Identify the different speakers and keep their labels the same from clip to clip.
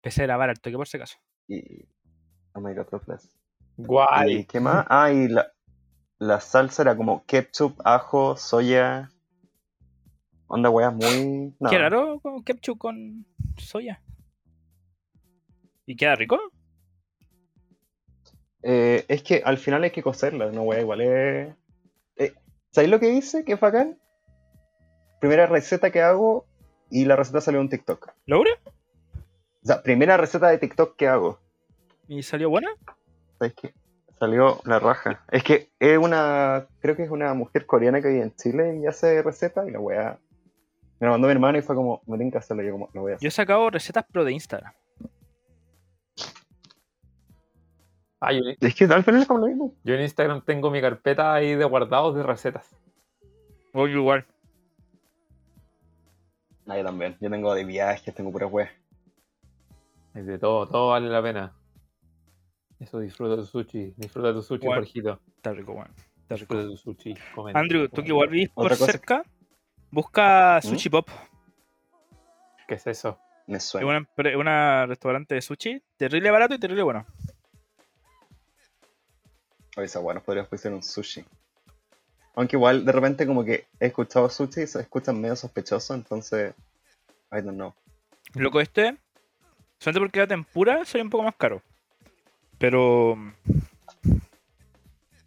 Speaker 1: Empecé a grabar al toque por si acaso.
Speaker 2: Y. Oh my god, Ruthless. ¿Y
Speaker 3: Guay.
Speaker 2: qué más? Ah, y la, la salsa era como ketchup, ajo, soya. Onda, weas muy. No.
Speaker 1: Qué raro con ketchup con soya. ¿Y queda rico?
Speaker 2: Eh, es que al final hay que cocerla, no wea, igual es. Eh, ¿Sabéis lo que hice? Que es bacán. Primera receta que hago y la receta salió en TikTok.
Speaker 1: ¿Logra?
Speaker 2: O sea, primera receta de TikTok que hago.
Speaker 1: ¿Y salió buena?
Speaker 2: ¿Sabes qué? Salió la raja. Es que es una. Creo que es una mujer coreana que vive en Chile y hace recetas y la wea. Me la mandó mi hermano y fue como, me tengo que hacerlo. Yo, como, lo voy a hacer.
Speaker 1: Yo he sacado recetas pro de Instagram.
Speaker 3: Ah, yo,
Speaker 2: Es que al final es como lo mismo.
Speaker 3: yo en Instagram tengo mi carpeta ahí de guardados de recetas.
Speaker 1: Voy igual.
Speaker 2: Ah, yo también. Yo tengo de viajes, tengo puras weas.
Speaker 3: Es de todo, todo vale la pena. Eso, disfruta tu sushi. Disfruta tu sushi,
Speaker 1: Bueno.
Speaker 3: Jorgito.
Speaker 1: Está rico, bueno. Está rico.
Speaker 3: Disfruta tu sushi. Comenta,
Speaker 1: Andrew, tú que igual vivís por cerca, busca Sushi Pop.
Speaker 3: ¿Qué es eso?
Speaker 2: Me
Speaker 1: Es
Speaker 2: suena.
Speaker 1: una, empre- una restaurante de sushi terrible barato y terrible bueno.
Speaker 2: Oye, esa nos podríamos hacer un sushi. Aunque igual de repente como que he escuchado sushi y se escuchan medio sospechosos, entonces. I don't know.
Speaker 1: Loco, este, solamente porque era tempura, sería un poco más caro. Pero.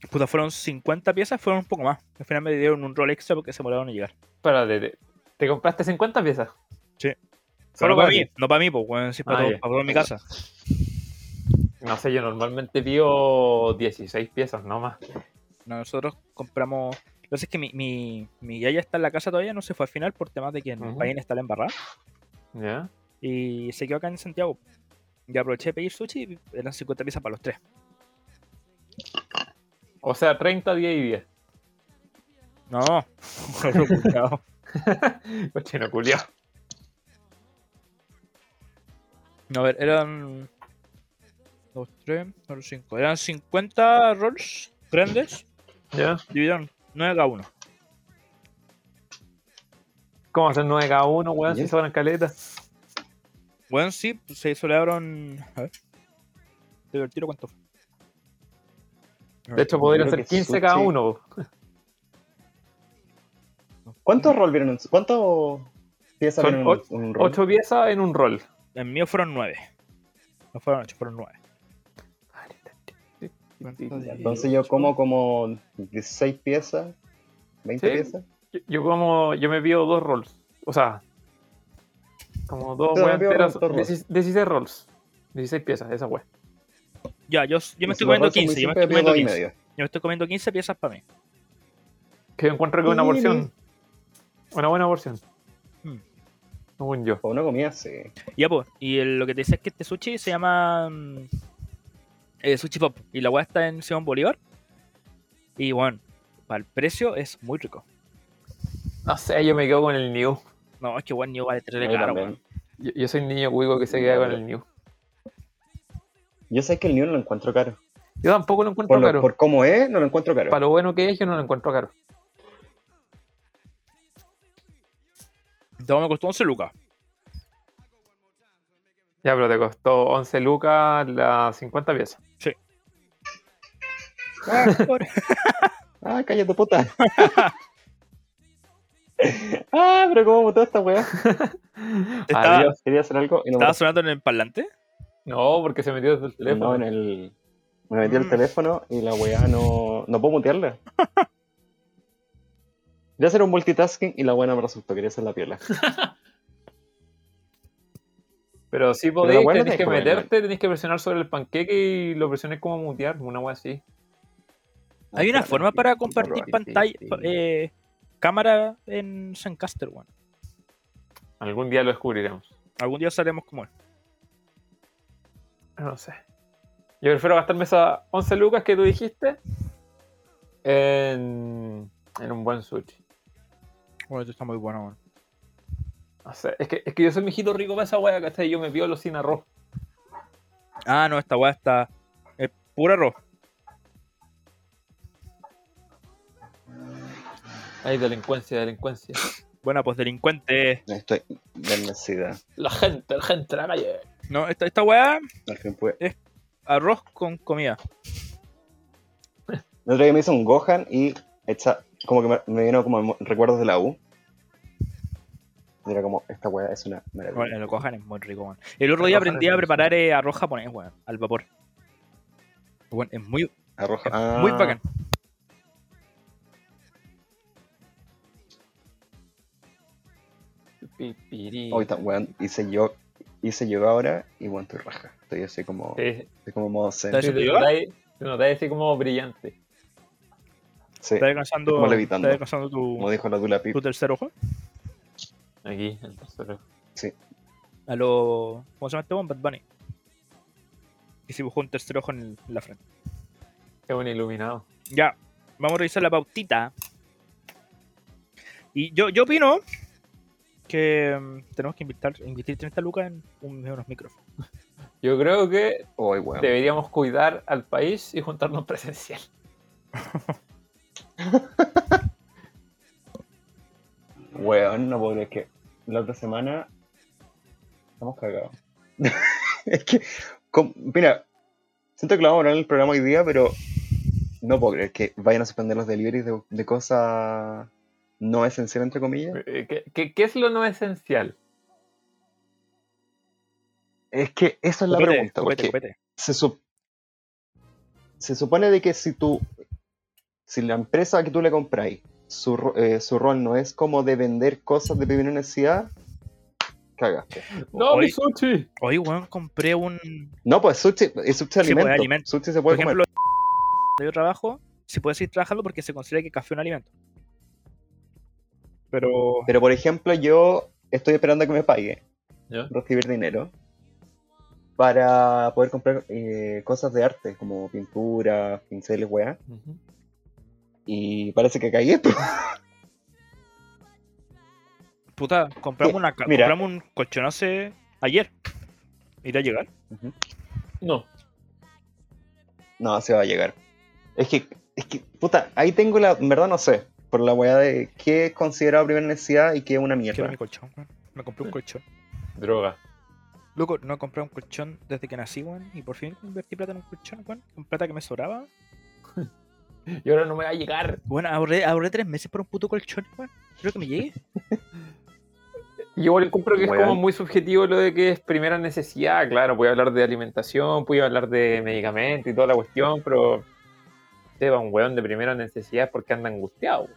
Speaker 1: Puta, fueron 50 piezas, fueron un poco más. Al final me dieron un roll extra porque se demoraron en llegar.
Speaker 3: Espérate, ¿te, te compraste 50 piezas?
Speaker 1: Solo
Speaker 3: Solo
Speaker 1: para
Speaker 3: para
Speaker 1: mí, no para mí, pues, bueno, sí, para,
Speaker 3: Ah,
Speaker 1: todo, para todo en mi casa.
Speaker 3: No sé, yo normalmente pido 16 piezas, no más.
Speaker 1: No, nosotros compramos. Lo que es que mi, mi, mi yaya está en la casa todavía, no se fue al final por temas de que en
Speaker 3: Ujú.
Speaker 1: Paín está la embarrada.
Speaker 3: ¿Ya?
Speaker 1: Y se quedó acá en Santiago. Y aproveché de pedir sushi y eran 50 piezas para los tres.
Speaker 3: O sea, 30, 10 y 10.
Speaker 1: No, otro culiao.
Speaker 3: Cochino culiao.
Speaker 1: A ver, eran. 2, 3, 4, 5. Eran 50 rolls grandes.
Speaker 3: ¿Ya?
Speaker 1: Dividieron 9 cada uno.
Speaker 3: ¿Cómo hacer 9 cada uno, weón? Si sobran caletas.
Speaker 1: Bueno, sí, pues, se solearon. A ver. Te tiro cuánto.
Speaker 3: De hecho, podrían ser
Speaker 2: que
Speaker 3: 15 cada uno.
Speaker 2: ¿Cuántos roll vieron ¿Cuántos piezas
Speaker 3: Son
Speaker 2: vieron en un roll?
Speaker 3: 8 piezas en un rol.
Speaker 1: En mío fueron 9. No fueron 8, fueron 9.
Speaker 2: Entonces yo como como 16 piezas, 20
Speaker 3: Sí.
Speaker 2: piezas.
Speaker 3: Yo, yo como, yo me pido dos rolls. O sea, como dos weas enteras.
Speaker 2: dos rolls.
Speaker 3: 16 16 rolls. 16 piezas, esa wea.
Speaker 1: Ya, yo, yo me estoy comiendo
Speaker 2: rolls son muy
Speaker 1: 15. Yo me estoy comiendo
Speaker 2: dos y
Speaker 1: 15.
Speaker 2: medio.
Speaker 1: Yo me estoy comiendo 15 piezas para mí.
Speaker 3: Que encuentro que una porción. Una buena porción.
Speaker 1: Hmm.
Speaker 3: Según yo.
Speaker 2: O una comida, sí.
Speaker 1: Ya, pues. Y el- lo que te decía es que este sushi se llama. mm, eh, sushi Pop. Y la weá está en Simón Bolívar. Y bueno, para el precio es muy rico.
Speaker 3: No sé, yo me quedo con el New.
Speaker 1: No, es que weón, ni vale terrible
Speaker 2: Yo
Speaker 1: caro,
Speaker 2: también.
Speaker 1: weón.
Speaker 3: Yo, yo soy niño cuico que se queda con el New.
Speaker 2: Yo sé que el New no lo encuentro caro.
Speaker 3: Yo tampoco lo encuentro
Speaker 2: Por, lo-
Speaker 3: caro.
Speaker 2: por cómo es, no lo encuentro caro.
Speaker 3: Para lo bueno que es, yo no lo encuentro caro.
Speaker 1: Todo me costó 11 lucas.
Speaker 3: Ya, pero te costó 11 lucas las 50 piezas.
Speaker 2: Ah, ah, cállate puta. ah, pero cómo botó esta weá.
Speaker 1: Estaba-
Speaker 2: Adiós, quería hacer algo y no me
Speaker 1: ¿Estaba sonando en el parlante?
Speaker 3: No, porque se metió desde el teléfono.
Speaker 2: No, en el. Me metí el
Speaker 1: Mm.
Speaker 2: teléfono y la weá no. No puedo mutearla. Quería hacer un multitasking y la weá no me resultó. Quería hacer la piola.
Speaker 3: Pero sí podéis, tenéis
Speaker 2: tiene
Speaker 3: que meterte, tenéis que presionar sobre el panqueque y lo presiones como mutear, una wea así.
Speaker 1: Hay una forma para compartir pantalla, eh, cámara en Zencaster, weón.
Speaker 3: Algún día lo descubriremos.
Speaker 1: Algún día sabremos cómo es.
Speaker 3: No sé. Yo prefiero gastarme esas 11 lucas que tú dijiste en, en un buen sushi.
Speaker 1: Bueno, esto está muy bueno, weón.
Speaker 3: No sé, es que, es que yo soy mijito rico para esa wea, ¿cachai? Yo me pido sin arroz.
Speaker 1: Ah, no, esta weá está. Es pura arroz.
Speaker 3: Ay, delincuencia, delincuencia.
Speaker 1: Buena, pues delincuente.
Speaker 2: Estoy bendecida.
Speaker 3: La gente, la gente de la calle.
Speaker 1: No, esta, esta weá,
Speaker 2: Al fin pude.
Speaker 1: arroz con comida.
Speaker 2: El otro día me hizo un Gohan y echa, como que me, me vino como mo- recuerdos de la U. Y era como, esta weá es una maravilla.
Speaker 1: Bueno, el Gohan es muy rico, weón. El otro día aprendí
Speaker 3: es
Speaker 1: a preparar eh, arroz japonés, weón, al vapor. Weón, es muy,
Speaker 2: Arroz.
Speaker 1: es
Speaker 2: ah,
Speaker 1: muy bacán.
Speaker 2: Weón, hice yo, hice yoga ahora y bueno, estoy raja. Estoy así como,
Speaker 3: Sí,
Speaker 2: estoy como modo zen.
Speaker 1: ¿Estás
Speaker 3: sí,
Speaker 1: haciendo
Speaker 3: te
Speaker 1: yoga?
Speaker 3: notáis- te notáis así como brillante.
Speaker 2: Sí,
Speaker 1: ¿Estás descansando,
Speaker 2: como levitando.
Speaker 1: estás descansando tu,
Speaker 2: como dijo la Dula Pip.
Speaker 1: tu tercer ojo?
Speaker 3: Aquí, el tercero.
Speaker 1: A lo. ¿Cómo se llama este weón? Bad Bunny. Y se dibujó un tercer ojo en, el- en la frente.
Speaker 3: Qué buen iluminado.
Speaker 1: Ya, vamos a revisar la pautita. Y yo, yo opino que mm, tenemos que invitar, invertir 30 lucas en, un- en unos micrófonos.
Speaker 3: Yo creo que deberíamos cuidar al país y juntarnos presencial.
Speaker 2: Weón, no puedo creer que la otra semana estamos cagados. es que, mira, siento que lo vamos a hablar en el programa hoy día, pero no puedo creer que vayan a suspender los deliveries de, de cosas no esenciales, entre comillas.
Speaker 3: Eh, ¿Qué, qué, qué es lo no esencial?
Speaker 2: Es que esa es la
Speaker 1: Copete,
Speaker 2: pregunta,
Speaker 1: copete,
Speaker 2: porque
Speaker 1: copete.
Speaker 2: se, se supone de que si tú, si la empresa que tú le compráis, su, eh, su rol no es como de vender cosas de primera necesidad, cagaste.
Speaker 3: ¡No,
Speaker 1: Hoy-
Speaker 3: mi sushi!
Speaker 1: Hoy, weón, compré un.
Speaker 2: No, pues sushi, es sushi
Speaker 1: pues,
Speaker 2: alimento.
Speaker 1: alimento.
Speaker 2: Sushi se
Speaker 1: Por
Speaker 2: puede comer.
Speaker 1: ejemplo, de yo trabajo, si puedes seguir trabajando porque se considera que café es un alimento. Pero.
Speaker 2: Pero por ejemplo, yo estoy esperando a que me pague,
Speaker 3: ¿Ya?
Speaker 2: recibir dinero, para poder comprar eh, cosas de arte, como pintura, pinceles, weá. Y parece que caí esto.
Speaker 1: Puta, compramos, una,
Speaker 2: Mira.
Speaker 1: compramos un colchón hace ayer. ¿Irá a llegar?
Speaker 3: No.
Speaker 2: No, se va a llegar. Es que, es que, puta, ahí tengo la, en verdad no sé, por la weá de qué es considerado primera necesidad y qué es una
Speaker 1: Quiero
Speaker 2: mierda.
Speaker 1: mi colchón, weón. Me compré un colchón.
Speaker 3: Droga.
Speaker 1: Loco, no compré un colchón desde que nací, weón. Y por fin invertí plata en un colchón, weón. Con plata que me sobraba.
Speaker 3: Y ahora no me va a llegar.
Speaker 1: Bueno, ahorré, ahorré tres meses por un puto colchón, weón. Quiero que me llegue.
Speaker 3: Yo igual encuentro que es
Speaker 2: Weón.
Speaker 3: como muy subjetivo lo de que es primera necesidad. Claro, voy a hablar de alimentación, voy a hablar de medicamentos y toda la cuestión, pero se va un weón de primera necesidad porque anda angustiado.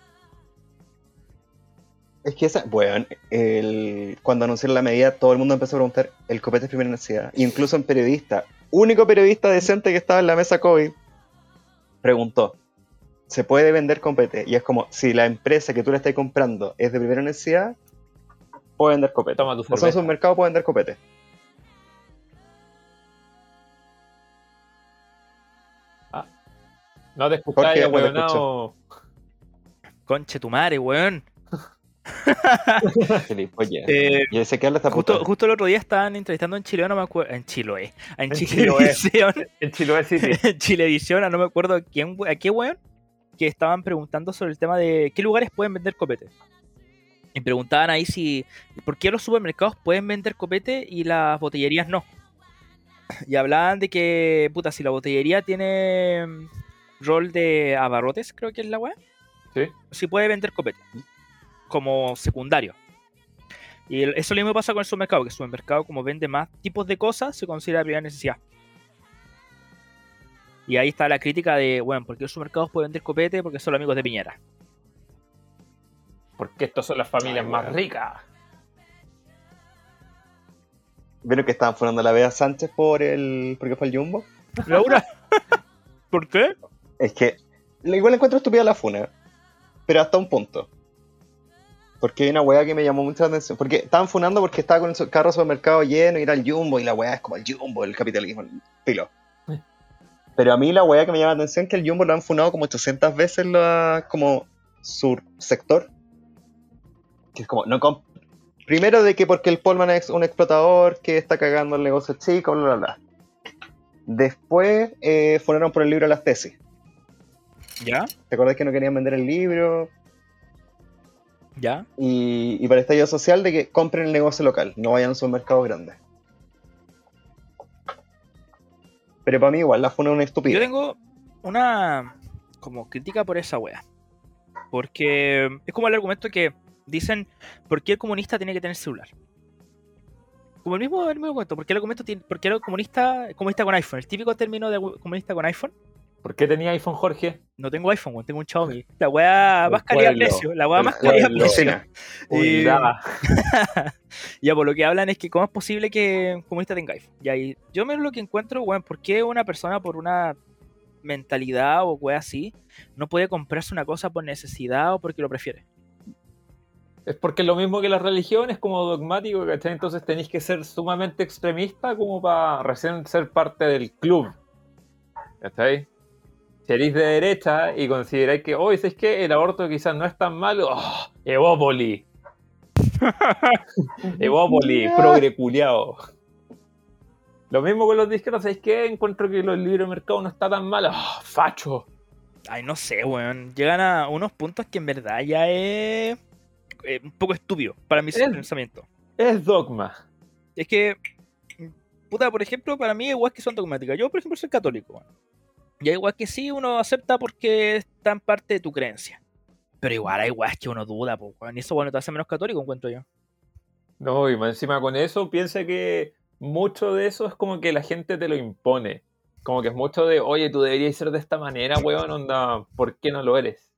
Speaker 2: Es que esa, weón, el, cuando anunciaron la medida, todo el mundo empezó a preguntar, ¿el copete es primera necesidad? Incluso un periodista, único periodista decente que estaba en la mesa COVID, preguntó, ¿se puede vender copete? Y es como, si la empresa que tú le estás comprando es de primera necesidad, puede vender copete.
Speaker 3: Toma tu
Speaker 2: O sea, en su mercado puede vender copete.
Speaker 3: No te escucháis,
Speaker 2: Jorge, no.
Speaker 1: Conche tu madre, weón. Eh,
Speaker 2: Y
Speaker 1: justo, justo el otro día estaban entrevistando en Chile, no me acuerdo. En Chiloé. En
Speaker 3: En
Speaker 1: Chilevisión.
Speaker 3: En Chiloé City.
Speaker 1: en Chilevisión, no me acuerdo a quién, a qué weón, que estaban preguntando sobre el tema de qué lugares pueden vender copete. Y preguntaban ahí si, ¿por qué los supermercados pueden vender copete y las botellerías no? Y hablaban de que, puta, si la botellería tiene mm, rol de abarrotes, creo que es la weá,
Speaker 3: Sí.
Speaker 1: sí puede vender copete como secundario. Y eso lo mismo pasa con el supermercado, que el supermercado como vende más tipos de cosas, se considera de primera necesidad. Y ahí está la crítica de, bueno, ¿por qué los supermercados pueden vender copete? Porque son los amigos de Piñera.
Speaker 3: Porque estos son las familias
Speaker 2: Ay,
Speaker 3: más ricas.
Speaker 2: ¿Vieron que estaban fundando a la Bea Sánchez por el. porque fue el Jumbo?
Speaker 1: Laura, ¿por qué?
Speaker 2: Es que igual encuentro estúpida la funa, pero hasta un punto. Porque hay una weá que me llamó mucha atención. Porque estaban funando porque estaba con el su- carro supermercado lleno y era el Jumbo y la weá es como el Jumbo, el capitalismo, el pilo. Pero a mí la weá que me llama la atención es que el Jumbo lo han funado como 800 veces la, como su sector. Que es como, no comp- Primero de que porque el Polman es un explotador que está cagando el negocio chico, bla, bla, bla. Después eh, funaron por el libro de las tesis.
Speaker 1: ¿Ya?
Speaker 2: ¿Te acuerdas que no querían vender el libro?
Speaker 1: ¿Ya?
Speaker 2: Y, y para estallido social de que compren el negocio local, no vayan a un supermercado grande. Pero para mí igual la funa es una estupidez.
Speaker 1: Yo tengo una como crítica por esa wea. Porque es como el argumento que dicen, ¿por qué el comunista tiene que tener celular? Como el mismo, el mismo argumento, ¿por qué el argumento tiene, por qué el comunista, comunista con iPhone? El típico término de comunista con iPhone.
Speaker 3: ¿Por qué tenía iPhone, Jorge?
Speaker 1: No tengo iPhone, weón, tengo un Xiaomi. La wea
Speaker 3: El
Speaker 1: más
Speaker 3: pueblo.
Speaker 1: precio. La wea
Speaker 2: El
Speaker 1: más
Speaker 2: pueblo.
Speaker 1: precio. Y- ya, por lo que hablan es que cómo es posible que un comunista tenga iPhone. Ya, y yo me lo que encuentro, weón, ¿por qué una persona por una mentalidad o wea así no puede comprarse una cosa por necesidad o porque lo prefiere?
Speaker 3: Es porque es lo mismo que la religión, es como dogmático, ¿cachai? Entonces tenéis que ser sumamente extremista como para recién ser parte del club. ¿Cachai? Si eres de derecha y consideráis que, hoy ¿sabes qué? El aborto quizás no es tan malo. ¡Oh! Evópoli. Evópoli, progre culiao. Lo mismo con los de izquierda, ¿sabéis qué? Encuentro que los libre mercado no está tan mal. ¡Oh! facho.
Speaker 1: Ay, no sé, weón. Llegan a unos puntos que en verdad ya es eh, un poco estúpido para mi
Speaker 3: Es-
Speaker 1: pensamiento.
Speaker 3: Es dogma.
Speaker 1: Es que, puta, por ejemplo, para mí igual que son dogmáticas. Yo, por ejemplo, soy católico. weón. Y hay igual que sí, uno acepta porque están parte de tu creencia. Pero igual hay igual que uno duda, pues, weón. Y eso, bueno, te hace menos católico, encuentro yo.
Speaker 3: No, y más encima con eso, piensa que mucho de eso es como que la gente te lo impone. Como que es mucho de, oye, tú deberías ser de esta manera, weón, onda, ¿por qué no lo eres?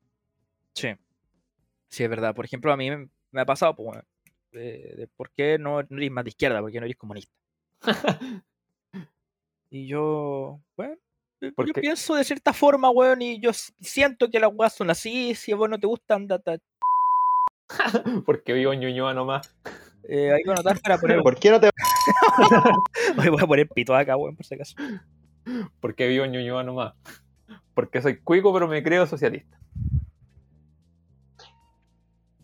Speaker 1: Sí. Sí, es verdad. Por ejemplo, a mí me, ha pasado, pues, de por qué no, no eres más de izquierda, por qué no eres comunista. Y yo, bueno, yo pienso de cierta forma, weón, y yo siento que las weas son así, si a vos no te gustan, andate.
Speaker 3: Porque vivo en Ñuñoa nomás.
Speaker 1: Eh, hay que anotar para poner.
Speaker 2: ¿Por qué no te
Speaker 1: voy a poner pito acá, weón, por si acaso.
Speaker 3: Porque vivo en Ñuñoa nomás. Porque soy cuico, pero me creo socialista.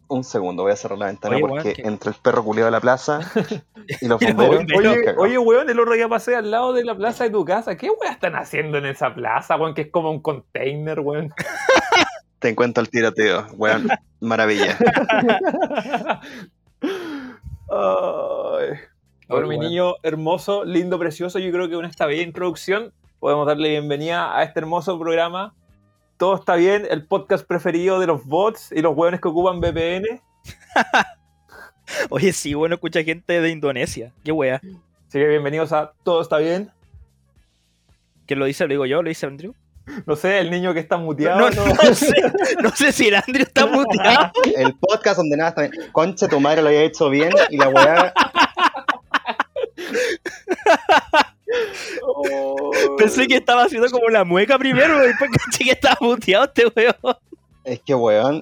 Speaker 2: Un segundo, voy a cerrar la ventana
Speaker 1: Oye,
Speaker 2: porque
Speaker 1: weón,
Speaker 2: entre el perro culiado de la plaza y los bomberos.
Speaker 3: Oye, oye, weón, el otro día pasé al lado de la plaza de tu casa. ¿Qué weón están haciendo en esa plaza, weón? Que es como un container, weón.
Speaker 2: Te encuentro el tiroteo, weón. Maravilla.
Speaker 3: Ay. Bueno, mi niño hermoso, lindo, precioso, yo creo que con esta bella introducción podemos darle bienvenida a este hermoso programa. Todo está bien, el podcast preferido de los bots y los hueones que ocupan VPN.
Speaker 1: Oye, sí, bueno, escucha gente de Indonesia. Qué wea.
Speaker 3: Así que bienvenidos a Todo está bien.
Speaker 1: ¿Quién lo dice? ¿Lo digo yo? ¿Lo dice Andrew?
Speaker 3: No sé, el niño que está muteado.
Speaker 1: No,
Speaker 3: no,
Speaker 1: no, sé. No sé si el Andrew está muteado.
Speaker 2: El podcast donde nada está bien. Concha, tu madre lo había hecho bien y la weá.
Speaker 3: Oh.
Speaker 1: Pensé que estaba haciendo como la mueca primero, y después caché que estaba muteado este weón.
Speaker 2: Es que weón,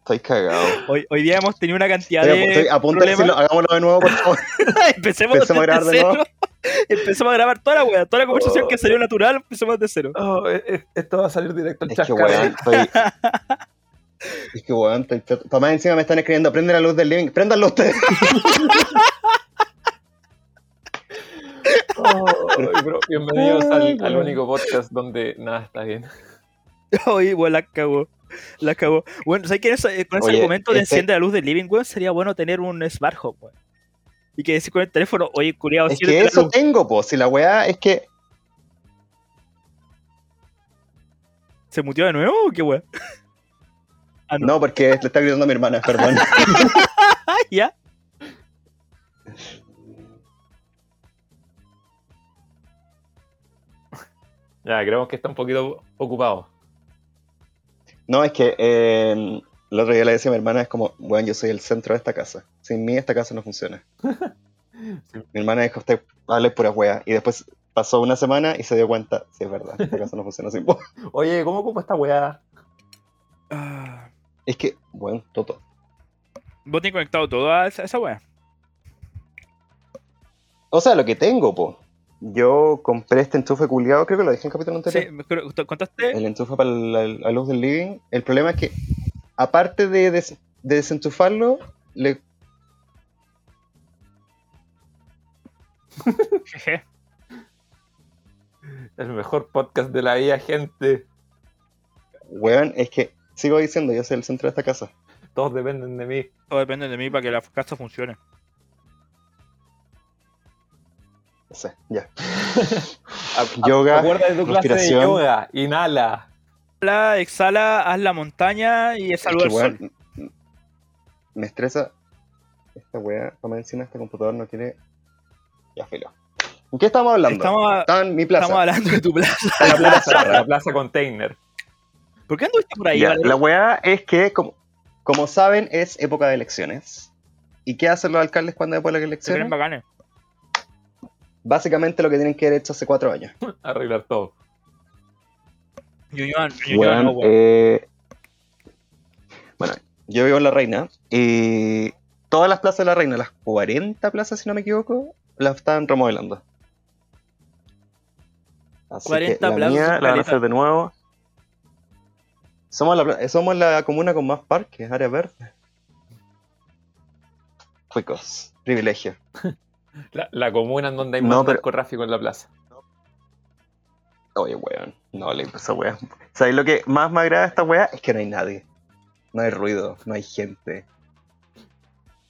Speaker 2: estoy cagado.
Speaker 1: Hoy, hoy día hemos tenido una cantidad
Speaker 2: Estoy,
Speaker 1: de
Speaker 2: estoy a punto de decirlo, hagámoslo de nuevo, por favor.
Speaker 1: empecemos,
Speaker 2: Empecemos a grabar de
Speaker 1: desde
Speaker 2: nuevo.
Speaker 1: cero. Empecemos a grabar toda la wea, toda la conversación
Speaker 3: Oh.
Speaker 1: que salió natural, empecemos de cero.
Speaker 3: Oh, eh, eh, esto va a salir directo al
Speaker 2: Es que weón, estoy. Es que weón, estoy. Para más encima me están escribiendo, prende la luz del living. Préndanlo ustedes.
Speaker 3: Bro, bienvenidos al, único podcast donde nada está bien.
Speaker 1: Oye, weón, la cagó. La cagó. Bueno, ¿sabes qué? Eso- eh, Con ese
Speaker 2: Oye,
Speaker 1: argumento de
Speaker 2: este-
Speaker 1: enciende la luz del living, weón, sería bueno tener un smart home, weón. Y que decir con el teléfono, oye, curiado,
Speaker 2: Es que eso tengo, po. Si la weá es que.
Speaker 1: ¿Se muteó de nuevo o qué weón? Ah, no.
Speaker 2: No, porque le está gritando a mi hermana, perdón.
Speaker 1: Ya.
Speaker 3: Ya, creemos que está un poquito ocupado.
Speaker 2: No, es que eh, el otro día le decía a mi hermana, es como, bueno, yo soy el centro de esta casa. Sin mí esta casa no funciona. Mi hermana dijo, usted habla pura wea. Y después pasó una semana y se dio cuenta, sí, es verdad, esta casa no funciona sin vos.
Speaker 3: Oye, ¿cómo ocupa esta weá?
Speaker 1: Ah,
Speaker 2: Es que, bueno, Toto.
Speaker 1: ¿Vos tenés conectado todo a esa, esa wea?
Speaker 2: O sea, lo que tengo, po. Yo compré este enchufe culiado, creo que lo dije en el capítulo
Speaker 1: Sí,
Speaker 2: anterior.
Speaker 1: me acuerdo- ¿te ¿contaste?
Speaker 2: El enchufe para la, la luz del living. El problema es que, aparte de, des- de desenchufarlo, le
Speaker 1: Jeje.
Speaker 3: El mejor podcast de la vida, gente.
Speaker 2: Weón, es que sigo diciendo, yo soy el centro de esta casa.
Speaker 3: Todos dependen de mí.
Speaker 1: Todo depende de mí para que la casa funcione.
Speaker 2: No sé, ya. Yoga,
Speaker 3: Acuérdate de tu clase de
Speaker 2: respiración.
Speaker 3: yoga. Inhala.
Speaker 1: Exhala, exhala, haz la montaña y
Speaker 2: Es
Speaker 1: saluda
Speaker 2: que,
Speaker 1: al sol.
Speaker 2: me estresa. Esta weá, para encima, este computador no quiere. Ya, filo. ¿En qué estamos hablando?
Speaker 1: Estamos,
Speaker 2: Estaba en mi plaza.
Speaker 1: estamos hablando de tu plaza.
Speaker 2: la plaza.
Speaker 3: La plaza container.
Speaker 1: ¿Por qué anduviste por ahí?
Speaker 2: Ya, la weá es que, como, como saben, es época de elecciones. ¿Y qué hacen los alcaldes cuando hay época de
Speaker 1: Se creen
Speaker 2: elecciones?
Speaker 1: bacanes.
Speaker 2: Básicamente lo que tienen que haber hecho hace cuatro años.
Speaker 3: Arreglar todo.
Speaker 1: No, weón.
Speaker 2: eh, bueno, yo vivo en La Reina y todas las plazas de La Reina, las 40 plazas si no me equivoco, las están remodelando. Así
Speaker 1: 40
Speaker 2: que la
Speaker 1: plazas,
Speaker 2: mía la van a hacer de nuevo. Somos la, somos la comuna con más parques, áreas verdes. Cuicos, privilegio.
Speaker 3: La, la comuna en donde hay
Speaker 2: No,
Speaker 3: más
Speaker 2: pero-
Speaker 3: narcotráfico en la plaza.
Speaker 2: Oye, weón, no le esa weá. ¿Sabes lo que más me agrada de esta weá? Es que no hay nadie. No hay ruido, no hay gente.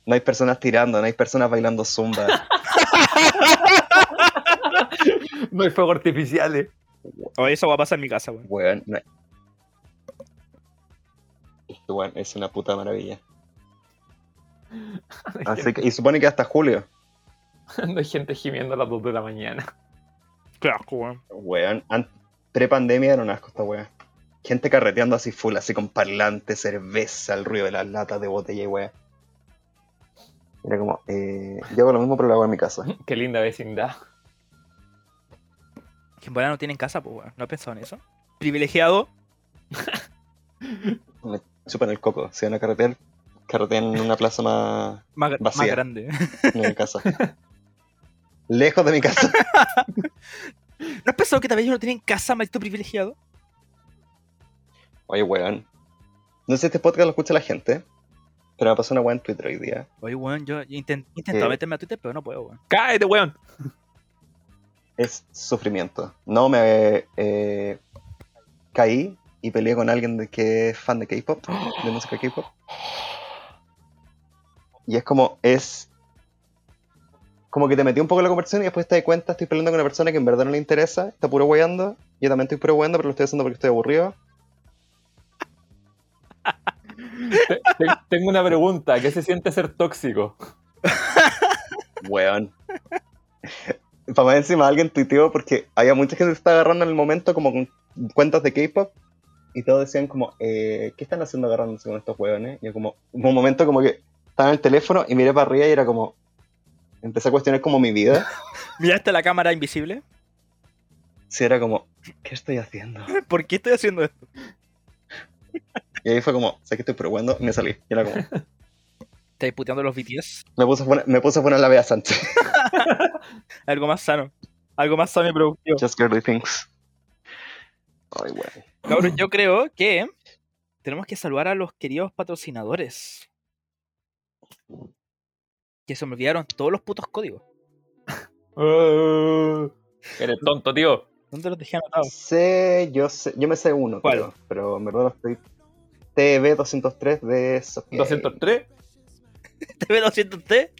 Speaker 2: No hay personas tirando, no hay personas bailando zumba.
Speaker 3: No hay fuegos artificiales.
Speaker 1: Oye, eso va a pasar en mi casa, weón.
Speaker 2: weón, no hay... Este weón es una puta maravilla. Así que, y supone que hasta julio.
Speaker 3: No hay gente gimiendo a las 2 de la mañana.
Speaker 1: Qué asco, weón.
Speaker 2: Weón, an- pre-pandemia era un asco esta weá. Gente carreteando así full, así con parlante, cerveza, el ruido de las latas de botella y weá. Era como, eh, yo hago lo mismo pero lo hago en mi casa.
Speaker 3: Qué linda vecindad.
Speaker 1: Que en verdad no tienen casa, pues, weón. ¿No has pensado en eso? Privilegiado.
Speaker 2: Me chupan el coco, se van a carretear, carretean en una plaza más,
Speaker 1: Más, más
Speaker 2: Vacía.
Speaker 1: grande.
Speaker 2: no en mi casa. Lejos de mi casa.
Speaker 1: ¿No has pensado que tal vez ellos no tienen casa, maldito privilegiado?
Speaker 2: Oye, weón. No sé si este podcast lo escucha la gente, pero me pasó una weá en Twitter hoy día.
Speaker 1: Oye, weón, yo intent- intentaba
Speaker 2: Eh.
Speaker 1: meterme a Twitter, pero no puedo, weón.
Speaker 3: ¡Cállate, weón!
Speaker 2: Es sufrimiento. No me eh, caí y peleé con alguien de que es fan de K-pop, de música K-pop. Y es como, es como que te metí un poco en la conversación y después te das cuenta, estoy peleando con una persona que en verdad no le interesa, está puro weyando. Yo también estoy puro weyando, pero lo estoy haciendo porque estoy aburrido.
Speaker 3: Te- te- tengo una pregunta. ¿Qué se siente ser tóxico?
Speaker 2: Weón. Para más encima alguien tuiteó porque había mucha gente que se estaba agarrando en el momento como con cuentas de K-pop y todos decían como, eh, ¿qué están haciendo agarrándose con estos weones? Y yo como, un momento como que estaba en el teléfono y miré para arriba y era como, empecé a cuestionar como mi vida.
Speaker 1: ¿Miraste la cámara invisible?
Speaker 2: Sí, era como, ¿qué estoy haciendo?
Speaker 1: ¿Por qué estoy haciendo esto?
Speaker 2: Y ahí fue como, sé que estoy probando me salí. Y era como,
Speaker 1: ¿Estás puteando los BTS?
Speaker 2: me puse a poner, me puse a poner la Bea Sánchez.
Speaker 1: Algo más sano. Algo más sano y productivo.
Speaker 2: Just girly things. Ay, weón.
Speaker 1: Cabrón, yo creo que tenemos que saludar a los queridos patrocinadores. Que se me olvidaron todos los putos códigos.
Speaker 3: Uh, eres tonto, tío.
Speaker 1: ¿Dónde los dejé anotados?
Speaker 2: Sé, yo sé, yo me sé uno,
Speaker 1: ¿Cuál?
Speaker 2: creo, pero en verdad no estoy. TB203 de Sofía.
Speaker 3: 203.
Speaker 1: TV200T.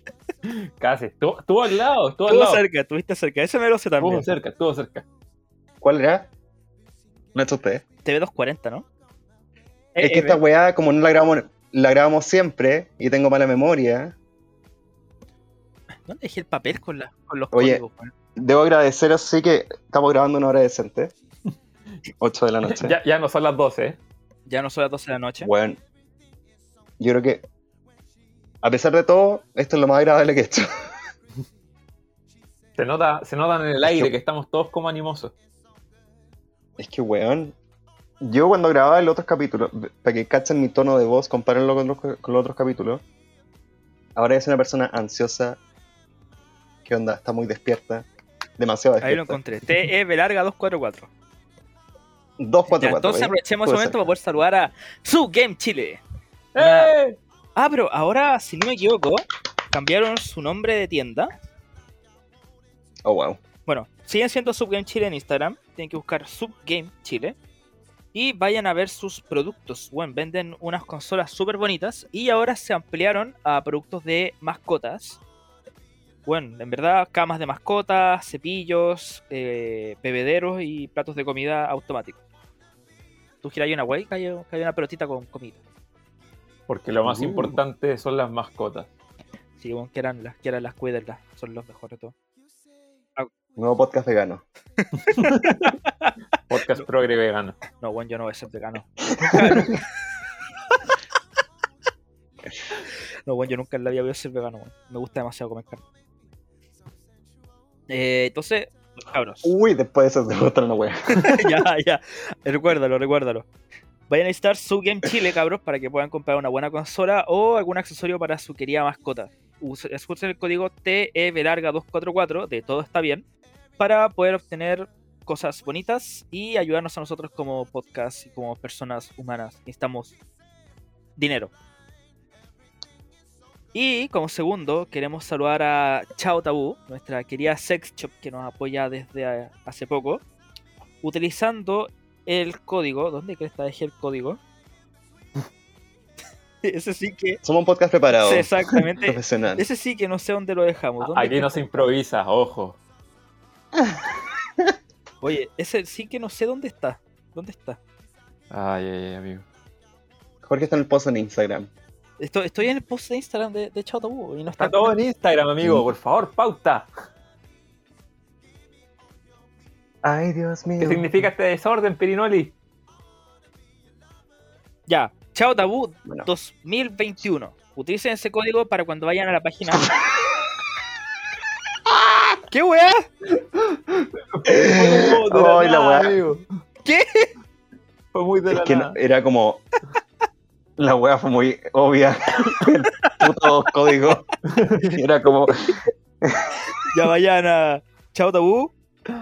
Speaker 3: Casi. Estuvo, estuvo al lado, estuvo al
Speaker 1: Estuvo
Speaker 3: lado.
Speaker 1: cerca, estuviste cerca. Ese me lo sé también.
Speaker 3: Estuvo cerca, estuvo cerca.
Speaker 2: ¿Cuál era? No es usted.
Speaker 1: TV240, ¿no?
Speaker 2: Es que
Speaker 1: Eh,
Speaker 2: esta weá, como no la grabamos, la grabamos siempre y tengo mala memoria,
Speaker 1: ¿Dónde dejé el papel con, la, con los
Speaker 2: Oye.
Speaker 1: códigos?
Speaker 2: debo agradeceros, sí que estamos grabando una hora decente. 8 de la noche.
Speaker 3: Ya, ya no son las 12, ¿eh?
Speaker 1: Ya no son las 12 de la noche.
Speaker 2: Bueno, yo creo que, a pesar de todo, esto es lo más agradable que he hecho.
Speaker 3: Se nota, se nota en el aire que estamos todos como animosos.
Speaker 2: Es que, weón, yo cuando grababa el otros capítulos, para que cachen mi tono de voz, compárenlo con los, con los otros capítulos, ahora es una persona ansiosa. ¿Qué onda? Está muy despierta. Demasiado
Speaker 1: Ahí lo
Speaker 2: despierta.
Speaker 1: encontré. TE Larga 244.
Speaker 2: 244.
Speaker 1: Ya, entonces aprovechemos ese momento
Speaker 2: ser.
Speaker 1: para poder saludar a Su Game Chile.
Speaker 3: ¡Eh!
Speaker 1: Ah, pero ahora, si no me equivoco, cambiaron su nombre de tienda.
Speaker 2: Oh, wow.
Speaker 1: Bueno, siguen siendo Subgame Chile en Instagram. Tienen que buscar Subgame Chile. Y vayan a ver sus productos. Bueno, venden unas consolas súper bonitas. Y ahora se ampliaron a productos de mascotas. Bueno, en verdad, camas de mascotas, cepillos, eh, bebederos y platos de comida automáticos. Tú giras ahí una wey, cae, cae una pelotita con comida.
Speaker 3: Porque lo más
Speaker 2: Uh.
Speaker 3: importante son las mascotas.
Speaker 1: Sí, bueno, que eran las, que eran las cuídenlas, son los mejores de todos.
Speaker 2: Nuevo podcast vegano.
Speaker 3: Podcast progre vegano.
Speaker 1: No, bueno, yo no voy a ser vegano. no, bueno, yo nunca en la vida voy a ser vegano. Me gusta demasiado comer carne. Eh, entonces, cabros.
Speaker 2: Uy, después de eso te gusta una wea.
Speaker 1: ya, ya. Recuérdalo, recuérdalo. Vayan a necesitar su Game Chile, cabros, para que puedan comprar una buena consola o algún accesorio para su querida mascota. Use- Usen el código TEVLarga244 de Todo Está Bien para poder obtener cosas bonitas y ayudarnos a nosotros como podcast y como personas humanas. Necesitamos dinero. Y como segundo, queremos saludar a Chao Tabú, nuestra querida sex shop que nos apoya desde eh, hace poco, utilizando el código. ¿Dónde crees que dejé el código? Ese sí que.
Speaker 2: Somos un podcast preparado.
Speaker 1: sí, exactamente.
Speaker 2: Profesional.
Speaker 1: Ese sí que no sé dónde lo dejamos. ¿Dónde
Speaker 3: Aquí no se improvisa, ojo.
Speaker 1: Oye, ese sí que no sé dónde está. ¿Dónde está?
Speaker 3: Ay, ay, ay, amigo.
Speaker 2: Jorge está en el post en Instagram.
Speaker 1: Estoy, estoy en el post de Instagram de, de Chao Tabú y no está.
Speaker 3: Está todo en Instagram, amigo. Por favor, pauta.
Speaker 2: Ay, Dios mío.
Speaker 3: ¿Qué significa este desorden, Pirinoli?
Speaker 1: Ya, Chao Tabú
Speaker 2: Bueno,
Speaker 1: 2021. Utilicen ese código para cuando vayan a la página. ¿Qué weá?
Speaker 2: Ay, la weá.
Speaker 3: amigo.
Speaker 1: ¿Qué?
Speaker 3: Fue muy de
Speaker 2: es
Speaker 3: la
Speaker 2: que
Speaker 3: nada.
Speaker 2: no- era como. La wea fue muy obvia. El puto código. Era como.
Speaker 1: Ya vayan a Chao Tabú.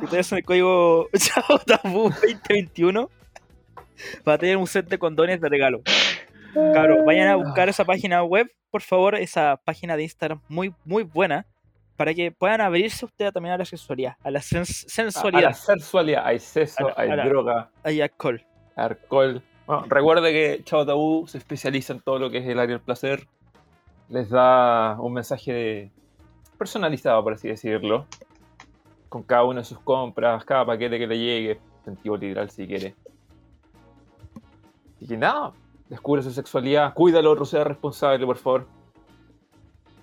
Speaker 1: Utilicen el código Chao Tabú 2021 para tener un set de condones de regalo. Claro, vayan a buscar esa página web, por favor, esa página de Instagram muy, muy buena, para que puedan abrirse ustedes también a la sexualidad, a la sens-
Speaker 3: A, a
Speaker 1: sensualidad,
Speaker 3: la sensualidad, hay sexo,
Speaker 1: A la-
Speaker 3: hay
Speaker 1: a la-
Speaker 3: droga,
Speaker 1: hay alcohol.
Speaker 3: alcohol. Bueno, recuerde que Chao Tabú se especializa en todo lo que es el área del placer. Les da un mensaje de- personalizado, por así decirlo. Con cada una de sus compras, cada paquete que le llegue. Sentido literal si quiere. Así que nada, descubre su sexualidad, cuídalo, otro sea responsable, por favor.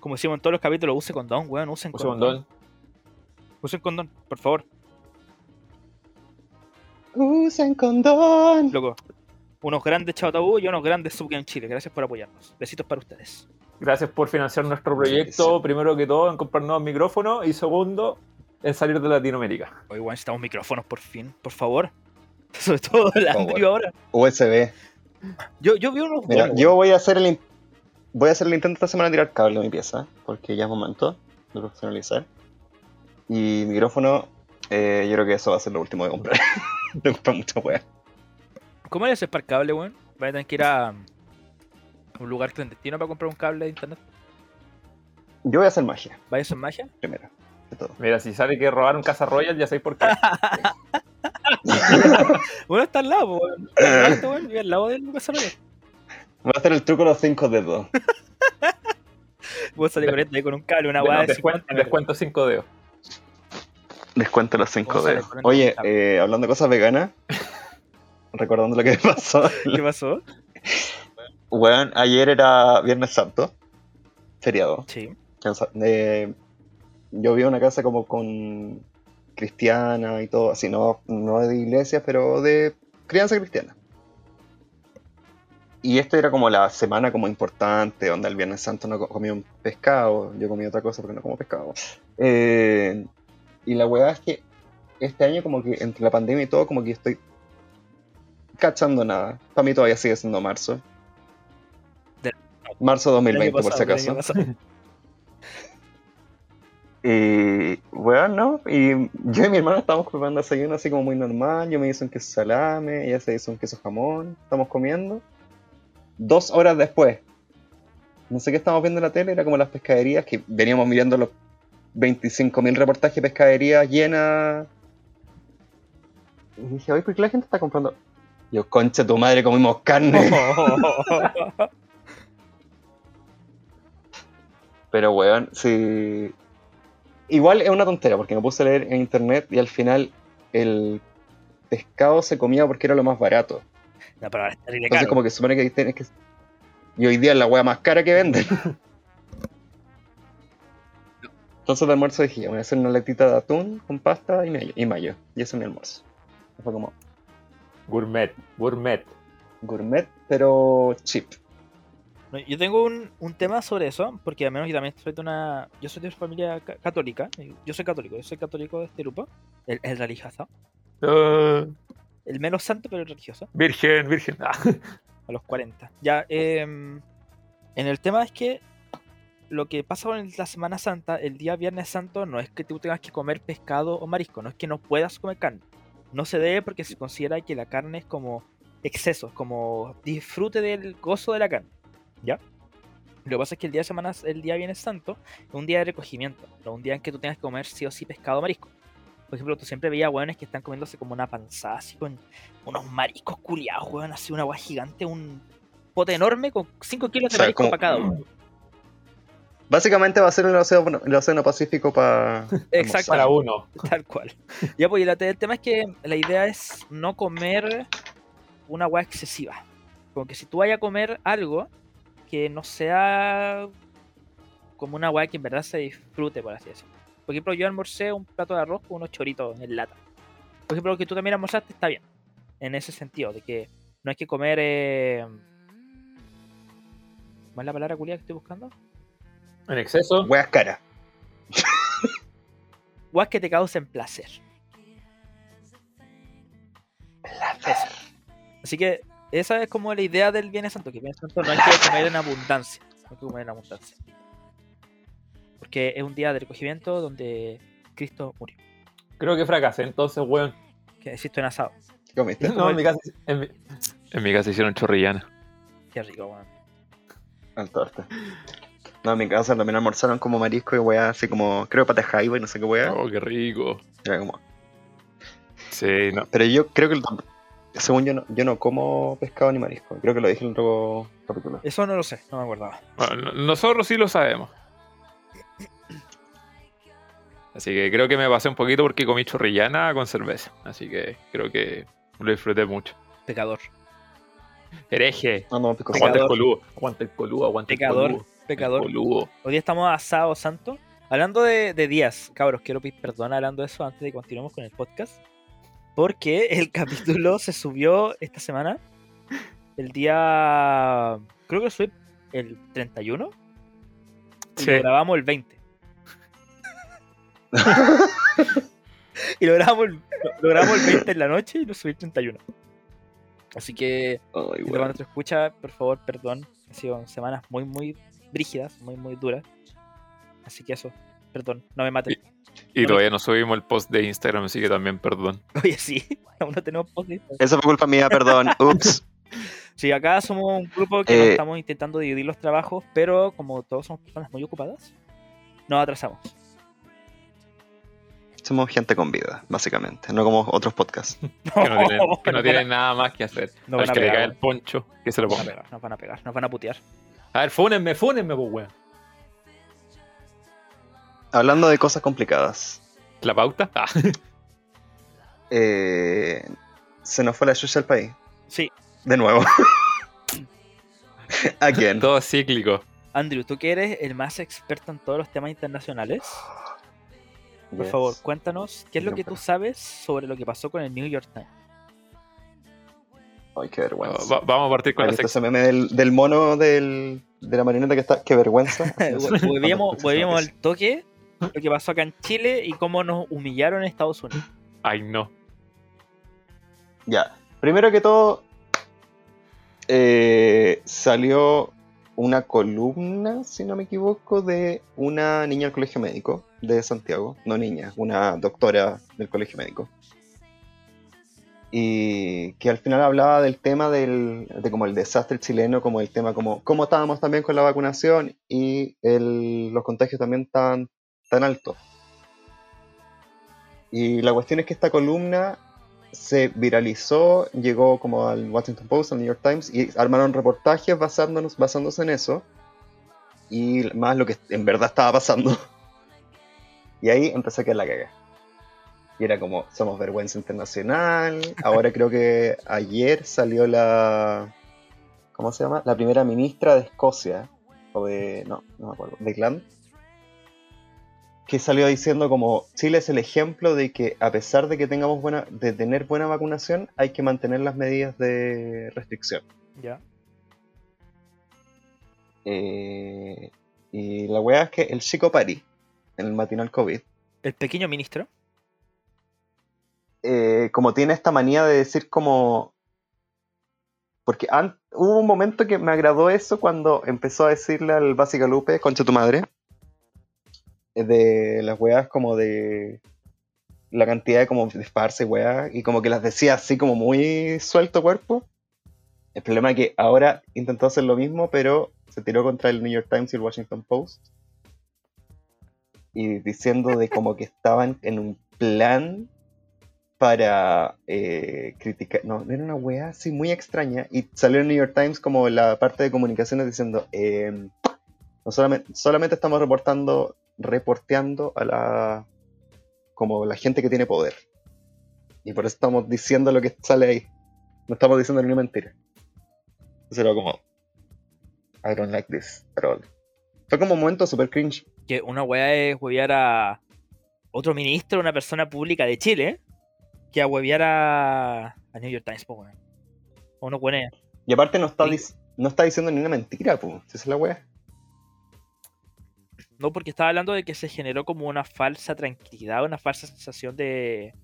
Speaker 1: Como decimos en todos los capítulos, use condón, weón, usen
Speaker 3: Use
Speaker 1: condón.
Speaker 3: condón.
Speaker 1: Usen condón, por favor,
Speaker 2: Usen condón.
Speaker 1: loco. Unos grandes Chao Tabú y unos grandes Subgame Chile. Gracias por apoyarnos. Besitos para ustedes.
Speaker 3: Gracias por financiar nuestro proyecto, primero que todo en comprar nuevos micrófonos y segundo en salir de Latinoamérica.
Speaker 1: Hoy, weón, necesitamos micrófonos por fin, por favor. Sobre todo el. Andrew ahora.
Speaker 2: USB.
Speaker 1: Yo, yo vi unos
Speaker 2: Mira, yo voy a hacer el voy a hacer el intento esta semana de tirar cable de mi pieza, porque ya es momento de profesionalizar. Y micrófono, eh, yo creo que eso va a ser lo último de comprar. de comprar mucha.
Speaker 1: ¿Cómo le haces para el cable, weón? Vas a tener que ir a um, un lugar clandestino para comprar un cable de internet.
Speaker 2: Yo voy a hacer magia,
Speaker 1: ¿Vaya a hacer magia?
Speaker 2: primero, de todo.
Speaker 3: Mira, si sale que robaron Casa Royal, ya sabéis por qué.
Speaker 1: Bueno, está al lado, weón. Está al lado, del Lucas Arroyo.
Speaker 2: Voy a hacer el truco de los cinco dedos.
Speaker 1: Vos salís corriendo ahí con un cable, una
Speaker 3: Bueno,
Speaker 1: weá de
Speaker 3: descuento,
Speaker 1: 50 metros.
Speaker 3: descuento 5 dedos.
Speaker 2: Les cuento los cinco
Speaker 1: a
Speaker 2: dedos. Oye, eh, hablando de cosas veganas, recordando lo que me pasó.
Speaker 1: ¿Qué pasó?
Speaker 2: Weón, ayer era Viernes Santo, feriado.
Speaker 1: Sí.
Speaker 2: Eh, yo vi una casa como con cristiana y todo, así, no, no de iglesia, pero de crianza cristiana. Y esto era como la semana como importante, donde el Viernes Santo no co- comí un pescado, yo comí otra cosa porque no como pescado. Eh, y la weá es que este año como que entre la pandemia y todo, como que estoy cachando nada. Para mí todavía sigue siendo marzo.
Speaker 1: De-
Speaker 2: Marzo
Speaker 1: El año
Speaker 2: 2020, por si
Speaker 1: pasado,
Speaker 2: acaso.
Speaker 1: pasado.
Speaker 2: Y bueno, ¿no? Y yo y mi hermano estábamos preparando desayuno así como muy normal. Yo me hice un queso salame, ella se hizo un queso jamón. Estamos comiendo. Dos horas después, no sé qué estábamos viendo en la tele, era como las pescaderías que veníamos mirando los 25.000 reportajes de pescaderías llenas. Y dije, oye, ¿por qué la gente está comprando? Yo, concha tu madre, comimos carne. Pero, weón, sí. igual es una tontera, porque me puse a leer en internet y al final el pescado se comía porque era lo más barato.
Speaker 1: No, pero es
Speaker 2: Entonces
Speaker 1: caro.
Speaker 2: como que supone que tienes que... Y hoy día es la wea más cara que venden. Entonces de almuerzo dije, "Ya, voy a hacer una latita de atún con pasta y mayo. Y, mayo. y ese es mi almuerzo. Fue como
Speaker 3: Gourmet, gourmet.
Speaker 2: gourmet, pero cheap.
Speaker 1: No, yo tengo un, un tema sobre eso, porque al menos yo también soy de una. Yo soy de familia ca- católica. Yo soy católico, yo soy católico de este grupo. El, el religioso.
Speaker 3: Ah,
Speaker 1: El menos santo, pero el religioso.
Speaker 3: virgen, virgen. Ah.
Speaker 1: A los 40. Ya, em, en el tema es que lo que pasa con la Semana Santa, el día Viernes Santo, no es que tú tengas que comer pescado o marisco, no es que no puedas comer carne. No se debe porque se considera que la carne es como exceso, como disfrute del gozo de la carne. ¿Ya? Lo que pasa es que el día de semana, el día Viernes Santo, es un día de recogimiento, no un día en que tú tengas que comer sí o sí pescado o marisco. Por ejemplo, tú siempre veías hueones que están comiéndose como una panzada así con unos mariscos culiados, hueón, así una agua gigante, un pote enorme con 5 kilos de
Speaker 2: O sea,
Speaker 1: marisco
Speaker 2: como-
Speaker 1: para cada uno.
Speaker 2: Básicamente va a ser el océano, el océano Pacífico para...
Speaker 1: Exacto.
Speaker 3: Para uno.
Speaker 1: Tal cual. Ya, pues, y la- el tema es que la idea es no comer una agua excesiva. Como que si tú vayas a comer algo que no sea como una agua que en verdad se disfrute, por así decirlo. Por ejemplo, yo almorcé un plato de arroz con unos choritos en lata. Por ejemplo, lo que tú también almorzaste está bien. En ese sentido, de que no hay que comer. Eh... ¿Cuál es la palabra culia que estoy buscando?
Speaker 3: En exceso.
Speaker 2: Weas caras.
Speaker 1: Guas que te causen placer. Eso. Así que esa es como la idea del Viernes Santo, que el Viernes Santo no hay que comer en abundancia. No hay que comer en abundancia. Porque es un día de recogimiento donde Cristo murió.
Speaker 3: Creo que fracasé, entonces, weón.
Speaker 1: Que existe en asado.
Speaker 2: ¿Qué comiste?
Speaker 3: No, en mi casa, en mi, en mi casa hicieron chorrillana.
Speaker 1: Qué rico, weón.
Speaker 2: Al torta. No, en mi casa también almorzaron como marisco y weá, así como, creo pata jaiba y no sé qué weá.
Speaker 3: Oh, qué rico.
Speaker 2: Era como-
Speaker 3: Sí, no.
Speaker 2: Pero yo creo que, el- según yo no, yo no como pescado ni marisco. Creo que lo dije en otro capítulo.
Speaker 1: Eso no lo sé, no me acordaba.
Speaker 3: Bueno, nosotros sí lo sabemos. Así que creo que me pasé un poquito porque comí chorrillana con cerveza. Así que creo que lo disfruté mucho.
Speaker 1: Pecador.
Speaker 3: Hereje.
Speaker 2: No, no, pico
Speaker 3: Aguanta el
Speaker 1: Pecador.
Speaker 3: coludo. Aguanta el coludo, aguanta
Speaker 1: Pecador.
Speaker 3: el coludo.
Speaker 1: Pecador. Hoy día estamos asado santo. Hablando de, de días, cabros, quiero pedir perdón hablando de eso antes de que continuemos con el podcast. Porque el capítulo se subió esta semana. El día. Creo que fue el 31. Y
Speaker 3: Sí.
Speaker 1: lo grabamos el 20. y lo grabamos, el, lo, lo grabamos el 20 en la noche y lo subí el 31. Así que,
Speaker 2: Ay,
Speaker 1: si cuando te escucha, por favor, perdón. Han sido semanas muy, muy brígidas, muy, muy duras. Así que eso, perdón, no me maten.
Speaker 3: Y todavía no subimos el post de Instagram, así que también perdón.
Speaker 1: Oye, sí, aún no tenemos post de Instagram.
Speaker 2: Eso fue culpa mía, perdón. Ups.
Speaker 1: Sí, acá somos un grupo que nos
Speaker 2: Eh.
Speaker 1: estamos intentando dividir los trabajos, pero como todos somos personas muy ocupadas, nos atrasamos.
Speaker 2: Somos gente con vida, básicamente. No como otros podcasts.
Speaker 3: Que no tienen, que no
Speaker 1: nos
Speaker 3: tienen nada más que hacer.
Speaker 1: No
Speaker 3: Al
Speaker 1: van a
Speaker 3: que le
Speaker 1: pegar,
Speaker 3: cae el poncho, que se lo ponga.
Speaker 1: pegar, nos van a pegar, nos van a putear.
Speaker 3: A ver, fúnenme, fúnenme, pues, weón.
Speaker 2: Hablando de cosas complicadas.
Speaker 3: ¿La pauta? Ah.
Speaker 2: eh, se nos fue la chucha al país.
Speaker 1: Sí,
Speaker 2: De nuevo. Again.
Speaker 3: Todo cíclico.
Speaker 1: Andrew, tú que eres el más experto en todos los temas internacionales, por
Speaker 2: Yes.
Speaker 1: favor, cuéntanos qué es lo que tú sabes sobre lo que pasó con el New York Times.
Speaker 2: Ay, qué vergüenza.
Speaker 3: Va- vamos a partir con
Speaker 2: ¿Has
Speaker 3: la
Speaker 2: ese
Speaker 3: sección.
Speaker 2: meme del, del mono del, de la marioneta que está? ¡Qué vergüenza! Al
Speaker 1: al toque lo que pasó acá en Chile y cómo nos humillaron en Estados Unidos.
Speaker 3: Ay, no.
Speaker 2: Ya. Primero que todo, eh, salió una columna, si no me equivoco, de una niña del colegio médico de Santiago. No niña, una doctora del colegio médico. Y que al final hablaba del tema del, de como el desastre chileno, como el tema como cómo estábamos también con la vacunación y el- los contagios también estaban tan altos. Y la cuestión es que esta columna se viralizó, llegó como al Washington Post, al New York Times, y armaron reportajes basándonos, basándose en eso, y más lo que en verdad estaba pasando. Y ahí empezó a quedar la caga. Y era como, somos vergüenza internacional. Ahora creo que ayer salió la. ¿Cómo se llama? La primera ministra de Escocia. O de. No, no me acuerdo. De Gland. Que salió diciendo como Chile es el ejemplo de que a pesar de que tengamos buena. de tener buena vacunación, hay que mantener las medidas de restricción.
Speaker 1: Ya.
Speaker 2: Eh, y la weá es que el chico Pari, en el matinal COVID,
Speaker 1: El pequeño ministro.
Speaker 2: Eh, como tiene esta manía de decir como... Porque hubo un momento que me agradó eso cuando empezó a decirle al Básica Lupe, concha tu madre, eh, de las weas como de la cantidad de como y weas, y como que las decía así como muy suelto cuerpo. El problema es que ahora intentó hacer lo mismo, pero se tiró contra el New York Times y el Washington Post. Y diciendo de como que estaban en un plan para eh, criticar. No, era una weá así muy extraña. Y salió en New York Times como la parte de comunicaciones diciendo: eh, no solamente, estamos reportando, reporteando a la. como la gente que tiene poder. Y por eso estamos diciendo lo que sale ahí. No estamos diciendo ni una mentira. Entonces era como. I don't like this at all. Fue como un momento super cringe.
Speaker 1: Que una weá es huevear a otro ministro, una persona pública de Chile, que a huevear a, a New York Times, po, weón. O no pone.
Speaker 2: Y aparte no está,
Speaker 1: Sí.
Speaker 2: dic- no está diciendo ni una mentira, pues. Esa es la wea.
Speaker 1: No, porque estaba hablando de que se generó como una falsa tranquilidad, una falsa sensación de.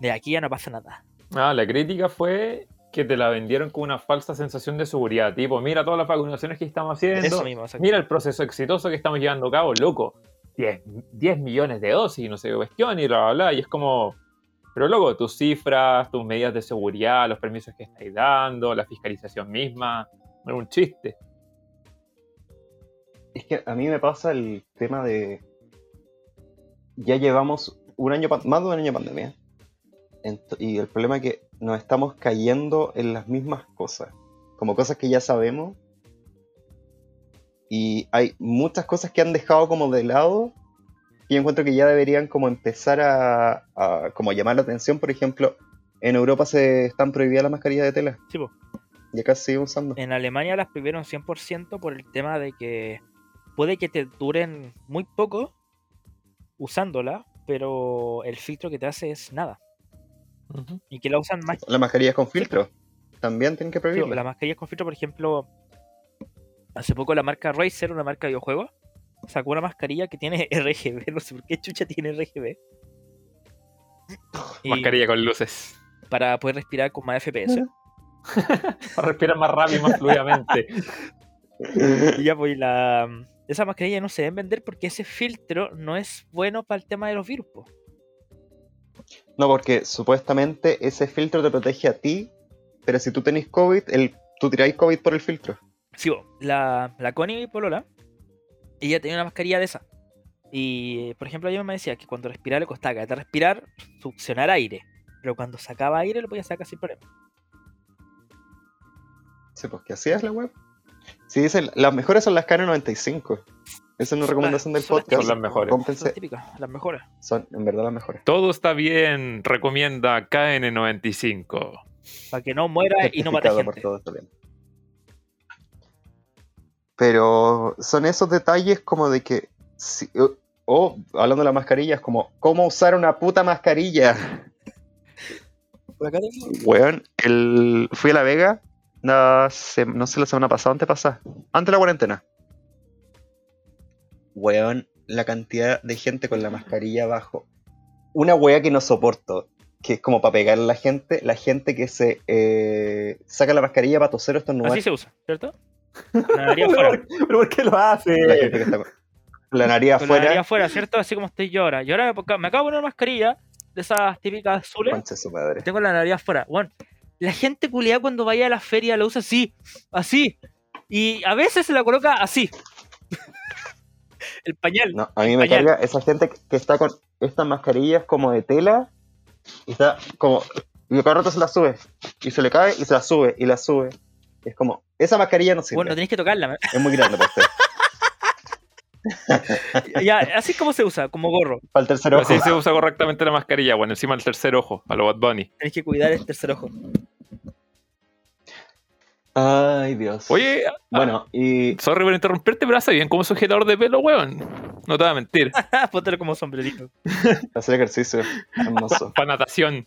Speaker 1: De aquí ya no pasa nada.
Speaker 3: Ah, la crítica fue que te la vendieron con una falsa sensación de seguridad. Tipo, mira todas las vacunaciones que estamos haciendo.
Speaker 1: Eso mismo, exacto.
Speaker 3: Mira el proceso exitoso que estamos llevando a cabo, loco. 10, 10 millones de dosis, no sé qué cuestión, y bla, bla, bla. Y es como, pero loco, tus cifras, tus medidas de seguridad, los permisos que estáis dando, la fiscalización misma, es un chiste.
Speaker 2: Es que a mí me pasa el tema de. Ya llevamos un año, más de un año de pandemia. Y el problema es que nos estamos cayendo en las mismas cosas. Como cosas que ya sabemos. Y hay muchas cosas que han dejado como de lado. Y yo encuentro que ya deberían como empezar a, a como llamar la atención. Por ejemplo, en Europa se están prohibidas las mascarillas de tela.
Speaker 1: Sí, po.
Speaker 2: Y acá se siguen usando.
Speaker 1: En Alemania las prohibieron 100% por el tema de que puede que te duren muy poco usándola, pero el filtro que te hace es nada. Y que la usan más.
Speaker 2: Las mascarillas con filtro. También tienen que
Speaker 1: Sí,
Speaker 2: prohibirlas.
Speaker 1: las mascarillas con filtro, por ejemplo, hace poco la marca Razer, una marca de videojuegos, sacó una mascarilla que tiene RGB. No sé por qué chucha tiene RGB. Y
Speaker 3: Mascarilla con luces.
Speaker 1: para poder respirar con más FPS.
Speaker 3: Para respirar más rápido y más fluidamente.
Speaker 1: Y ya, pues, la, esa mascarilla no se deben vender porque ese filtro no es bueno para el tema de los virus. po.
Speaker 2: No, porque supuestamente ese filtro te protege a ti, pero si tú tenés COVID, el, tú tiráis COVID por el filtro.
Speaker 1: Sí, la, la Connie Polola, ella tenía una mascarilla de esa. Y, por ejemplo, ella me decía que cuando respiraba le costaba de respirar, succionar aire. Pero cuando sacaba aire lo podía sacar sin problema.
Speaker 2: Sí, pues que así es la web. Sí, dice, las mejores son las KN95. Esa es una recomendación del
Speaker 1: Son las
Speaker 2: podcast.
Speaker 3: Son las mejores.
Speaker 1: Son típicas, las mejores.
Speaker 2: Son en verdad las mejores.
Speaker 3: Todo está bien, recomienda KN95.
Speaker 1: Para que no muera y no mate
Speaker 2: Certificado por
Speaker 1: gente.
Speaker 2: todo esto bien. Pero son esos detalles como de que. si- o o, hablando de las mascarillas, como cómo usar una puta mascarilla.
Speaker 1: Por acá tengo-
Speaker 2: Weón, el... fui a La Vega, la se- no sé, la semana pasada, antes pasada, antes de la cuarentena. Weón, la cantidad de gente con la mascarilla abajo. Una wea que no soporto, que es como para pegarle a la gente, la gente que se eh, saca la mascarilla para toser o estornudar.
Speaker 1: Así se usa, ¿cierto? La nariz afuera.
Speaker 3: ¿Pero por qué lo hace?
Speaker 2: La gente que está con la nariz
Speaker 1: Con la nariz
Speaker 2: afuera.
Speaker 1: afuera, ¿cierto? Así como estoy yo ahora. Y ahora me, acabo de poner una mascarilla de esas típicas azules.
Speaker 2: Concha de su madre.
Speaker 1: Tengo la nariz afuera. Bueno, la gente culiada cuando vaya a la feria la usa así, así. Y a veces se la coloca así. El pañal.
Speaker 2: No, a mí me
Speaker 1: Pañal.
Speaker 2: carga esa gente que está con estas mascarillas como de tela y está como. Y cada rato se la sube. Y se le cae y se la sube y la sube. Es como. Esa mascarilla no sirve.
Speaker 1: bueno, tenéis que tocarla.
Speaker 2: Es muy grande para usted.
Speaker 1: Ya, así es como se usa, como gorro.
Speaker 2: Para el tercer ojo.
Speaker 3: Así se usa correctamente la mascarilla, bueno, encima del tercer ojo, a lo Bad Bunny.
Speaker 1: Tenés que cuidar el tercer ojo.
Speaker 2: Ay, Dios.
Speaker 3: Oye, ah,
Speaker 2: Bueno, y
Speaker 3: sorry por interrumpirte, pero hace bien como sujetador de pelo, weón. No te voy a mentir.
Speaker 1: Póntelo como sombrerito.
Speaker 2: hacer ejercicio. Hermoso.
Speaker 3: Para natación.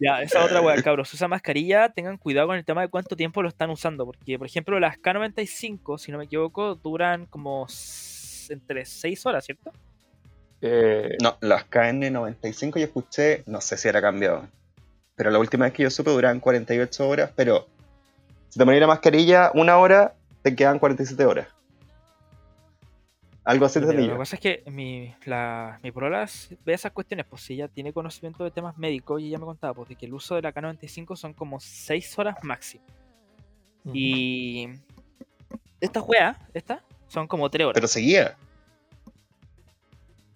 Speaker 1: Ya, esa otra weá, cabros. Usa mascarilla, tengan cuidado con el tema de cuánto tiempo lo están usando. Porque, por ejemplo, las K95, si no me equivoco, duran como entre 6 horas, ¿cierto?
Speaker 3: Eh,
Speaker 2: No, las KN95 yo escuché, no sé si era cambiado. Pero la última vez que yo supe duraban 48 horas, pero si te ponías la mascarilla una hora, te quedan 47 horas. Algo así de
Speaker 1: lo que pasa es que mi, la, mi ve esas cuestiones, pues si ella tiene conocimiento de temas médicos y ella me contaba pues, de que el uso de la K95 son como 6 horas máximo. Y estas weas, estas, son como 3 horas.
Speaker 2: Pero seguía.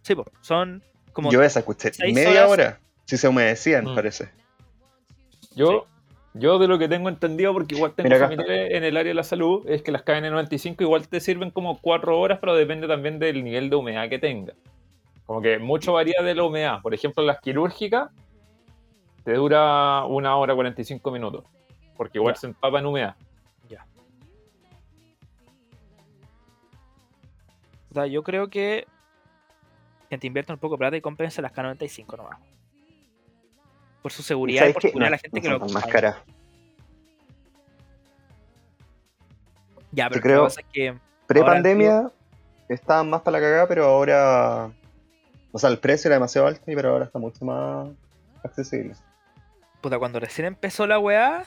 Speaker 1: sí, pues, son como
Speaker 2: Yo esa escuché media
Speaker 1: horas.
Speaker 2: hora. Si se humedecían,
Speaker 3: Mm.
Speaker 2: parece.
Speaker 3: Yo, yo de lo que tengo entendido, porque igual tengo familiares en el área de la salud, es que las KN95 igual te sirven como 4 horas, pero depende también del nivel de humedad que tenga. Como que mucho varía de la humedad. Por ejemplo, las quirúrgicas te dura una hora 45 minutos, porque igual
Speaker 1: Ya.
Speaker 3: se empapa en humedad.
Speaker 1: Ya. O sea, yo creo que gente invierta un poco de plata y compensa las K95 nomás. Por su seguridad y
Speaker 2: ¿Sabes
Speaker 1: por de
Speaker 2: No,
Speaker 1: la gente
Speaker 2: no
Speaker 1: que lo
Speaker 2: más caras.
Speaker 1: Ya, pero
Speaker 2: Yo creo-
Speaker 1: que pasa es que
Speaker 2: Pre-pandemia estaban más para la cagada, pero ahora. O sea, el precio era demasiado alto, y pero ahora está mucho más accesible.
Speaker 1: puta, cuando recién empezó la weá,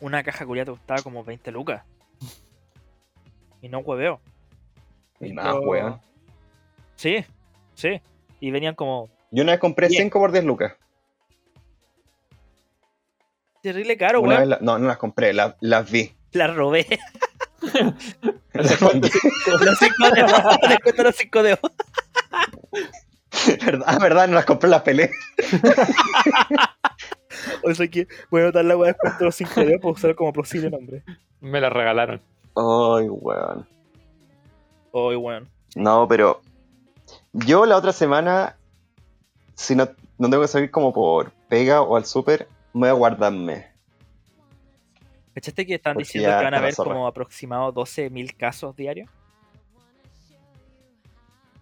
Speaker 1: una caja culia te costaba como 20 lucas. Y no hueveo.
Speaker 2: Y más, weón.
Speaker 1: Sí, sí. Y venían como
Speaker 2: Yo una vez compré
Speaker 1: Bien.
Speaker 2: 5 por 10 lucas.
Speaker 1: Terrible caro,
Speaker 2: Una
Speaker 1: weón.
Speaker 2: la- no, no las compré, la- las vi.
Speaker 1: La robé.
Speaker 2: Las
Speaker 1: 5 de Descuento los 5 de
Speaker 2: ¿Verdad? Ah, verdad, no las compré, las pelé.
Speaker 1: O sea que voy a anotar la weá después de los 5 de para usar como posible nombre.
Speaker 3: Me la regalaron.
Speaker 2: Ay, weón.
Speaker 1: Oy, weón.
Speaker 2: No, pero yo la otra semana, si no, no tengo que salir como por pega o al súper, me voy a guardarme.
Speaker 1: ¿Cachaste que están
Speaker 2: Porque
Speaker 1: diciendo que van a
Speaker 2: la
Speaker 1: haber como aproximado 12.000 casos diarios?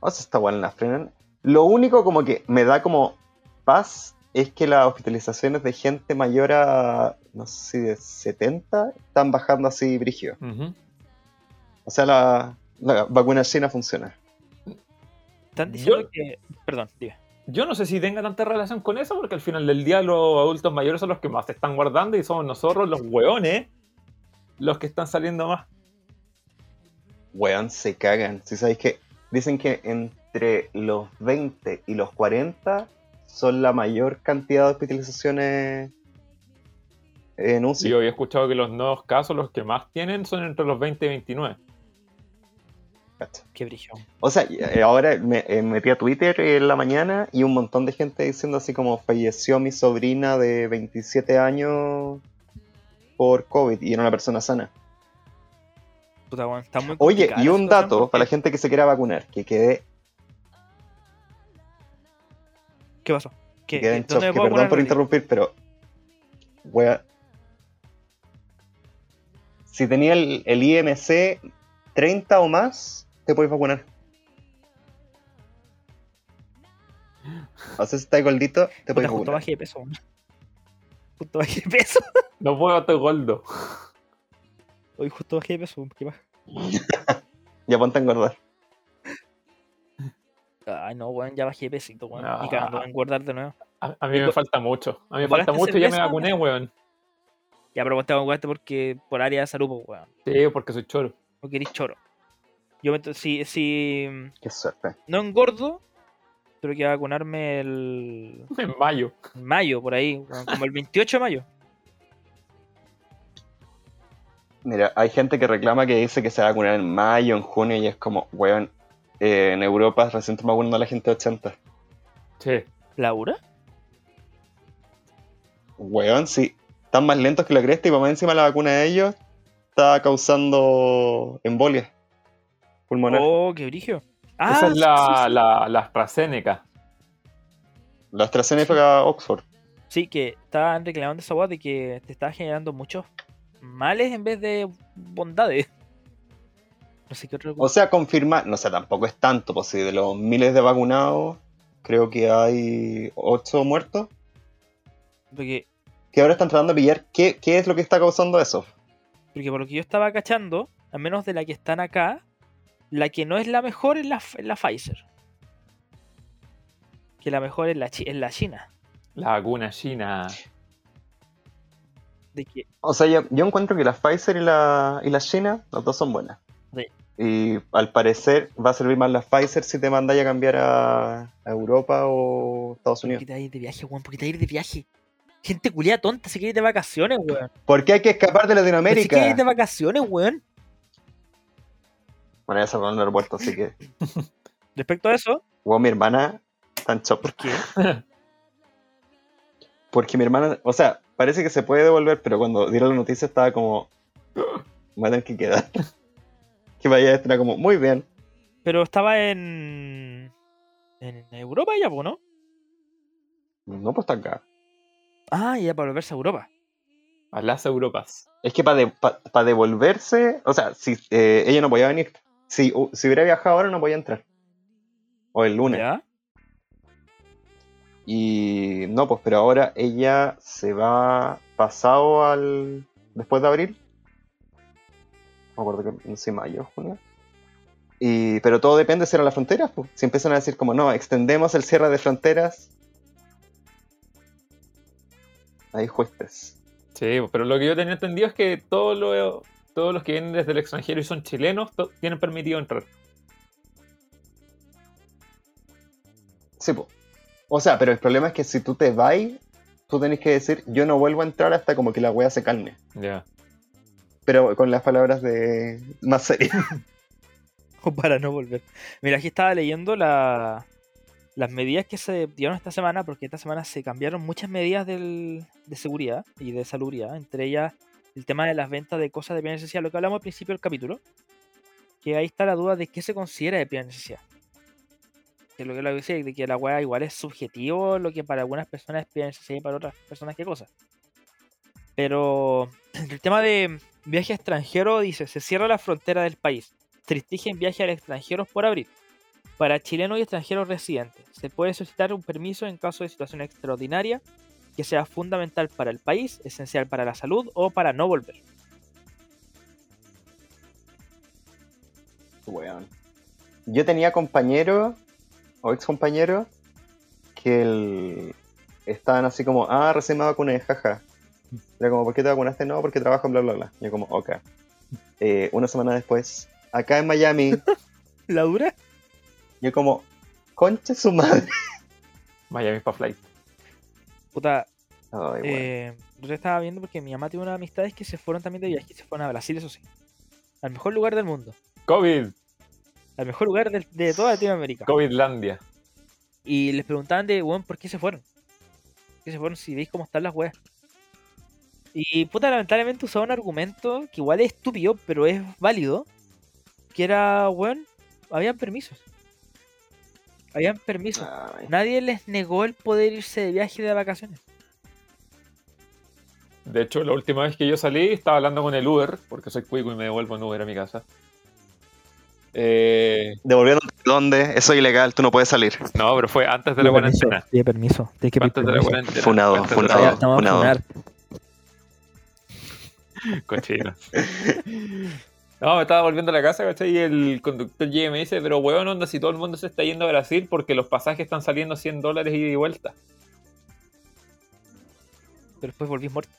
Speaker 2: O sea, está bueno, las frenan. Lo único como que me da como paz es que las hospitalizaciones de gente mayor a, no sé si de 70, están bajando así brígido. O sea, la, la vacuna china funciona.
Speaker 1: Están diciendo
Speaker 3: Yo-
Speaker 1: que. Perdón, diga.
Speaker 3: Yo no sé si tenga tanta relación con eso, porque al final del día los adultos mayores son los que más se están guardando y somos nosotros, los hueones, los que están saliendo más.
Speaker 2: Weón, se cagan. Si sabéis que dicen que entre los 20 y los 40 son la mayor cantidad de hospitalizaciones en UCI.
Speaker 3: Sí, yo había escuchado que los nuevos casos, los que más tienen, son entre los 20 y 29.
Speaker 2: Cacha.
Speaker 1: Qué brillo.
Speaker 2: O sea, eh, ahora me eh, metí a Twitter en la mañana y un montón de gente diciendo así como falleció mi sobrina de 27 años por COVID y era una persona sana.
Speaker 1: Puta, weón. Está muy
Speaker 2: Oye, y un dato
Speaker 1: porque-
Speaker 2: para la gente que se quiera vacunar, que quedé,
Speaker 1: ¿Qué pasó? ¿Qué,
Speaker 2: que quedé en
Speaker 1: qué- ¿Dónde
Speaker 2: shock,
Speaker 1: me
Speaker 2: que perdón por interrumpir, pero wea, si tenía el, el IMC 30 o más, te puedes vacunar. O sea, si estás gordito, te puedes
Speaker 1: justo
Speaker 2: vacunar.
Speaker 1: bajé de peso. Justo bajé de peso.
Speaker 3: No puedo estar gordo.
Speaker 1: Hoy justo bajé de peso. ¿Qué pasa?
Speaker 2: Ya ponte a engordar.
Speaker 1: Ay, no, weón, ya bajé de pesito, weón.
Speaker 3: Ah.
Speaker 1: Y cagando, voy a engordar de nuevo.
Speaker 3: A, a mí me
Speaker 1: ¿Tú-
Speaker 3: falta mucho. A mí me
Speaker 1: ¿tú
Speaker 3: falta mucho y ya me vacuné, weón.
Speaker 1: Ya, pero vos te vacunaste porque por área de salud, pues, weón.
Speaker 3: Sí, porque soy choro.
Speaker 1: No querís choro. Yo, me- si, si
Speaker 2: Qué suerte.
Speaker 1: no engordo, creo que voy a vacunarme el
Speaker 3: En mayo.
Speaker 1: en mayo, por ahí, como el 28 de mayo.
Speaker 2: Mira, hay gente que reclama que dice que se va a vacunar en mayo, en junio, y es como, weón, eh, en Europa recién están vacunando a la gente de 80.
Speaker 3: Sí.
Speaker 1: ¿Laura?
Speaker 2: Weón, sí, están más lentos que la cresta y más encima la vacuna de ellos está causando embolia pulmonar.
Speaker 1: Oh, qué brillo. Ah,
Speaker 3: Esa es la,
Speaker 1: sí, sí.
Speaker 3: la, la AstraZeneca.
Speaker 2: La AstraZeneca Oxford.
Speaker 1: Sí, que estaban reclamando esa weá de que te estaba generando muchos males en vez de bondades. No sé qué otro.
Speaker 2: O sea, confirmar, no sé, tampoco es tanto, pues si de los miles de vacunados, creo que hay 8 muertos,
Speaker 1: porque,
Speaker 2: que ahora están tratando de pillar qué, qué es lo que está causando eso.
Speaker 1: porque por lo que yo estaba cachando, al menos de la que están acá, la que no es la mejor es la, es la Pfizer. Que la mejor es la, es la China.
Speaker 3: La vacuna china.
Speaker 1: De
Speaker 2: O sea, yo, yo encuentro que la Pfizer y la, y la China, las dos son buenas.
Speaker 1: Sí.
Speaker 2: Y al parecer va a servir más la Pfizer si te mandáis a cambiar a, a Europa o Estados
Speaker 1: ¿Por
Speaker 2: Unidos.
Speaker 1: qué te vas a ir de viaje, weón? ¿Por qué te vas a ir de viaje? Gente culia tonta, se quiere ir de vacaciones, weón.
Speaker 2: ¿Por qué hay que escapar de Latinoamérica?
Speaker 1: quiere ir de vacaciones, weón.
Speaker 2: Bueno, ya cerraron el aeropuerto, así que.
Speaker 1: Respecto a eso,
Speaker 2: Wow, mi hermana está en shock.
Speaker 1: ¿por qué?
Speaker 2: Porque mi hermana, o sea, parece que se puede devolver, pero cuando dieron la noticia estaba como. Me voy a tener que quedar. que vaya a estar como, muy bien.
Speaker 1: Pero estaba en. En Europa ya, ¿no?
Speaker 2: No, pues está acá.
Speaker 1: Ah, ya para volverse a Europa.
Speaker 3: A las Europas.
Speaker 2: Es que para devolverse, o sea, si eh, ella no podía venir. Si, si hubiera viajado ahora no podía entrar. O el lunes.
Speaker 1: ¿Ya?
Speaker 2: Y no, pues, pero ahora ella se va pasado al. después de abril. No me acuerdo que no sé, mayo, junio. Y, pero todo depende de cierre las fronteras. Pues. Si empiezan a decir como no, extendemos el cierre de fronteras. Ahí jueces.
Speaker 3: Sí, pero lo que yo tenía entendido es que todos los, todos los que vienen desde el extranjero y son chilenos to- tienen permitido entrar.
Speaker 2: Sí, pues. O sea, pero el problema es que si tú te vas, tú tenés que decir yo no vuelvo a entrar hasta como que la wea se calme.
Speaker 3: Ya.
Speaker 2: Pero con las palabras de más serias.
Speaker 1: O para no volver. Mira, aquí estaba leyendo la- las medidas que se dieron esta semana, porque esta semana se cambiaron muchas medidas del- de seguridad y de salubridad, entre ellas el tema de las ventas de cosas de primera necesidad, lo que hablamos al principio del capítulo, que ahí está la duda de qué se considera de primera necesidad. Que lo que lo decía, de que la weá igual es subjetivo, lo que para algunas personas es primera necesidad y para otras personas qué cosa. Pero el tema de viaje extranjero dice, se cierra la frontera del país se restringen viajes al extranjero por abril. Para chilenos y extranjeros residentes, se puede solicitar un permiso en caso de situación extraordinaria que sea fundamental para el país, esencial para la salud o para no volver.
Speaker 2: Weón. Yo tenía compañeros o ex compañeros que el- estaban así como, ah, recién me vacuné, jaja. Era como, ¿por qué te vacunaste? No, porque trabajo en bla bla bla. Yo como, ok. Eh, una semana después, acá en Miami,
Speaker 1: ¿La dura?
Speaker 2: yo como, concha su madre.
Speaker 3: Miami para flight.
Speaker 1: Puta,
Speaker 2: Ay,
Speaker 1: eh, yo estaba viendo porque mi mamá tiene unas amistades que se fueron también de viaje, se fueron a Brasil, eso sí. Al mejor lugar del mundo.
Speaker 3: COVID.
Speaker 1: Al mejor lugar del- de, toda Latinoamérica.
Speaker 3: COVIDlandia.
Speaker 1: Y les preguntaban de, weón, ¿por qué se fueron? ¿Por qué se fueron si veis cómo están las weas? Y puta, lamentablemente usaba un argumento que igual es estúpido, pero es válido. Que era, weón, habían permisos. Habían permisos.
Speaker 2: Ay.
Speaker 1: Nadie les negó el poder irse de viaje de vacaciones.
Speaker 3: De hecho, la última vez que yo salí, estaba hablando con el Uber, porque soy cuico y me devuelvo en Uber a mi casa. Eh,
Speaker 2: Devolviendo dónde, eso es ilegal, tú no puedes salir.
Speaker 3: no, pero fue antes de la cuarentena.
Speaker 1: Tiene permiso. Tiene que
Speaker 3: Antes de la cuarentena.
Speaker 2: Funado, funado. Funado.
Speaker 1: funar.
Speaker 3: No, me estaba volviendo a la casa, ¿cachai? Y el conductor llega y me dice, pero weón, onda, si todo el mundo se está yendo a Brasil porque los pasajes están saliendo 100 dólares ida y vuelta.
Speaker 1: Pero después volví muerto.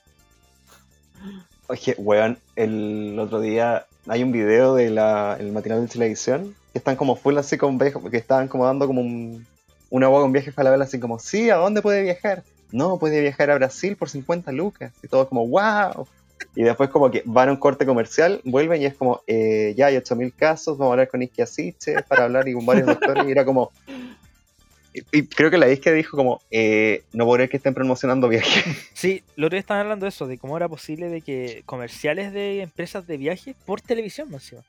Speaker 2: Oye, weón, el otro día hay un video de la, el matinal de televisión que están como full así con viajes, porque estaban como dando como un, una agua con viajes para la así como, sí, ¿a dónde puede viajar? No, puede viajar a Brasil por 50 lucas. Y todo como, wow. Y después como que van a un corte comercial, vuelven y es como, eh, ya hay 8000 casos, vamos a hablar con Isquia Siche para hablar y con varios doctores. Y era como, Y, y creo que la disque dijo como, eh, no creer que estén promocionando viajes.
Speaker 1: Sí, lo otro día estaban hablando de eso, de cómo era posible de que comerciales de empresas de viajes por televisión, más encima.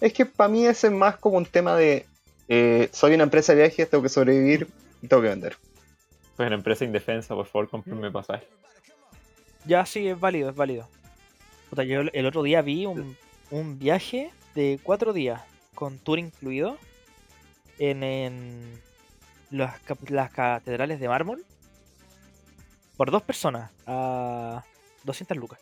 Speaker 2: es que para mí ese es más como un tema de, eh, soy una empresa de viajes, tengo que sobrevivir y tengo que vender.
Speaker 3: Soy una empresa indefensa, por favor, cómprenme pasaje.
Speaker 1: Ya sí, es válido, es válido. Yo el otro día vi un, un viaje de cuatro días con tour incluido en, en las, las catedrales de mármol por dos personas a 200 lucas.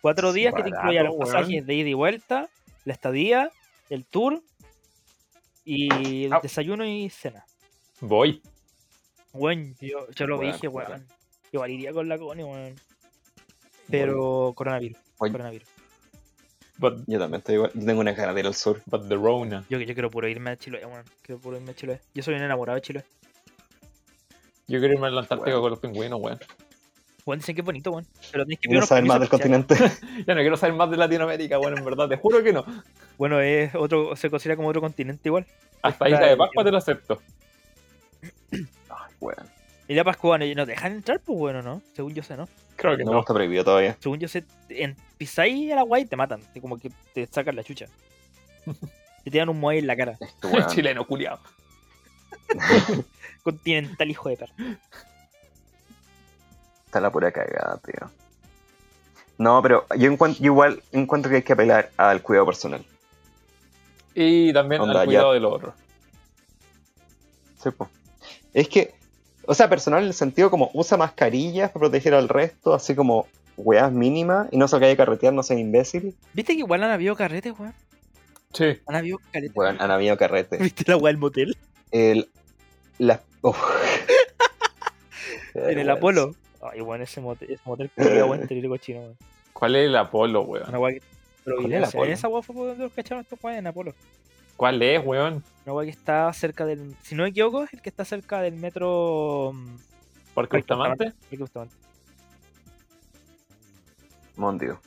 Speaker 1: Cuatro días que te
Speaker 3: barato,
Speaker 1: incluían los pasajes de ida y vuelta, la estadía, el tour y el
Speaker 3: Au.
Speaker 1: desayuno y cena.
Speaker 3: Voy.
Speaker 1: Bueno, yo, yo lo
Speaker 2: Weón,
Speaker 1: dije,
Speaker 2: weón.
Speaker 1: weón. Igual iría con la Connie, weón. Pero coronavirus.
Speaker 2: Oye.
Speaker 1: Coronavirus.
Speaker 3: But,
Speaker 2: Yo también estoy igual, yo tengo una ganas de ir al sur.
Speaker 3: but the Rona.
Speaker 1: Yo, yo quiero puro irme a Chiloé, weón. Quiero puro irme a Chiloé. Yo soy un enamorado de Chiloé.
Speaker 3: Yo quiero irme a la Antártica
Speaker 2: Bueno.
Speaker 3: con los pingüinos, weón.
Speaker 1: Weón, dicen que es bonito, weón. Pero tienes que
Speaker 2: Quiero saber más del continente.
Speaker 3: Ya no quiero saber más de Latinoamérica, weón, en verdad, te juro que no.
Speaker 1: Bueno, es otro, se considera como otro continente igual.
Speaker 3: Hasta
Speaker 1: Está
Speaker 3: Isla de. Pascua te lo acepto.
Speaker 2: Ay, weón.
Speaker 1: Y la Pascua, no nos dejan entrar, pues bueno, ¿no? Según yo sé, ¿no?
Speaker 3: Creo que
Speaker 2: No,
Speaker 3: no.
Speaker 2: está prohibido todavía.
Speaker 1: Según yo sé, en pisáis a la guay y te matan. Y como que te sacan la chucha. Te tiran un muelle en la cara.
Speaker 2: Este weón.
Speaker 3: Chileno, culiado.
Speaker 1: Continental hijo de perra.
Speaker 2: Está la pura cagada, tío. No, pero yo, encuent- yo igual encuentro que hay que apelar al cuidado personal.
Speaker 3: Y también
Speaker 2: Onda,
Speaker 3: al cuidado de los otros.
Speaker 2: Sí, po. Es que, o sea, personal en el sentido como usa mascarillas para proteger al resto, así como weas mínimas, y no se a carretear, no sean imbécil.
Speaker 1: ¿Viste que igual han habido carretes, weón?
Speaker 3: Sí.
Speaker 1: Han habido carretes.
Speaker 2: Weón, han habido carretes.
Speaker 1: ¿Viste la weá del motel?
Speaker 2: El. La.
Speaker 1: En el Apolo. Ay, weón, ese motel, ese motel culiao, weón, terrible cochino, weón.
Speaker 3: ¿Cuál es el Apolo, weón?
Speaker 1: Una weá que. Pero
Speaker 2: ¿Cuál es el Apolo?
Speaker 1: esa weá fue por donde los cacharon estos weones en Apolo.
Speaker 3: ¿Cuál es, weón?
Speaker 1: Una weá que está cerca del. Si no me equivoco, es el que está cerca del metro. mm,
Speaker 3: ¿Por Bustamante?
Speaker 1: Bustamante.
Speaker 2: Mondio.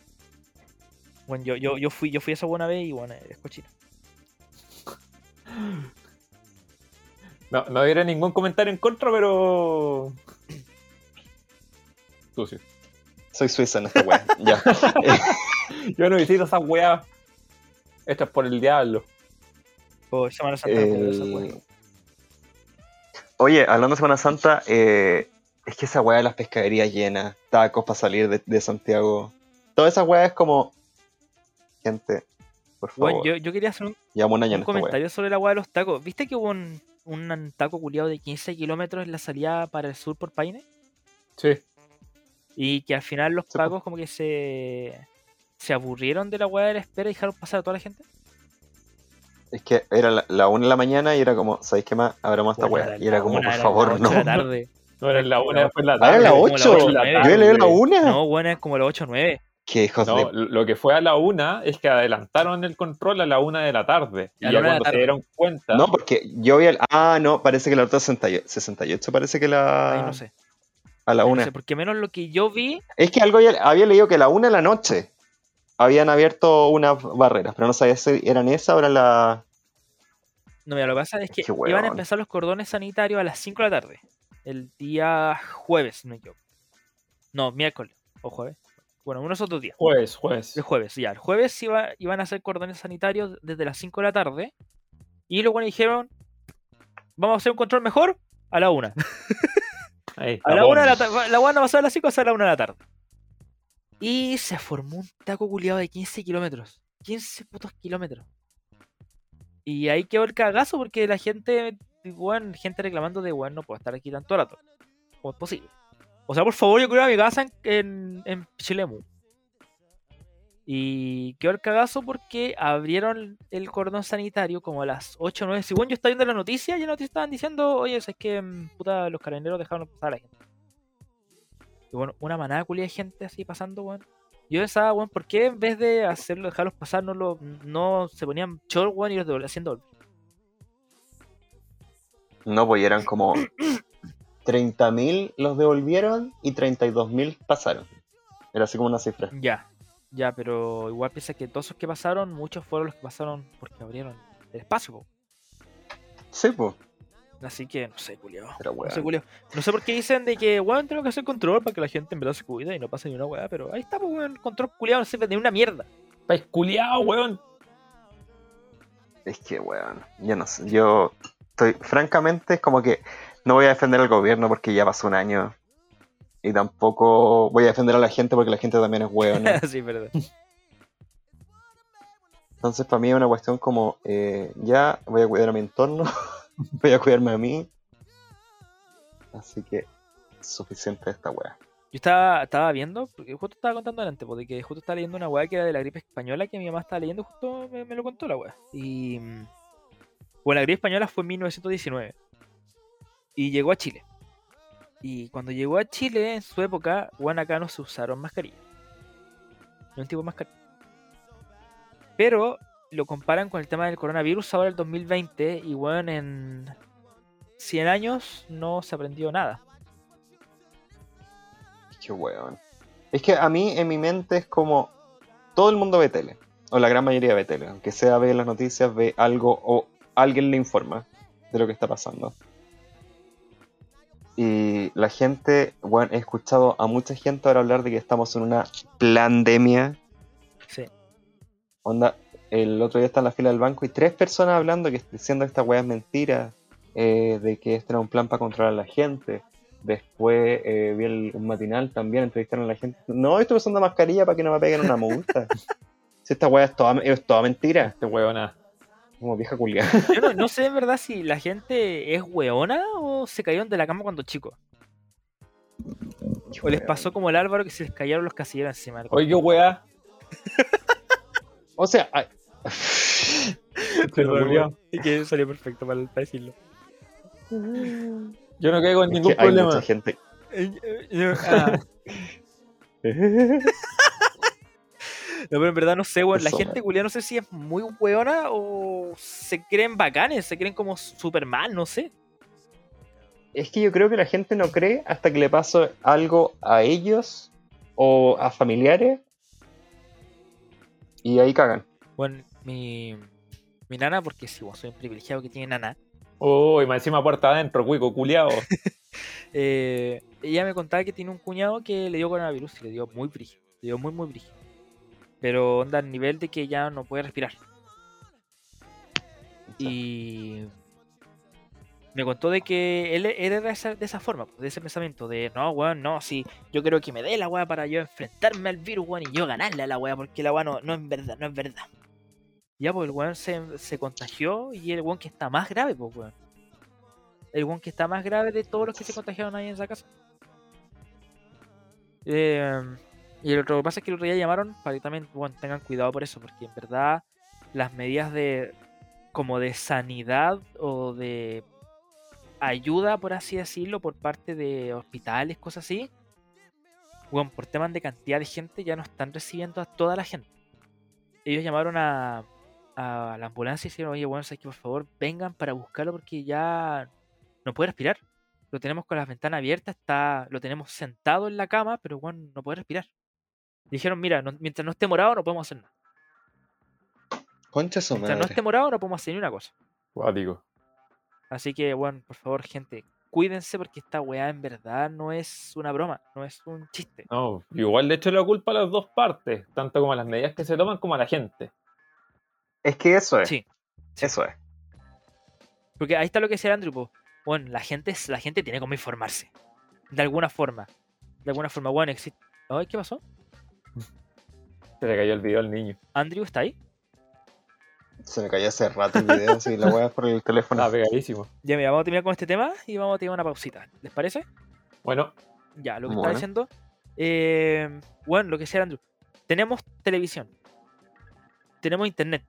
Speaker 1: Bueno, yo, yo, yo fui, yo fui a esa buena vez y bueno, es cochino.
Speaker 3: No, no diré ningún comentario en contra, pero. Sucio.
Speaker 2: Soy suiza en esta wea. ya.
Speaker 3: Yo no visito esas weas. Esto es por el diablo.
Speaker 1: O Semana Santa. esa weá.
Speaker 2: El- Oye, hablando de Semana Santa, eh, es que esa weá de las pescaderías llenas, tacos para salir de, de Santiago. Toda esa weá es como. Gente, por favor.
Speaker 1: Bueno, yo, yo quería hacer un,
Speaker 2: un año
Speaker 1: un comentario sobre la weá de los tacos. ¿Viste que hubo un, un taco culiado de 15 kilómetros en la salida para el sur por Paine?
Speaker 3: Sí.
Speaker 1: Y que al final los
Speaker 2: Sí, po.
Speaker 1: tacos como que se, se aburrieron de la weá de la espera y dejaron pasar a toda la gente.
Speaker 2: Es que era la, la una de la mañana y era como, ¿sabéis qué más? Abramos esta weá. Y era como,
Speaker 1: una,
Speaker 2: por favor,
Speaker 1: las
Speaker 2: no.
Speaker 1: ocho de la tarde.
Speaker 3: No era la una después la
Speaker 2: Ah,
Speaker 3: tarde.
Speaker 2: era la
Speaker 1: como las
Speaker 2: 8.
Speaker 1: ocho, nueve.
Speaker 2: Yo leí la una.
Speaker 1: No, bueno, es como las 8 o 9.
Speaker 2: Qué hijos
Speaker 3: No,
Speaker 2: de.
Speaker 3: lo que fue a la una es que adelantaron el control a la una de la tarde. Y ya cuando se dieron cuenta.
Speaker 2: No, porque yo vi el. Ah, no, parece que la otra 68. 68 parece que la.
Speaker 1: Ahí no sé.
Speaker 2: A la
Speaker 1: no
Speaker 2: una.
Speaker 1: sé, porque menos lo que yo vi,
Speaker 2: Es que algo había, había leído que a la una de la noche habían abierto unas barreras, pero no sabía si eran esas o eran la.
Speaker 1: No, mira, lo que pasa es que
Speaker 2: Qué
Speaker 1: iban a empezar los cordones sanitarios a las 5 de la tarde. El día jueves, no me equivoco. No, miércoles o jueves. Bueno, unos otros días.
Speaker 3: Jueves, jueves.
Speaker 1: El jueves, ya. El jueves iba, iban a hacer cordones sanitarios desde las 5 de la tarde. Y luego dijeron, vamos a hacer un control mejor a la 1.
Speaker 3: Ahí,
Speaker 1: A la
Speaker 3: tapón.
Speaker 1: 1 de la tarde. La 1 no pasó a las 5, a la 1 de la tarde. Y se formó un taco culiado de 15 kilómetros. 15 putos kilómetros. Y ahí quedó el cagazo porque la gente, weón, gente reclamando de, weón, no puedo estar aquí tanto rato. ¿Cómo es posible? O sea, por favor, yo quiero ir a mi casa en, en, en Pichilemu. Y quedó el cagazo porque abrieron el cordón sanitario como a las 8 o 9. Según yo estaba viendo la noticia, ya la noticia estaban diciendo, oye, es que mm, puta, los carabineros dejaron pasar a la gente. Y bueno, una manada culia de gente así pasando, weón. Yo pensaba, weón, ¿por qué en vez de hacerlo, dejarlos pasar, no, lo, no se ponían short, weón, y los devolvían haciendo
Speaker 2: No, pues eran como 30.000 los devolvieron y 32.000 pasaron. Era así como una cifra.
Speaker 1: Ya, ya, pero igual piensa que todos esos que pasaron, muchos fueron los que pasaron porque abrieron el espacio, po.
Speaker 2: Sí, pues.
Speaker 1: Así que no sé, culiao.
Speaker 2: Pero
Speaker 1: No
Speaker 2: weón.
Speaker 1: sé, culiao. No sé por qué dicen de que, weón, tengo que hacer control para que la gente en verdad se cuide y no pase ni una weá, pero ahí está, pues, weón, control culiado no sirve de una mierda.
Speaker 3: País culiao, weón.
Speaker 2: Es que, weón, yo no sé. Yo estoy, francamente, es como que no voy a defender al gobierno porque ya pasó un año. Y tampoco voy a defender a la gente porque la gente también es weona.
Speaker 1: sí, verdad.
Speaker 2: Entonces, para mí es una cuestión como, eh, ya voy a cuidar a mi entorno, voy a cuidarme a mí. Así que, suficiente de esta wea.
Speaker 1: Yo estaba, estaba viendo, porque justo estaba contando adelante, porque que justo estaba leyendo una weá que era de la gripe española que mi mamá estaba leyendo, justo me, me lo contó la weá. Y. mm, Bueno, la gripe española fue en 1919. Y llegó a Chile. Y cuando llegó a Chile, en su época, bueno, acá no se usaron mascarillas. No un tipo de mascarilla. Pero lo comparan con el tema del coronavirus ahora el 2020 y bueno, en 100 años no se aprendió nada.
Speaker 2: Qué weón. Es que a mí, en mi mente, es como, todo el mundo ve tele. O la gran mayoría ve tele. Aunque sea ve las noticias, ve algo o alguien le informa de lo que está pasando. Y la gente, bueno, he escuchado a mucha gente ahora hablar de que estamos en una pandemia.
Speaker 1: Sí.
Speaker 2: Onda, el otro día estaba en la fila del banco y tres personas hablando que diciendo que esta weá es mentira, eh, de que este era un plan para controlar a la gente. Después eh, vi el- un matinal también, entrevistaron a la gente. No, estoy usando mascarilla para que no me peguen una multa. si esta weá es toda, es toda mentira,
Speaker 3: Este weona.
Speaker 2: como vieja culiada.
Speaker 1: Yo no, no sé en verdad si la gente es weona o se cayeron de la cama cuando chicos. O les pasó como el Álvaro que se les cayeron los casilleros encima. del
Speaker 3: Oye, qué weá.
Speaker 2: O sea,
Speaker 1: Y que salió perfecto para, para decirlo.
Speaker 3: Yo no caigo en
Speaker 2: es
Speaker 3: ningún
Speaker 2: que hay
Speaker 3: problema.
Speaker 2: mucha gente.
Speaker 1: Ah, No, pero en verdad no sé, weón. La gente culia no sé si es muy weona o se creen bacanes, se creen como Superman, no sé.
Speaker 2: Es que yo creo que la gente no cree hasta que le pasa algo a ellos o a familiares y ahí cagan.
Speaker 1: Bueno, mi, mi nana, porque sí, bueno, soy un privilegiado que tiene nana,
Speaker 3: Uy, más encima puerta adentro, cuico, culiao.
Speaker 1: eh, ella me contaba que tiene un cuñado que le dio coronavirus y le dio muy brígido, le dio muy, muy brígido. Pero onda al nivel de que ya no puede respirar. Y me contó de que él, él era de esa, de esa forma, pues, de ese pensamiento, de no, weón, no, sí, yo creo que me dé la weá para yo enfrentarme al virus, weón, y yo ganarle a la weá, porque la weá no, no es verdad, no es verdad. Ya, pues el weón se, se contagió y el weón que está más grave, pues weón. El weón que está más grave de todos los que se contagiaron ahí en esa casa. Eh, y lo que pasa es que el otro día llamaron para que también bueno, tengan cuidado por eso, porque en verdad las medidas de como de sanidad o de ayuda, por así decirlo, por parte de hospitales, cosas así, bueno, por temas de cantidad de gente ya no están recibiendo a toda la gente. Ellos llamaron a, a la ambulancia y dijeron, oye, bueno, que por favor vengan para buscarlo porque ya no puede respirar. Lo tenemos con las ventanas abiertas, está, lo tenemos sentado en la cama, pero bueno, no puede respirar. Dijeron, mira, no- mientras no esté morado no podemos hacer nada.
Speaker 2: Concha su
Speaker 1: Mientras no
Speaker 2: madre.
Speaker 1: esté morado no podemos hacer ni una cosa.
Speaker 3: Cuático.
Speaker 1: Así que, bueno, por favor, gente, cuídense porque esta weá en verdad no es una broma, no es un chiste.
Speaker 3: No, igual le echo la culpa a las dos partes, tanto como a las medidas que se toman como a la gente.
Speaker 2: Es que eso es.
Speaker 1: Sí,
Speaker 2: Eso es.
Speaker 1: porque ahí está lo que decía Andrew. po. Bueno, la gente, la gente tiene como informarse. De alguna forma. De alguna forma, bueno, existe. Ay, ¿qué pasó?
Speaker 3: Se le cayó el video al niño.
Speaker 1: ¿Andrew está ahí?
Speaker 2: Se me cayó hace rato el video, si la weá es por el teléfono.
Speaker 3: Estaba pegadísimo.
Speaker 1: Ya, mira, vamos a terminar con este tema y vamos a tener una pausita. ¿Les parece?
Speaker 3: Bueno,
Speaker 1: Ya, lo que
Speaker 2: Bueno.
Speaker 1: estaba diciendo. eh, bueno, lo que decía Andrew. Tenemos televisión. Tenemos internet.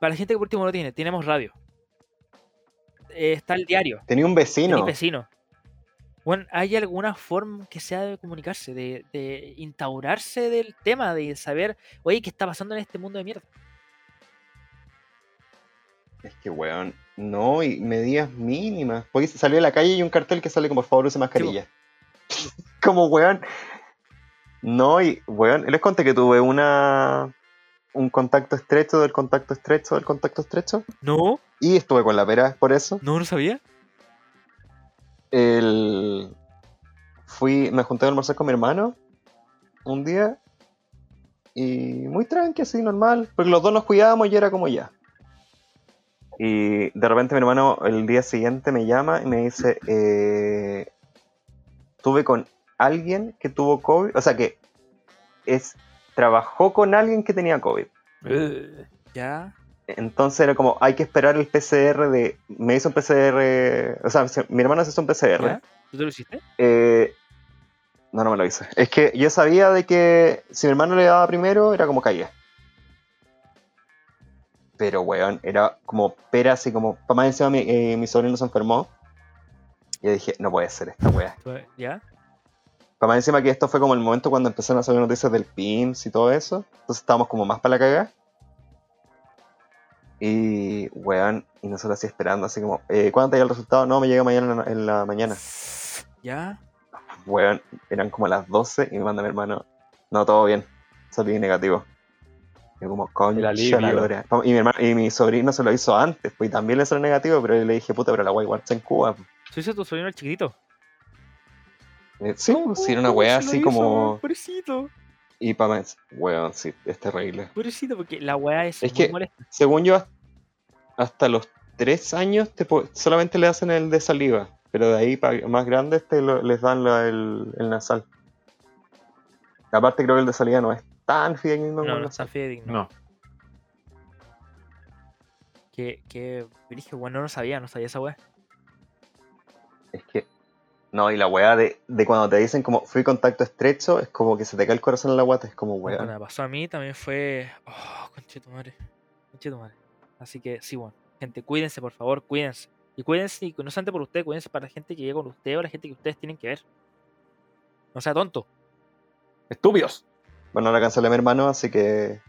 Speaker 1: Para la gente que por último no tiene, tenemos radio. Eh, está el diario.
Speaker 2: Tenía un vecino.
Speaker 1: vecino. Bueno, ¿hay alguna forma que sea de comunicarse, de, de instaurarse del tema, de saber, oye, qué está pasando en este mundo de mierda?
Speaker 2: Es que weón. No, y medidas mínimas. Porque salió a la calle y un cartel que sale como por favor use mascarilla. como weón. No, y weón, les conté que tuve una un contacto estrecho del contacto estrecho del contacto estrecho.
Speaker 1: No,
Speaker 2: Y estuve con la pera por eso.
Speaker 1: no, no sabía.
Speaker 2: El... Fui, me junté a almorzar con mi hermano un día. Y muy tranqui, así, normal. Porque los dos nos cuidábamos y era como ya. Y de repente mi hermano el día siguiente me llama y me dice, eh, tuve con alguien que tuvo COVID, o sea que es, trabajó con alguien que tenía COVID.
Speaker 3: Eh,
Speaker 1: Ya.
Speaker 2: Entonces era como, hay que esperar el PCR de... Me hizo un PCR, o sea, se- mi hermano se hizo un PCR.
Speaker 1: ¿Ya? ¿Tú te lo hiciste?
Speaker 2: Eh, no, no me lo hice. Es que yo sabía de que si mi hermano le daba primero, era como caía. Pero, weón, era como pera, así como. Para más encima, mi, eh, mi sobrino se enfermó. Y yo dije, no puede ser esta weá.
Speaker 1: ¿Ya?
Speaker 2: Para más encima que esto fue como el momento cuando empezaron a salir noticias del PIMS y todo eso. Entonces estábamos como más para la cagada. Y, weón, y nosotros así esperando, así como, eh, ¿cuándo te llega el resultado? No, me llega mañana en la, mañana.
Speaker 1: ¿Ya?
Speaker 2: Weón, eran como las 12 y me manda mi hermano, no, todo bien, salí negativo. Y yo como, coño, la. Y mi, hermano, y mi sobrino se lo hizo antes, pues y también le salió negativo, pero yo le dije, puta, pero la guay igual está en Cuba.
Speaker 1: ¿Tú hiciste tu sobrino el chiquitito?
Speaker 2: Eh, sí, pues, sí, era una weá así como...
Speaker 1: Pobrecito,
Speaker 2: Y para más, weón, sí, es terrible.
Speaker 1: pobrecito, porque la weá es,
Speaker 2: Es
Speaker 1: muy
Speaker 2: que-
Speaker 1: molesta.
Speaker 2: Según yo, hasta los 3 años te solamente le hacen el de saliva, pero de ahí para más grandes te lo- les dan la- el, el nasal. Aparte creo que el de saliva no es tan fidedigno como
Speaker 1: No,
Speaker 2: el
Speaker 1: no está fidedigno.
Speaker 3: no.
Speaker 1: Que, que, dije, bueno, no lo sabía, no sabía esa weá.
Speaker 2: Es que. No, y la weá de, de cuando te dicen como fui contacto estrecho, es como que se te cae el corazón en la guata, es como
Speaker 1: Cuando
Speaker 2: weá.
Speaker 1: me pasó a mí también fue. Oh, conchetumare. Conchetumare. Así que sí, bueno. Gente, cuídense, por favor, cuídense. Y cuídense, y no solamente por ustedes, cuídense para la gente que llega con ustedes o la gente que ustedes tienen que ver. No sea tonto.
Speaker 3: Estúpidos.
Speaker 2: Bueno, ahora cancelé a mi hermano, así que.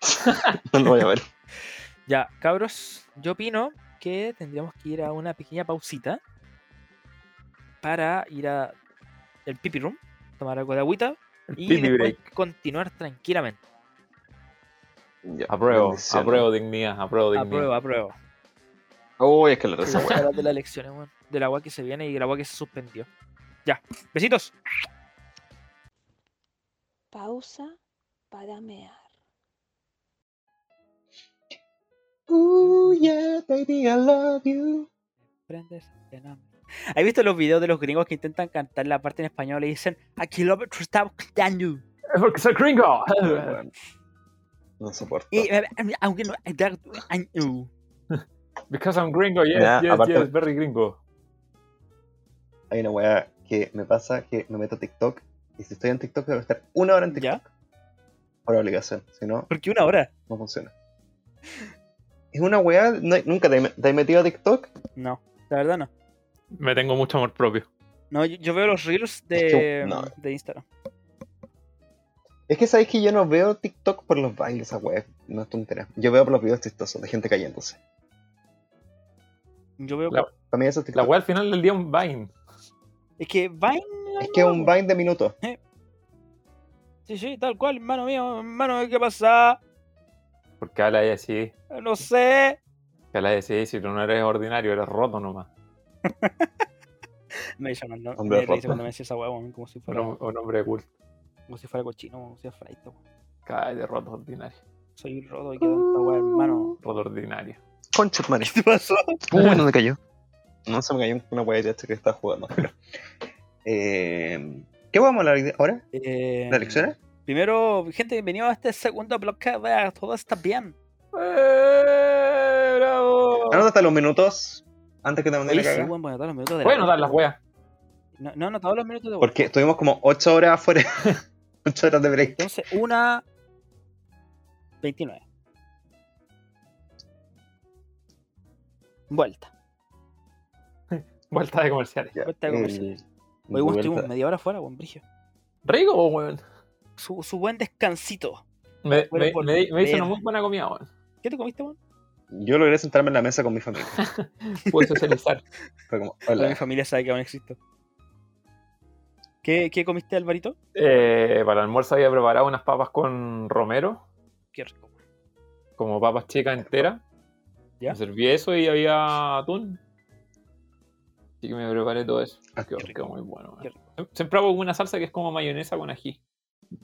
Speaker 2: no lo voy a ver.
Speaker 1: Ya, cabros, yo opino que tendríamos que ir a una pequeña pausita para ir a el pipi room, tomar algo de agüita
Speaker 3: El
Speaker 1: y después
Speaker 3: break.
Speaker 1: continuar tranquilamente.
Speaker 2: Ya,
Speaker 3: Apruebo, apruebo dignidad, apruebo dignidad.
Speaker 1: Apruebo, apruebo.
Speaker 2: Uy, es que la
Speaker 1: horas de las elecciones, weón. Del agua que se viene y del agua que se suspendió. Ya, besitos.
Speaker 4: Pausa para mear.
Speaker 2: Ooh, yeah, baby, I love you.
Speaker 1: Prendes en hambre. ¿Has visto los videos de los gringos que intentan cantar la parte en español y dicen a kilómetros estamos cantando?
Speaker 3: Es porque soy gringo.
Speaker 2: No soporto.
Speaker 1: Y eh, aunque no
Speaker 3: Because I'm gringo, yes,
Speaker 2: Ya,
Speaker 3: yes,
Speaker 2: aparte-
Speaker 3: yes, very gringo.
Speaker 2: Hay una weá que me pasa que me meto a TikTok y si estoy en TikTok debo estar una hora en TikTok.
Speaker 1: ¿Ya?
Speaker 2: Por obligación, si no,
Speaker 1: ¿Por qué una hora?
Speaker 2: no funciona. Es una weá, no- nunca te, te has metido a TikTok.
Speaker 1: No, la verdad no.
Speaker 3: Me tengo mucho amor propio.
Speaker 1: No, yo, yo veo los reels de,
Speaker 2: no.
Speaker 1: de Instagram.
Speaker 2: Es que sabéis que yo no veo TikTok por los bailes, esa weá, no es tontera. Yo veo por los videos chistosos de gente cayéndose.
Speaker 1: Yo veo.
Speaker 3: La-
Speaker 2: Para mí eso es
Speaker 3: La wea al final del día un Vine.
Speaker 1: Es que Vine.
Speaker 2: es que es un Vine de minutos.
Speaker 1: Sí, sí, tal cual, hermano mío, hermano, ¿qué pasa?
Speaker 3: Porque habla de así.
Speaker 1: No sé.
Speaker 3: Que habla de así, si tú no eres ordinario, eres roto nomás.
Speaker 1: Me hizo no,
Speaker 2: Hombre
Speaker 1: me dice
Speaker 2: roto.
Speaker 1: cuando me decía esa weón, como si fuera,
Speaker 3: Un, un hombre de culto.
Speaker 1: como si fuera cochino, como si fuera fraito.
Speaker 3: Cae de roto ordinario.
Speaker 1: Soy roto y qué tanta weá, hermano.
Speaker 3: Roto ordinario.
Speaker 2: Concha madre.
Speaker 1: ¿Qué te pasó?
Speaker 2: Uy, no me cayó. No se me cayó una weá de que estaba jugando. Pero. Eh, ¿Qué vamos a hablar ahora?
Speaker 1: Eh,
Speaker 2: ¿La lección?
Speaker 1: Primero, gente, bienvenido a este segundo bloque de Todo está bien.
Speaker 3: ¡Eh, ¡Bravo!
Speaker 2: Anota hasta los minutos antes que te mande
Speaker 1: Oye,
Speaker 2: la
Speaker 1: sí, voy a anotar los minutos de
Speaker 3: Pueden notar las weas.
Speaker 1: No, no he anotado los minutos de weá.
Speaker 2: Porque estuvimos como 8 horas afuera. 8 horas de break.
Speaker 1: Entonces, una 29. Vuelta.
Speaker 3: Vuelta de comerciales.
Speaker 2: Ya,
Speaker 1: Vuelta de comerciales.
Speaker 2: el-
Speaker 1: Hoy weón, estuvimos media hora afuera, buen brigio.
Speaker 3: Rico, po, weón.
Speaker 1: Su, su buen descansito.
Speaker 3: Me,
Speaker 1: Bueno,
Speaker 3: me, me, me hizo una muy buena comida, weón.
Speaker 1: ¿Qué te comiste, weón?
Speaker 2: Yo logré sentarme en la mesa con mi familia.
Speaker 3: Pude socializar.
Speaker 2: Fue como,
Speaker 1: mi familia sabe que aún existo. ¿Qué, qué comiste, Alvarito?
Speaker 3: Eh, para el almuerzo había preparado unas papas con romero.
Speaker 1: Qué rico. weón.
Speaker 3: como papas chicas enteras.
Speaker 1: ¿Ya?
Speaker 3: Me serví eso y había atún. Así que me preparé todo eso.
Speaker 2: Ah, qué rico.
Speaker 3: quedó muy bueno.
Speaker 1: Qué
Speaker 3: weón. Siempre hago una salsa que es como mayonesa con ají.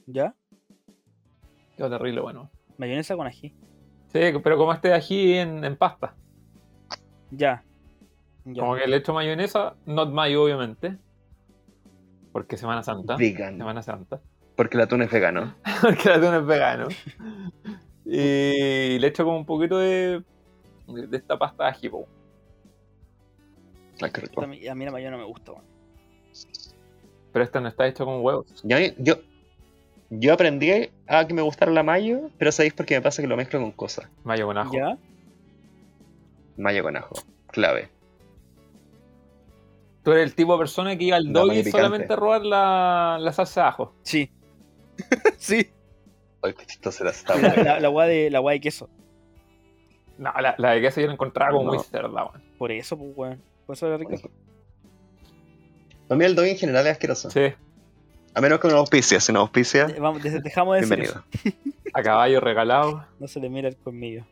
Speaker 1: ¿Ya?
Speaker 3: Quedó terrible bueno.
Speaker 1: Mayonesa con ají.
Speaker 3: Sí, pero como este ají en, en pasta.
Speaker 1: Ya. Ya.
Speaker 3: Como que le echo mayonesa, not mayo obviamente. Porque Semana Santa.
Speaker 2: Vegan.
Speaker 3: Semana Santa.
Speaker 2: Porque el atún es vegano.
Speaker 3: Porque el atún es vegano. Y le echo como un poquito de, de esta pasta de ají, po.
Speaker 2: Qué rico.
Speaker 1: A mí, a mí la mayonesa no me gusta.
Speaker 3: Pero esta no está hecho con huevos.
Speaker 2: Yo, yo, yo aprendí a que me gustara la mayo, pero sabéis por qué me pasa que lo mezclo con cosas.
Speaker 3: Mayo con ajo.
Speaker 1: ¿Ya?
Speaker 2: Mayo con ajo. Clave.
Speaker 3: Tú eres el tipo de persona que iba al doggy solamente a robar la, la salsa de ajo.
Speaker 1: Sí. sí.
Speaker 2: Ay, qué chistoso era esta
Speaker 1: La, la, la weá de, la weá de queso.
Speaker 3: No, la, la de queso yo la encontraba como
Speaker 2: No.
Speaker 3: muy cerda, weón.
Speaker 1: Por eso, pues, weón. Por eso era rico.
Speaker 2: Para mí el dog en general es asqueroso.
Speaker 3: Sí,
Speaker 2: A menos que no auspicia. Si no auspicia,
Speaker 1: Vamos, dejamos de
Speaker 2: bienvenido.
Speaker 3: a caballo regalado.
Speaker 1: No se le mira el colmillo.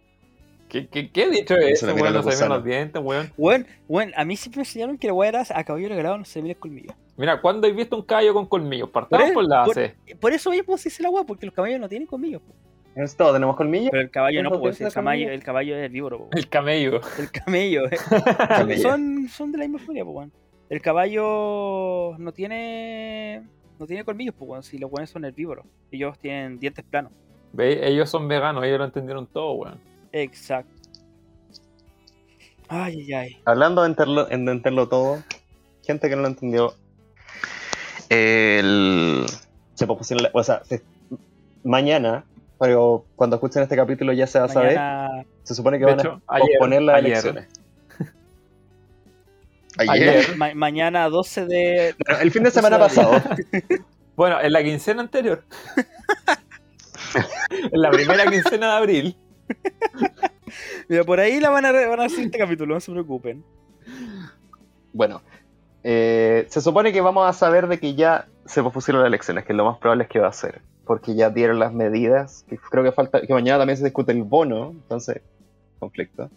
Speaker 3: ¿Qué, qué, qué dicho es eso,
Speaker 2: le
Speaker 3: weón? No se ven
Speaker 2: gusana.
Speaker 3: los dientes, weón.
Speaker 1: Weón, weón, a mí siempre me enseñaron que la weá era a caballo regalado no se le mira el colmillo.
Speaker 3: Mira, ¿cuándo has visto un caballo con colmillos? Partamos
Speaker 1: Por
Speaker 3: por la
Speaker 1: por-
Speaker 3: base.
Speaker 1: Por eso mismo se dice la weá, porque los caballos no tienen colmillos.
Speaker 2: Es todo, tenemos colmillos.
Speaker 1: Pero el caballo no,
Speaker 2: ¿Eso
Speaker 1: pues el caballo, el caballo es herbívoro, po.
Speaker 3: El camello.
Speaker 1: El camello, eh.
Speaker 2: Camello.
Speaker 1: son, son de la misma familia, pues, weón. El caballo no tiene. No tiene colmillos, pues, weón. Si los weones son herbívoros. Ellos tienen dientes planos.
Speaker 3: ¿Veis? Ellos son veganos, ellos lo entendieron todo, weón.
Speaker 1: Exacto. Ay, ay, ay.
Speaker 2: Hablando de entenderlo, en de entenderlo todo, gente que no lo entendió, el... se o sea, se- mañana, pero cuando escuchen este capítulo ya se va a saber, se supone que
Speaker 3: De
Speaker 2: van
Speaker 3: hecho,
Speaker 2: a
Speaker 3: ayer-
Speaker 2: posponer las
Speaker 3: ayer.
Speaker 2: elecciones.
Speaker 3: Ayer.
Speaker 1: ma- mañana 12 de.
Speaker 2: El fin de semana
Speaker 1: 12 de
Speaker 2: pasado.
Speaker 3: Bueno, en la quincena anterior. en la primera quincena de abril.
Speaker 1: Mira, por ahí la van a, van a hacer este capítulo, no se preocupen.
Speaker 2: Bueno, eh, se supone que vamos a saber de que ya se pospusieron las elecciones, que lo más probable es que va a ser, porque ya dieron las medidas, que creo que falta, que mañana también se discute el bono, entonces, conflicto.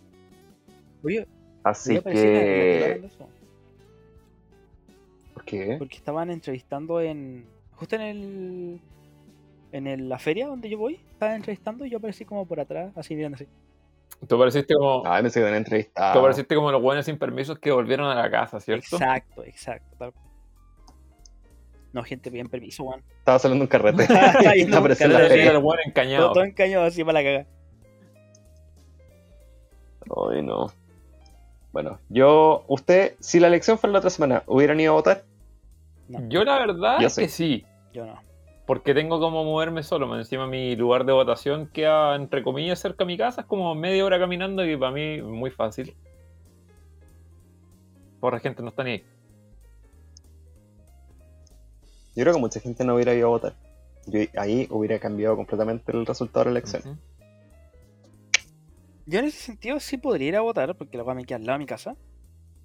Speaker 1: Oye,
Speaker 2: Así
Speaker 1: en en
Speaker 2: que...
Speaker 1: eso,
Speaker 2: ¿Por qué?
Speaker 1: Porque estaban entrevistando en. Justo en el. En el- la feria donde yo voy, estaban entrevistando y yo aparecí como por atrás, así mirando así.
Speaker 3: Tú pareciste como,
Speaker 2: Ay, me siguen entrevistando.
Speaker 3: tú pareciste como los buenos sin permisos que volvieron a la casa, ¿cierto?
Speaker 1: Exacto, exacto. tal cual. No, gente, bien permiso, weón.
Speaker 2: Estaba saliendo un carrete.
Speaker 1: Estaba yendo un
Speaker 2: en
Speaker 1: carrete.
Speaker 3: El buen
Speaker 1: Todo,
Speaker 3: encañado.
Speaker 1: todo encañado así para la caga.
Speaker 2: Ay, no. Bueno, yo, usted, si la elección fuera la otra semana, ¿hubieran ido a votar?
Speaker 3: Yo la verdad
Speaker 2: Yo
Speaker 3: es
Speaker 2: sí.
Speaker 3: que sí.
Speaker 1: Yo no.
Speaker 3: Porque tengo como moverme solo. Encima mi lugar de votación queda, entre comillas, cerca de mi casa. Es como media hora caminando y para mí es muy fácil. Por la gente no está ni ahí.
Speaker 2: Yo creo que mucha gente no hubiera ido a votar. Yo ahí hubiera cambiado completamente el resultado de la elección.
Speaker 1: Yo en ese sentido sí podría ir a votar, porque la weá me queda al lado de mi casa.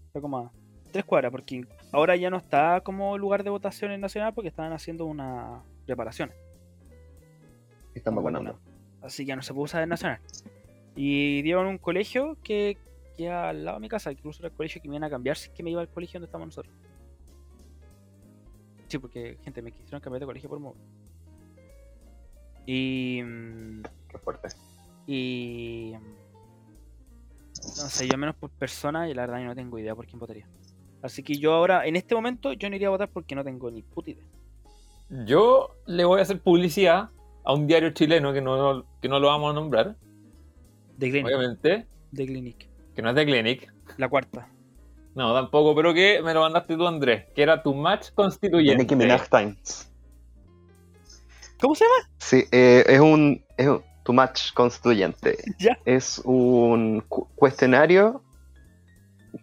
Speaker 1: Está como a tres cuadras, porque ahora ya no está como lugar de votación en Nacional porque estaban haciendo una reparación.
Speaker 2: Están vacunando.
Speaker 1: Así que ya no se puede usar en Nacional. Y dieron un colegio que queda al lado de mi casa, incluso era el colegio que me iban a cambiar si es que me iba al colegio donde estamos nosotros. Sí, porque, gente, me quisieron cambiar de colegio por móvil. Y. mm,
Speaker 2: Qué fuerte.
Speaker 1: Y. No sé, yo menos por persona y la verdad yo no tengo idea por quién votaría. Así que yo ahora, en este momento, yo no iría a votar porque no tengo ni puta idea.
Speaker 3: Yo le voy a hacer publicidad a un diario chileno que no, que no lo vamos a nombrar,
Speaker 1: De Clinic.
Speaker 3: obviamente,
Speaker 1: De Clinic.
Speaker 3: que no es de Clinic.
Speaker 1: La cuarta.
Speaker 3: No, tampoco, pero que me lo mandaste tú, Andrés, que era tu match
Speaker 2: De
Speaker 3: constituyente.
Speaker 2: Nicki Minaj Times.
Speaker 1: ¿Cómo se llama?
Speaker 2: Sí, eh, es un. Es un tu match constituyente.
Speaker 1: Ya.
Speaker 2: Es un cu- cuestionario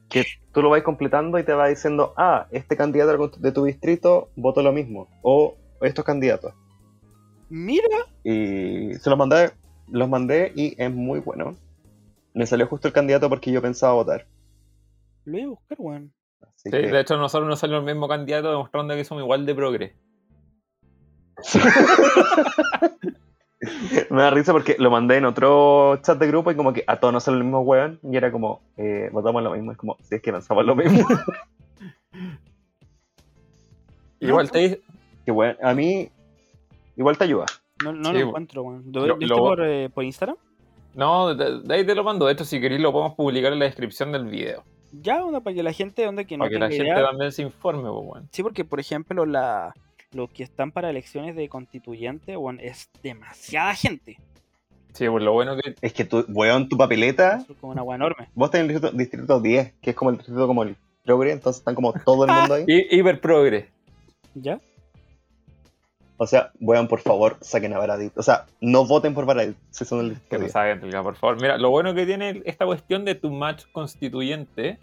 Speaker 2: que tú lo vas completando y te va diciendo, ah, este candidato de tu distrito votó lo mismo. O estos candidatos.
Speaker 1: Mira.
Speaker 2: Y se los mandé, los mandé y es muy bueno. Me salió justo el candidato porque yo pensaba votar.
Speaker 1: Lo voy a buscar, weón.
Speaker 3: Sí,
Speaker 2: que-
Speaker 3: de hecho, nosotros nos salió el mismo candidato demostrando que somos igual de progre.
Speaker 2: Me da risa porque lo mandé en otro chat de grupo y como que a todos nos sale el mismo weón y era como, eh, votamos lo mismo. Es como, si es que pensamos lo mismo.
Speaker 3: Igual te dice.
Speaker 2: que weón, a mí igual te ayuda.
Speaker 1: No, no
Speaker 3: Sí,
Speaker 1: lo encuentro, weón. ¿Lo,
Speaker 3: lo-
Speaker 1: viste
Speaker 3: lo-
Speaker 1: por, eh, por Instagram?
Speaker 3: No, de, de ahí te lo mando. De hecho, si queréis, lo podemos publicar en la descripción del video.
Speaker 1: Ya, onda, para que la gente, onda, que no
Speaker 3: para que la gente
Speaker 1: idea.
Speaker 3: también se informe, pues, weón.
Speaker 1: Sí, porque, por ejemplo, la, los que están para elecciones de constituyente, es demasiada gente.
Speaker 3: Sí, pues lo bueno que.
Speaker 2: Es que tu, weón, tu papeleta,
Speaker 1: Es como una weá enorme.
Speaker 2: vos tenés el distrito, distrito 10, que es como el distrito como el progre, entonces están como todo el mundo ahí.
Speaker 3: Hi- Hiper progre.
Speaker 1: ¿Ya?
Speaker 2: O sea, weón, por favor, saquen a Baradit. O sea, no voten por Baradit, si son el
Speaker 3: Que
Speaker 2: distrito
Speaker 3: lo
Speaker 2: 10.
Speaker 3: saquen, Telga, por favor. Mira, lo bueno que tiene esta cuestión de tu match constituyente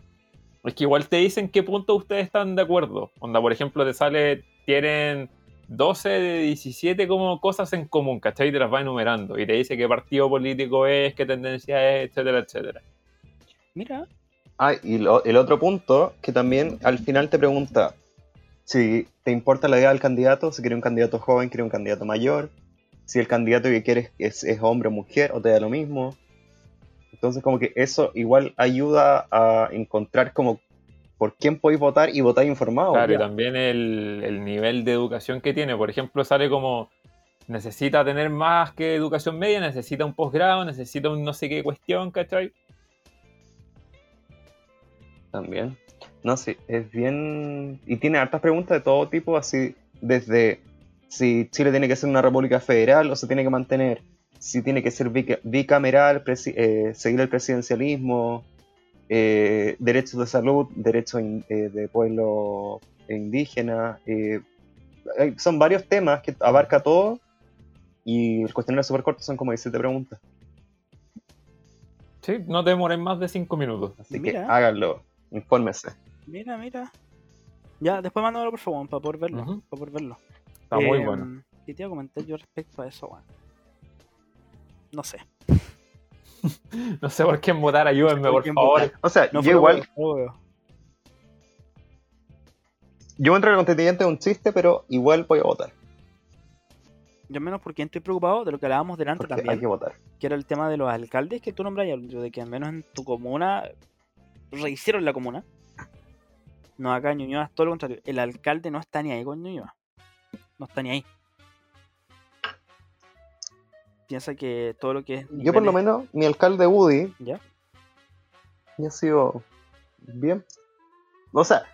Speaker 3: es que igual te dicen qué punto ustedes están de acuerdo. Onda, por ejemplo, te sale, tienen 12 de 17 como cosas en común, ¿cachai? Y te las va enumerando. Y te dice qué partido político es, qué tendencia es, etcétera, etcétera.
Speaker 1: Mira.
Speaker 2: Ah, y lo- el otro punto, que también al final te pregunta si te importa la idea del candidato, si quiere un candidato joven, quiere un candidato mayor, si el candidato que quieres es, es hombre o mujer, o te da lo mismo. Entonces como que eso igual ayuda a encontrar como por quién podéis votar y votar informado.
Speaker 3: Claro, y también el, el nivel de educación que tiene. Por ejemplo, sale como necesita tener más que educación media, necesita un posgrado, necesita un no sé qué cuestión, ¿cachai?
Speaker 2: También. No, sí, es bien... Y tiene hartas preguntas de todo tipo, así desde si Chile tiene que ser una república federal o se tiene que mantener, si tiene que ser bica- bicameral, eh, seguir el presidencialismo, eh, derechos de salud, derechos in- eh, de pueblo indígena. eh, son varios temas que abarca todo y el cuestionario es súper corto, son como 17 preguntas.
Speaker 3: Sí, no te demoren más de 5 minutos.
Speaker 2: Así
Speaker 1: Mira.
Speaker 2: que háganlo, infórmese.
Speaker 1: Mira, mira. Ya, después mándamelo por favor, para poder verlo.
Speaker 3: Ujú.
Speaker 1: Para poder verlo.
Speaker 3: Está muy
Speaker 1: Eh,
Speaker 3: bueno.
Speaker 1: ¿Qué te iba a comentar yo respecto a eso? No sé.
Speaker 3: No sé por quién votar, ayúdenme,
Speaker 1: por
Speaker 3: favor.
Speaker 2: O sea,
Speaker 1: No
Speaker 2: yo igual,
Speaker 1: veo.
Speaker 2: Yo entro en el constituyente es un chiste, pero igual voy a votar.
Speaker 1: Yo menos porque estoy preocupado de lo que hablábamos delante
Speaker 2: Porque
Speaker 1: también.
Speaker 2: hay que votar.
Speaker 1: que era el tema de los alcaldes que tú nombras, de que al menos en tu comuna rehicieron la comuna. No, acá en Ñuñoa es todo lo contrario. El alcalde no está ni ahí con Ñuñoa. No está ni ahí. Piensa que todo lo que es.
Speaker 2: Yo por lo menos, mi alcalde Woody
Speaker 1: ¿Ya?
Speaker 2: ya ha sido bien. O sea,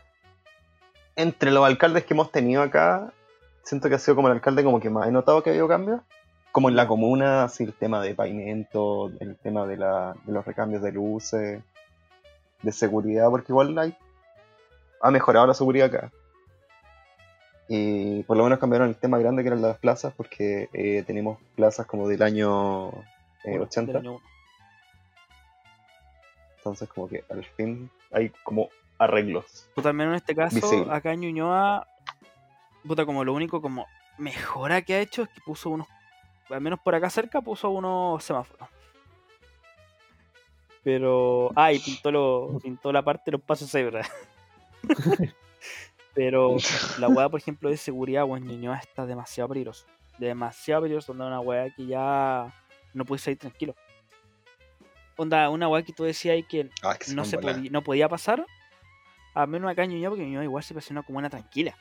Speaker 2: entre los alcaldes que hemos tenido acá, siento que ha sido como el alcalde como que más he notado que ha habido cambios. Como en la comuna, así el tema de pavimento, el tema de, la, de los recambios de luces, de seguridad, porque igual hay, ha mejorado la seguridad acá. Y por lo menos cambiaron el tema grande que eran las plazas, porque eh, tenemos plazas como del año eh,
Speaker 1: Uno,
Speaker 2: 80.
Speaker 1: del año uno.
Speaker 2: Entonces como que al fin hay como arreglos.
Speaker 1: Al menos en este caso,
Speaker 2: Visible.
Speaker 1: acá en Ñuñoa, puta, como lo único como mejora que ha hecho es que puso unos, al menos por acá cerca, puso unos semáforos. Pero, ah, y pintó, lo, pintó la parte de los pasos cebra. Pero la weá, por ejemplo, de seguridad, weón, Ñuñoa está demasiado peligroso. Demasiado peligroso, onda una weá que ya no puedes salir tranquilo. Onda, una weá que tú decías ahí que
Speaker 2: Ah, que
Speaker 1: no, se podía, no podía pasar, al menos acá en Ñuñoa, porque Ñuñoa igual se pareció una comuna tranquila.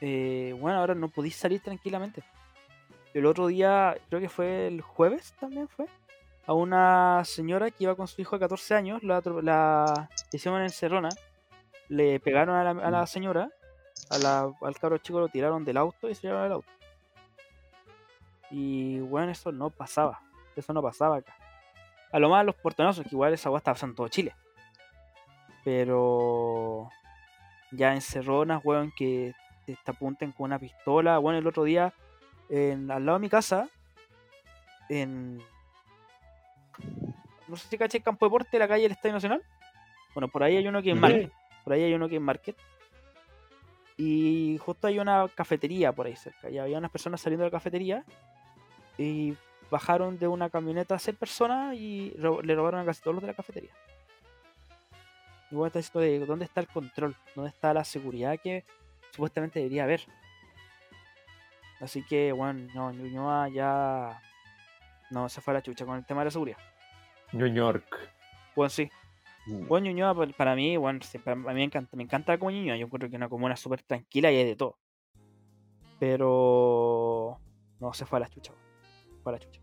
Speaker 1: Eh, bueno, ahora no podéis salir tranquilamente. El otro día, creo que fue el jueves también fue, a una señora que iba con su hijo de 14 años, la, la hicieron en Encerrona, le pegaron a la, a la señora, a la- al cabro chico lo tiraron del auto y se llevaron el auto. Y bueno, eso no pasaba, eso no pasaba acá. A lo más los portonazos, que igual esa agua está pasando en todo Chile. Pero ya encerronas, weón, que te, te apunten con una pistola. Bueno, el otro día, en, al lado de mi casa, en. No sé si caché el campo de deporte, la calle del Estadio Nacional. Bueno, por ahí hay uno que es. Market. Por ahí hay uno que es Market. Y justo hay una cafetería por ahí cerca. Y había unas personas saliendo de la cafetería. Y bajaron de una camioneta a seis personas y ro- le robaron a casi todos los de la cafetería. Igual está esto de dónde está el control, dónde está la seguridad que supuestamente debería haber. Así que, bueno, no, Ñuñoa ya no se fue a la chucha con el tema de la seguridad.
Speaker 3: New York.
Speaker 1: Bueno, sí.
Speaker 2: Mm.
Speaker 1: Bueno, Ñuñoa pa- para mí, bueno, para mí me encanta, me encanta como Ñuñoa. Yo encuentro que es una comuna súper tranquila y hay de todo. Pero no se fue a la chucha. Fue a la chucha.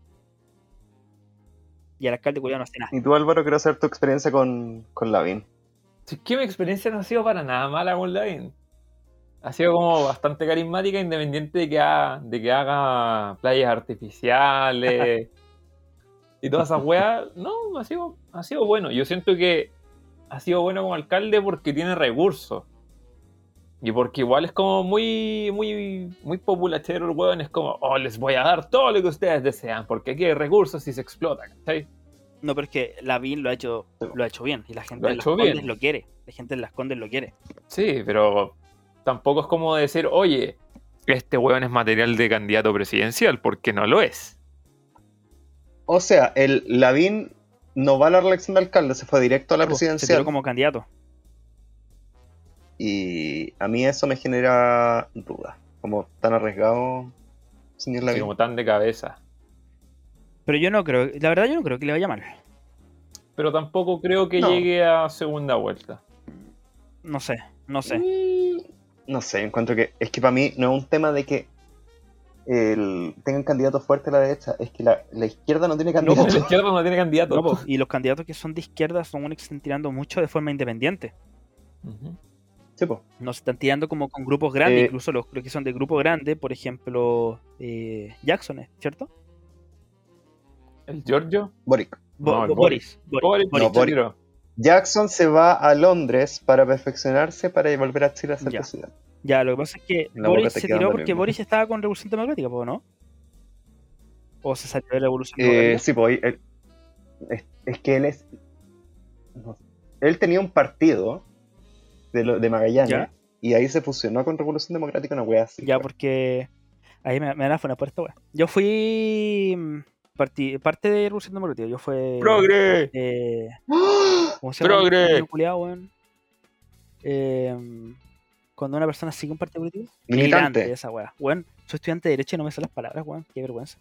Speaker 1: Y el alcalde culiao no hace nada.
Speaker 2: Y tú, Álvaro, quiero saber tu experiencia con, con Lavín.
Speaker 3: Si es que mi experiencia no ha sido para nada mala con Lavín. Ha sido como bastante carismática, independiente de que haga, de que haga playas artificiales y todas esas weas. No, ha sido, ha sido bueno. Yo siento que ha sido bueno como alcalde porque tiene recursos. Y porque igual es como muy, muy, muy populachero el weón. Es como, oh, les voy a dar todo lo que ustedes desean. Porque aquí hay recursos y se explota, ¿cachai?
Speaker 1: No, pero es que Lavín lo ha hecho, lo ha hecho bien. Y la gente
Speaker 3: Lo
Speaker 1: de las Condes
Speaker 3: bien.
Speaker 1: lo quiere. La gente de las Condes lo quiere.
Speaker 3: Sí, pero tampoco es como decir, oye, este weón es material de candidato presidencial, porque no lo es.
Speaker 2: O sea, el Lavín no va a la reelección de alcalde, se fue directo a la
Speaker 1: Se tiró
Speaker 2: presidencial.
Speaker 1: como candidato.
Speaker 2: Y a mí eso me genera dudas. Como tan arriesgado,
Speaker 3: como tan de cabeza.
Speaker 1: Pero yo no creo, la verdad yo no creo que le vaya mal.
Speaker 3: Pero tampoco creo que
Speaker 2: No.
Speaker 3: llegue a segunda vuelta.
Speaker 1: No sé, no sé.
Speaker 2: Mm, No sé, encuentro que es que para mí no es un tema de que el, tengan candidatos fuertes a la derecha, es que la, la izquierda no tiene
Speaker 3: La
Speaker 2: candidatos.
Speaker 3: izquierda no tiene candidato.
Speaker 1: No, po, y los candidatos que son de izquierda son unos que se están tirando mucho de forma independiente.
Speaker 2: Sí, po.
Speaker 1: No se están tirando como con grupos grandes,
Speaker 2: Eh,
Speaker 1: incluso los, los que son de grupo grande, por ejemplo, eh, Jackson. ¿cierto?
Speaker 3: El Giorgio.
Speaker 2: Boric.
Speaker 1: Bo-
Speaker 3: No, el
Speaker 1: Boris.
Speaker 2: Jackson se va a Londres para perfeccionarse para volver a Chile a ser presidente.
Speaker 1: Ya, lo que pasa es que Boris se tiró porque
Speaker 2: mismo.
Speaker 1: Boris estaba con Revolución Democrática, ¿po, ¿no? ¿O se salió de la Revolución
Speaker 2: Eh,
Speaker 1: Democrática?
Speaker 2: sí, pues él- es, es que él es. no él tenía un partido de, lo- de Magallanes
Speaker 1: Ya.
Speaker 2: y ahí se fusionó con Revolución Democrática, una wea así.
Speaker 1: Ya,
Speaker 2: wea.
Speaker 1: porque ahí me, me van a poner por esta wea. Yo fui mm, parti- parte de Revolución Democrática. Yo fui.
Speaker 3: ¡Progre!
Speaker 1: Eh,
Speaker 2: ¡Ah!
Speaker 1: ¿Cómo se llama?
Speaker 3: Progre.
Speaker 1: Eh, cuando una persona sigue un partido político.
Speaker 2: Militante.
Speaker 1: esa weá. Weón, soy estudiante de Derecho y no me sé las palabras, weón. Qué vergüenza.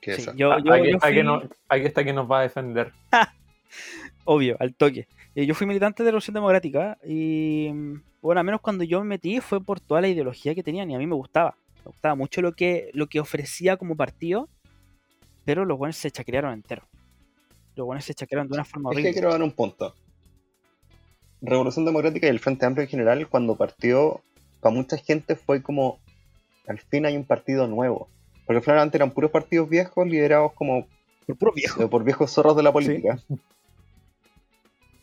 Speaker 2: ¿Qué
Speaker 1: Sí, yo, yo-
Speaker 3: aquí,
Speaker 1: yo fui,
Speaker 3: que no- aquí está que nos va a defender.
Speaker 1: obvio, al toque. Eh, yo fui militante de Revolución Democrática y, bueno, al menos cuando yo me metí fue por toda la ideología que tenían y a mí me gustaba. Me gustaba mucho lo que, lo que ofrecía como partido, pero los buenos se chacrearon entero. Los buenos se chacrearon de una forma
Speaker 2: Es que
Speaker 1: horrible.
Speaker 2: quiero dar un punto. Revolución Democrática y el Frente Amplio en general, cuando partió, para mucha gente fue como, al fin hay un partido nuevo. Porque final antes eran puros partidos viejos liderados como
Speaker 1: Por puro viejo.
Speaker 2: eh, por viejos zorros de la política.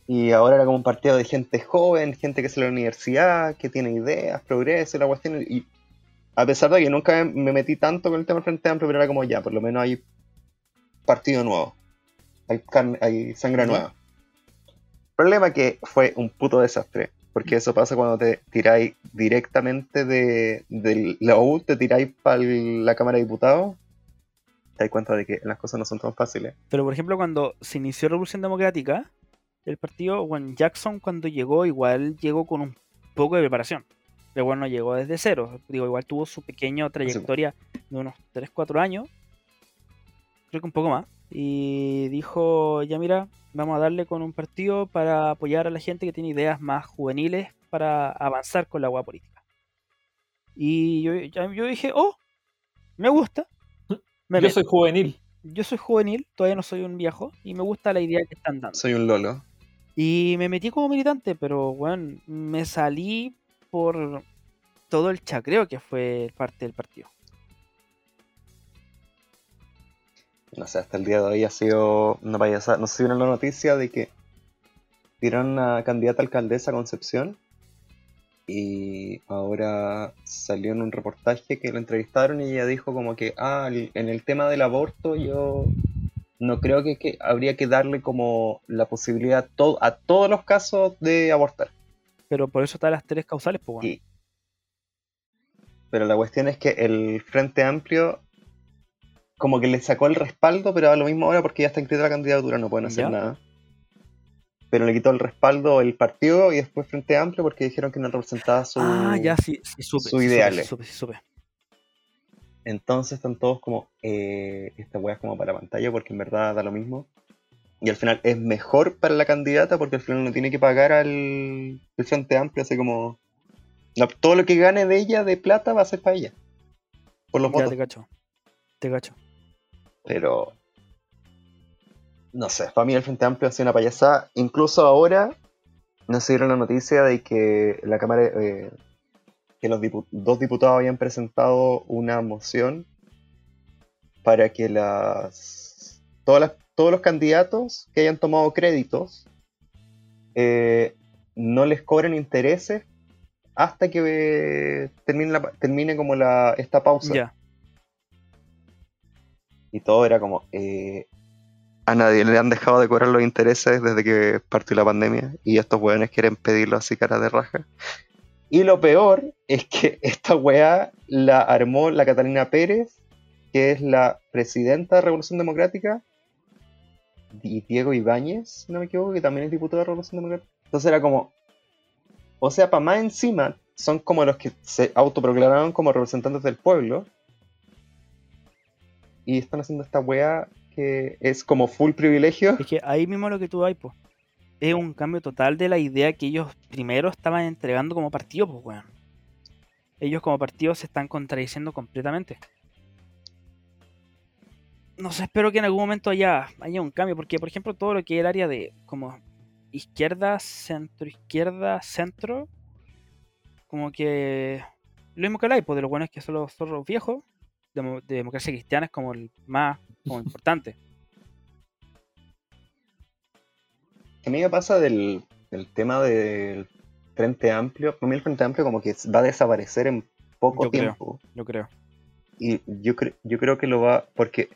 Speaker 2: Y ahora era como un partido de gente joven, gente que sale a la universidad, que tiene ideas, progreso la cuestión. Y a pesar de que nunca me me metí tanto con el tema del Frente Amplio, pero era como ya, por lo menos hay partido nuevo. Hay, carne- hay sangre nueva. Problema que fue un puto desastre. Porque eso pasa cuando te tiráis directamente de, la U, te tiráis para la Cámara de Diputados. Te das cuenta de que las cosas no son tan fáciles.
Speaker 1: Pero por ejemplo, cuando se inició Revolución Democrática, el partido, bueno, Jackson cuando llegó, igual llegó con un poco de preparación. Pero bueno, no llegó desde cero. Digo, igual tuvo su pequeña trayectoria de unos 3, 4 años. Creo que un poco más. Y dijo, ya mira, vamos a darle con un partido para apoyar a la gente que tiene ideas más juveniles para avanzar con la agua política. Y yo, yo dije, oh, me gusta. Me
Speaker 3: Yo
Speaker 1: meto
Speaker 3: soy juvenil.
Speaker 1: yo soy juvenil, todavía no soy un viejo, y me gusta la idea que están dando.
Speaker 2: Soy un lolo.
Speaker 1: Y me metí como militante, pero bueno, me salí por todo el chacreo que fue parte del partido.
Speaker 2: No sé, hasta el día de hoy ha sido una payasada. No sé si vieron la noticia de que tiraron una candidata a alcaldesa a Concepción y ahora salió en un reportaje que la entrevistaron y ella dijo como que, ah, en el tema del aborto yo no creo que, que habría que darle como la posibilidad a, to- a todos los casos de abortar.
Speaker 1: Pero por eso están las tres causales, pues bueno.
Speaker 2: Y- Pero la cuestión es que el Frente Amplio como que le sacó el respaldo, pero a lo mismo ahora porque ya está inscrita la candidatura, no pueden hacer
Speaker 1: ¿Ya?
Speaker 2: nada. Pero le quitó el respaldo el partido y después Frente Amplio porque dijeron que no representaba su...
Speaker 1: ah, ya sí, sí supe.
Speaker 2: sus
Speaker 1: sí
Speaker 2: ideales.
Speaker 1: supe, supe.
Speaker 2: Entonces están todos como, eh, esta weá es como para pantalla porque en verdad da lo mismo. Y al final es mejor para la candidata porque al final no tiene que pagar al el Frente Amplio, así como... no, todo lo que gane de ella de plata va a ser para ella. Por los
Speaker 1: Ya
Speaker 2: votos.
Speaker 1: te cacho. Te cacho.
Speaker 2: Pero... No sé, para mí el Frente Amplio ha sido una payasada. Incluso ahora, no se dieron la noticia de que la Cámara... eh, que los dipu- dos diputados habían presentado una moción para que las, todas las- todos los candidatos que hayan tomado créditos eh, no les cobren intereses hasta que eh, termine, la termine como la, esta pausa. Y todo era como... eh, a nadie le han dejado de cobrar los intereses desde que partió la pandemia y estos weones quieren pedirlo así cara de raja. Y lo peor es que esta weá la armó la Catalina Pérez, que es la presidenta de Revolución Democrática, y Diego Ibáñez, no me equivoco, que también es diputado de Revolución Democrática. Entonces era como, o sea, para más encima, son como los que se autoproclamaron como representantes del pueblo, y están haciendo esta weá que es como full privilegio.
Speaker 1: Es que ahí mismo lo que tú hay, pues. Es un cambio total de la idea que ellos primero estaban entregando como partido, pues, weón. Ellos como partido se están contradiciendo completamente. No sé, espero que en algún momento haya, haya un cambio, porque por ejemplo todo lo que es el área de como izquierda, centro, izquierda, centro, como que lo mismo que habláis, pues de los buenos que son los zorros viejos, de democracia cristiana es como el más como importante.
Speaker 2: A mí me pasa del, del tema del Frente Amplio. Para mí el Frente Amplio como que va a desaparecer en poco
Speaker 1: Yo creo.
Speaker 2: tiempo.
Speaker 1: Yo creo.
Speaker 2: Y yo, cre- yo creo que lo va... Porque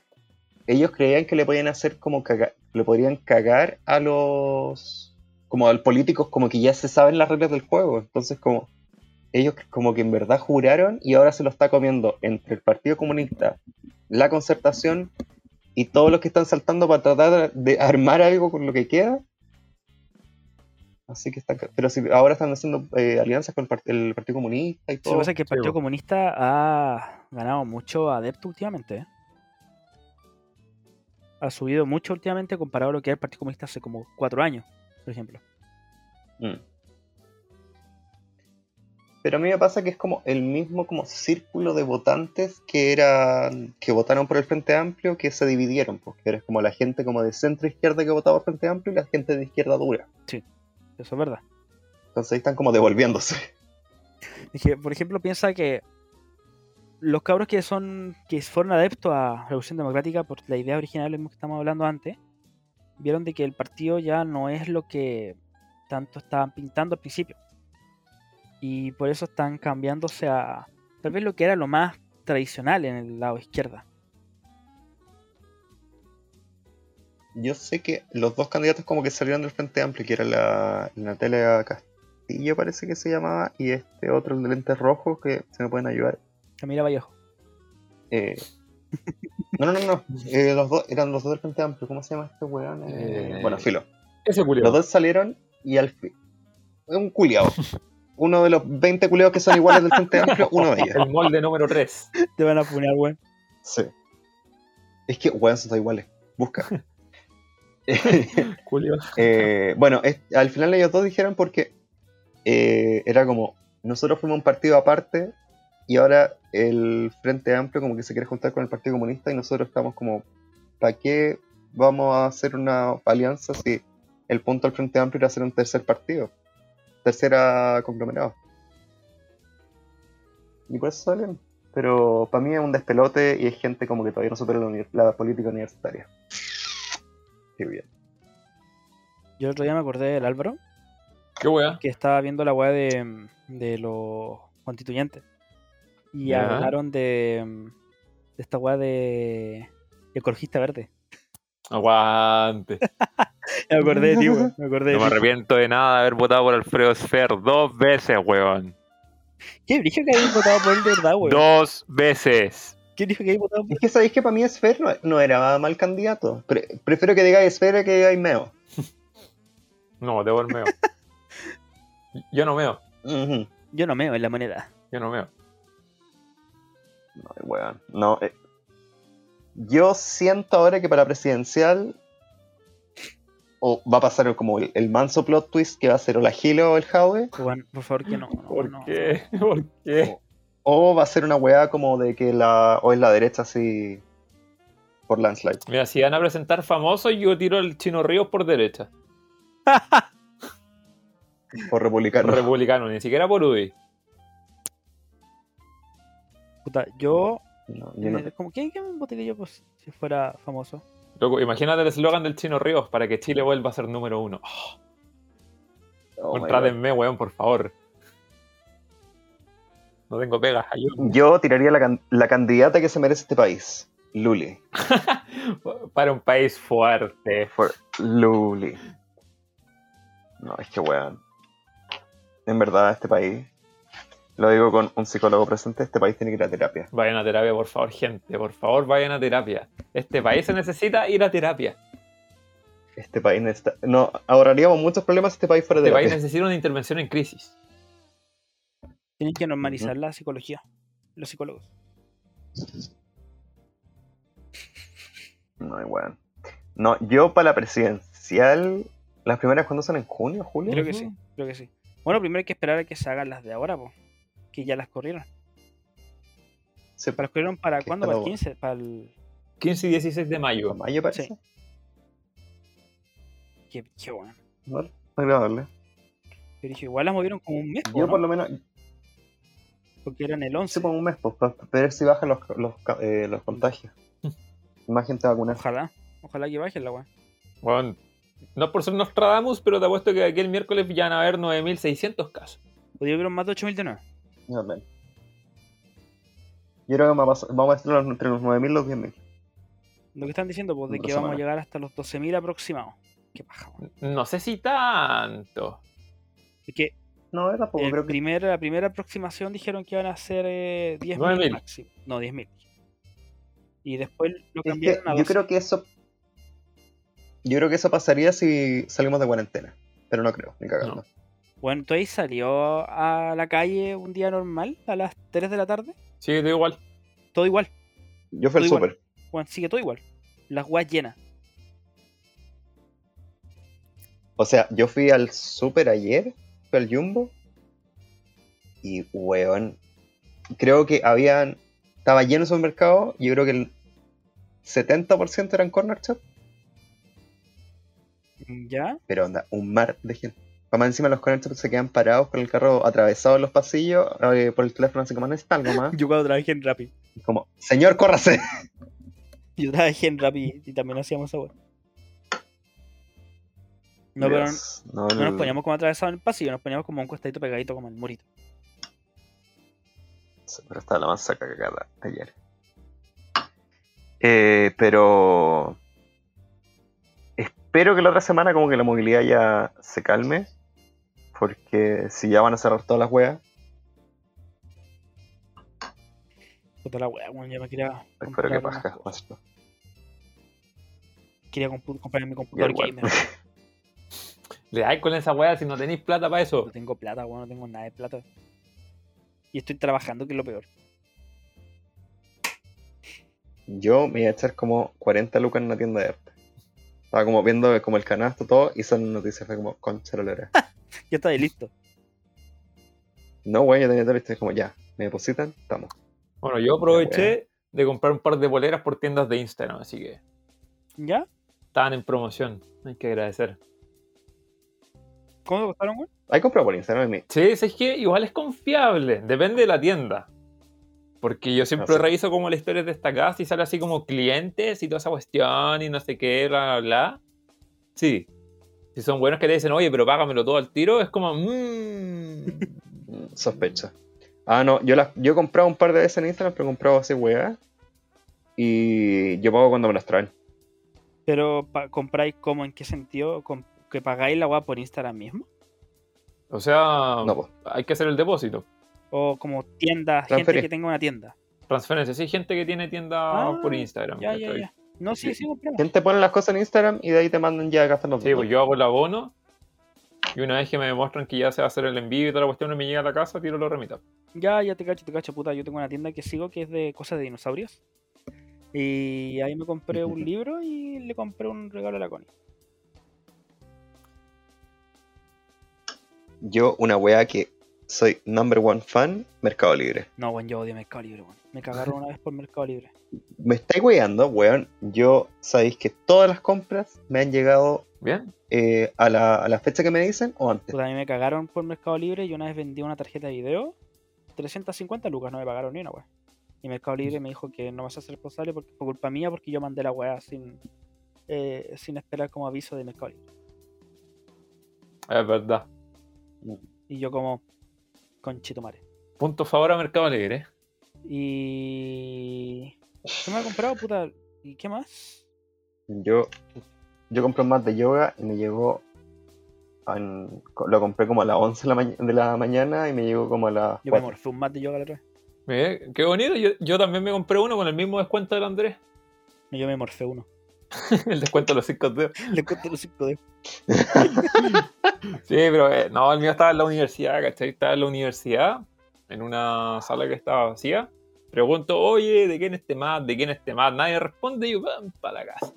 Speaker 2: ellos creían que le podían hacer como cagar... Le podrían cagar a los... Como a los políticos como que ya se saben las reglas del juego. Entonces como... Ellos como que en verdad juraron y ahora se lo está comiendo entre el Partido Comunista, la Concertación y todos los que están saltando para tratar de armar algo con lo que queda. Así que está. ca- Pero si ahora están haciendo eh, alianzas con el, part- el Partido Comunista y
Speaker 1: Lo que
Speaker 2: todo.
Speaker 1: pasa es que el Partido. Comunista ha ganado mucho adepto últimamente. ¿eh? Ha subido mucho últimamente comparado a lo que era el Partido Comunista hace como cuatro años, por ejemplo.
Speaker 2: Mm. Pero a mí me pasa que es como el mismo como círculo de votantes que eran que votaron por el Frente Amplio que se dividieron, porque eres como la gente como de centro izquierda que votaba por Frente Amplio y la gente de izquierda dura.
Speaker 1: Eso es verdad.
Speaker 2: Entonces ahí están como devolviéndose.
Speaker 1: Es que, por ejemplo, piensa que los cabros que son que fueron adeptos a Revolución Democrática por la idea original que estamos hablando antes, vieron de que el partido ya no es lo que tanto estaban pintando al principio. Y por eso están cambiándose a tal vez lo que era lo más tradicional en el lado izquierda.
Speaker 2: Yo sé que los dos candidatos como que salieron del Frente Amplio, que era la Natalia Castillo parece que se llamaba, y este otro el de lentes rojos que se me pueden ayudar.
Speaker 1: Camila Vallejo.
Speaker 2: Eh, No, no, no, no. Eh, los dos, eran los dos del Frente Amplio. ¿Cómo se llama este weón? Eh,
Speaker 3: Eh,
Speaker 2: bueno, filo.
Speaker 3: Ese
Speaker 2: Los
Speaker 3: culiao.
Speaker 2: dos salieron y al fin. Un culiao. Uno de los 20 culiados que son iguales del Frente Amplio, uno de ellos.
Speaker 3: El molde número 3.
Speaker 1: Te van a funar, weón.
Speaker 2: Sí. Es que, weón, son todos iguales. Busca.
Speaker 3: Julio.
Speaker 2: Eh, bueno, es- al final ellos dos dijeron porque eh, era como, nosotros fuimos un partido aparte y ahora el Frente Amplio como que se quiere juntar con el Partido Comunista y nosotros estamos como, ¿para qué vamos a hacer una alianza si el punto del Frente Amplio era hacer un tercer partido? Tercera conglomerado. Y por eso salen. Pero para mí es un despelote y es gente como que todavía no supera la, política universitaria. Qué bien.
Speaker 1: Yo el otro día me acordé del Álvaro,
Speaker 3: Qué wea.
Speaker 1: que estaba viendo la weá de, de los constituyentes. Y hablaron de, de esta weá de ecologista verde.
Speaker 3: Aguante.
Speaker 1: Me acordé de ti, weón. Me acordé de
Speaker 3: No me arrepiento de nada de haber votado por Alfredo Sfer dos veces, weón.
Speaker 1: ¿Qué dijo que habéis votado por él de verdad, weón?
Speaker 3: Dos veces.
Speaker 1: ¿Quién dijo que habéis votado por
Speaker 2: Es que sabéis que para mí Esfer no, no era mal candidato. Pre- prefiero que diga Esfer que diga Meo.
Speaker 3: No, debo el meo. Yo no meo.
Speaker 1: Yo no meo en la moneda.
Speaker 3: Yo no meo.
Speaker 2: No, weón. No. eh, Yo siento ahora que para presidencial o va a pasar como el, el manso plot twist que va a ser o la Gilo o el Jaue,
Speaker 1: Juan, por favor, que no. no,
Speaker 3: ¿Por
Speaker 1: no.
Speaker 3: qué? ¿Por qué?
Speaker 2: o va a ser una weá como de que la. o es la derecha así. por landslide.
Speaker 3: Mira, si van a presentar famosos, yo tiro el Chino Ríos por derecha.
Speaker 2: Por republicano.
Speaker 3: Republicano, ni siquiera por UDI.
Speaker 1: Puta, yo.
Speaker 2: No, yo no-
Speaker 1: eh, como, ¿Quién quién me votaría yo pues, si fuera famoso?
Speaker 3: Loco, imagínate el eslogan del Chino Ríos para que Chile vuelva a ser número uno. Oh,
Speaker 2: oh
Speaker 3: weón, por favor. No tengo pegas, ayúdame.
Speaker 2: Yo tiraría la, can- la candidata que se merece este país. Luli.
Speaker 3: Para un país fuerte.
Speaker 2: For Luli. No, es que weón. En verdad, este país. Lo digo con un psicólogo presente, este país tiene que ir a terapia.
Speaker 3: Vayan a terapia, por favor, gente. Por favor, vayan a terapia. Este país se necesita ir a terapia.
Speaker 2: Este país necesita. No, ahorraríamos muchos problemas si este país fuera
Speaker 3: Este país
Speaker 2: terapia.
Speaker 3: necesita una intervención en crisis.
Speaker 1: Tienen que normalizar la psicología. Los psicólogos.
Speaker 2: No, weón. No, yo para la presidencial. Las primeras cuando son en junio, julio.
Speaker 1: Creo que sí, creo que sí. Bueno, primero hay que esperar a que se hagan las de ahora, po, que ya las corrieron.
Speaker 2: Sí,
Speaker 1: ¿Para las corrieron para cuándo? Para el
Speaker 2: lo-
Speaker 1: 15, para el...
Speaker 3: 15 y 16 de mayo.
Speaker 2: mayo parece.
Speaker 1: Sí. Qué, qué bueno.
Speaker 2: Vale, agradable.
Speaker 1: Pero dije, igual las movieron como un mes,
Speaker 2: Yo
Speaker 1: ¿no?
Speaker 2: por lo menos.
Speaker 1: porque eran el
Speaker 2: Sí,
Speaker 1: 11.
Speaker 2: por un mes, pues, para ver si bajan los, los, eh, los contagios. Más gente vacunada.
Speaker 1: Ojalá, ojalá que bajen la weá.
Speaker 3: Bueno, no por ser Nostradamus, pero te apuesto que aquí el miércoles ya van a haber 9.600 casos.
Speaker 1: Podría haber más de 8000 de nuevo.
Speaker 2: Yo también. Yo creo que vamos a, vamos a estar entre los 9.000 y los 10.000.
Speaker 1: Lo que están diciendo, pues, de que vamos a llegar hasta los 12.000 aproximados. Qué paja.
Speaker 3: No sé si tanto.
Speaker 1: Es que
Speaker 2: No, yo tampoco
Speaker 1: el
Speaker 2: creo que.
Speaker 1: primer- la primera aproximación dijeron que iban a ser eh, 10.000
Speaker 3: 9.000.
Speaker 1: máximo. No, 10.000. Y después lo
Speaker 2: Es que
Speaker 1: cambiaron a
Speaker 2: yo
Speaker 1: 12.
Speaker 2: creo que eso. Yo creo que eso pasaría si salimos de cuarentena. Pero no creo, ni cagando.
Speaker 3: No.
Speaker 1: Bueno, ¿tú ahí salió a la calle un día normal a las 3 de la tarde?
Speaker 3: Sí, da igual.
Speaker 1: Todo igual.
Speaker 2: Yo fui al
Speaker 1: Todo
Speaker 2: súper.
Speaker 1: Bueno, sigue todo igual. Las weas llenas.
Speaker 2: O sea, yo fui al súper ayer, fui al Jumbo. Y, weón, creo que habían. Estaba lleno el supermercado. Yo creo que el 70% eran corner shop.
Speaker 1: ¿Ya?
Speaker 2: Pero onda, un mar de gente. Para más encima los shops se quedan parados con el carro atravesado en los pasillos. eh, por el teléfono, así como, necesita algo más.
Speaker 1: Yo cuando trabajé en Rappi.
Speaker 2: Como, señor, córrase.
Speaker 1: Yo trabajé en Rappi y también hacíamos wea. No, pero no,
Speaker 2: Dios, no,
Speaker 1: no nos poníamos como atravesados en el pasillo, nos poníamos como un costadito pegadito como el murito.
Speaker 2: Pero estaba la más saca cagada ayer. Eh, pero espero que la otra semana como que la movilidad ya se calme. Porque si ya van a cerrar todas las weas,
Speaker 1: Puta la wea, weón, ya me quería
Speaker 2: espero que paja.
Speaker 1: Quería comprar mi computador gamer.
Speaker 3: Le dais con esa weá si no tenéis plata para eso.
Speaker 1: No tengo plata, weón, no tengo nada de plata. Y estoy trabajando, que es lo peor.
Speaker 2: Yo me iba a echar como 40 lucas en una tienda de arte. Estaba como viendo como el canasto todo y son noticias, fue como concha la.
Speaker 1: Ya está ahí listo.
Speaker 2: No, wey, yo tenía todo listo, y como ya, me depositan, estamos.
Speaker 3: Bueno, yo aproveché de comprar un par de boleras por tiendas de Instagram, así que
Speaker 1: ¿Ya?
Speaker 3: estaban en promoción. Hay que agradecer.
Speaker 1: ¿Cómo te costaron, weón?
Speaker 2: Hay comprado por Instagram y
Speaker 3: Sí, es que igual es confiable, depende de la tienda. Porque yo siempre
Speaker 2: sí.
Speaker 3: reviso como las historias destacadas y sale así como clientes y toda esa cuestión y no sé qué, bla, bla, bla. Sí. Si son buenos que te dicen, oye, pero págamelo todo al tiro, es como, mmm.
Speaker 2: Mm, Sospecha. Ah, no, yo, las yo he comprado un par de veces en Instagram, pero he comprado así weá. Y yo pago cuando me las traen.
Speaker 1: Pero compráis como en qué sentido? ¿Com- ¿Que pagáis la weá por Instagram mismo?
Speaker 3: O sea,
Speaker 2: No, pues.
Speaker 3: hay que hacer el depósito.
Speaker 1: ¿O como tienda, gente que tenga una tienda?
Speaker 3: Transferencia, sí, gente que tiene tienda
Speaker 1: Ah,
Speaker 3: por Instagram.
Speaker 1: Ya, ya. No, sí, sí.
Speaker 2: ¿Quién te pone las cosas en Instagram y de ahí te mandan ya a gastar los
Speaker 3: Sí, pues yo hago el abono Y una vez que me demuestran que ya se va a hacer el envío y toda la cuestión, me llega a la casa, tiro los remita.
Speaker 1: Ya, ya te cacho, te cacho, puta. Yo tengo una tienda que sigo que es de cosas de dinosaurios. Y ahí me compré un libro y le compré un regalo a la Connie.
Speaker 2: Yo, una weá que soy number one fan, Mercado Libre.
Speaker 1: No, weón, yo odio Mercado Libre, weón. Me cagaron una vez por Mercado Libre.
Speaker 2: Me estáis weando, weón. Yo sabéis que todas las compras me han llegado
Speaker 3: ¿Bien?
Speaker 2: eh, a, la, a la fecha que me dicen o antes.
Speaker 1: Puta, a mí me cagaron por Mercado Libre y una vez vendí una tarjeta de video. 350 lucas, no me pagaron ni una, weón. Y Mercado Libre me dijo que no vas a ser responsable porque, por culpa mía porque yo mandé la weá sin, eh, sin esperar como aviso de Mercado Libre.
Speaker 3: Es verdad.
Speaker 1: Y yo como, conchetumare.
Speaker 3: Punto favor a Mercado Libre.
Speaker 1: Y... ¿Qué me ha comprado, puta? ¿Y qué más?
Speaker 2: Yo, yo compré un mat de yoga y me llegó. en- lo compré como a las 11 de la, ma- de la mañana y me llegó como a las
Speaker 1: Yo me
Speaker 2: 4.
Speaker 1: morfé un mat de yoga la otra vez.
Speaker 3: Mira, qué bonito. Yo, yo también me compré uno con el mismo descuento del Andrés.
Speaker 1: Yo me morfé uno.
Speaker 3: el descuento de los 5 dedos.
Speaker 1: Le cuento los 5 de.
Speaker 3: Sí, pero eh, no, el mío estaba en la universidad, ¿cachai? Estaba en la universidad, en una sala que estaba vacía. Pregunto, oye, ¿de quién es este mat? ¿De quién es este mat? Nadie responde y yo, ¡pam! para la casa.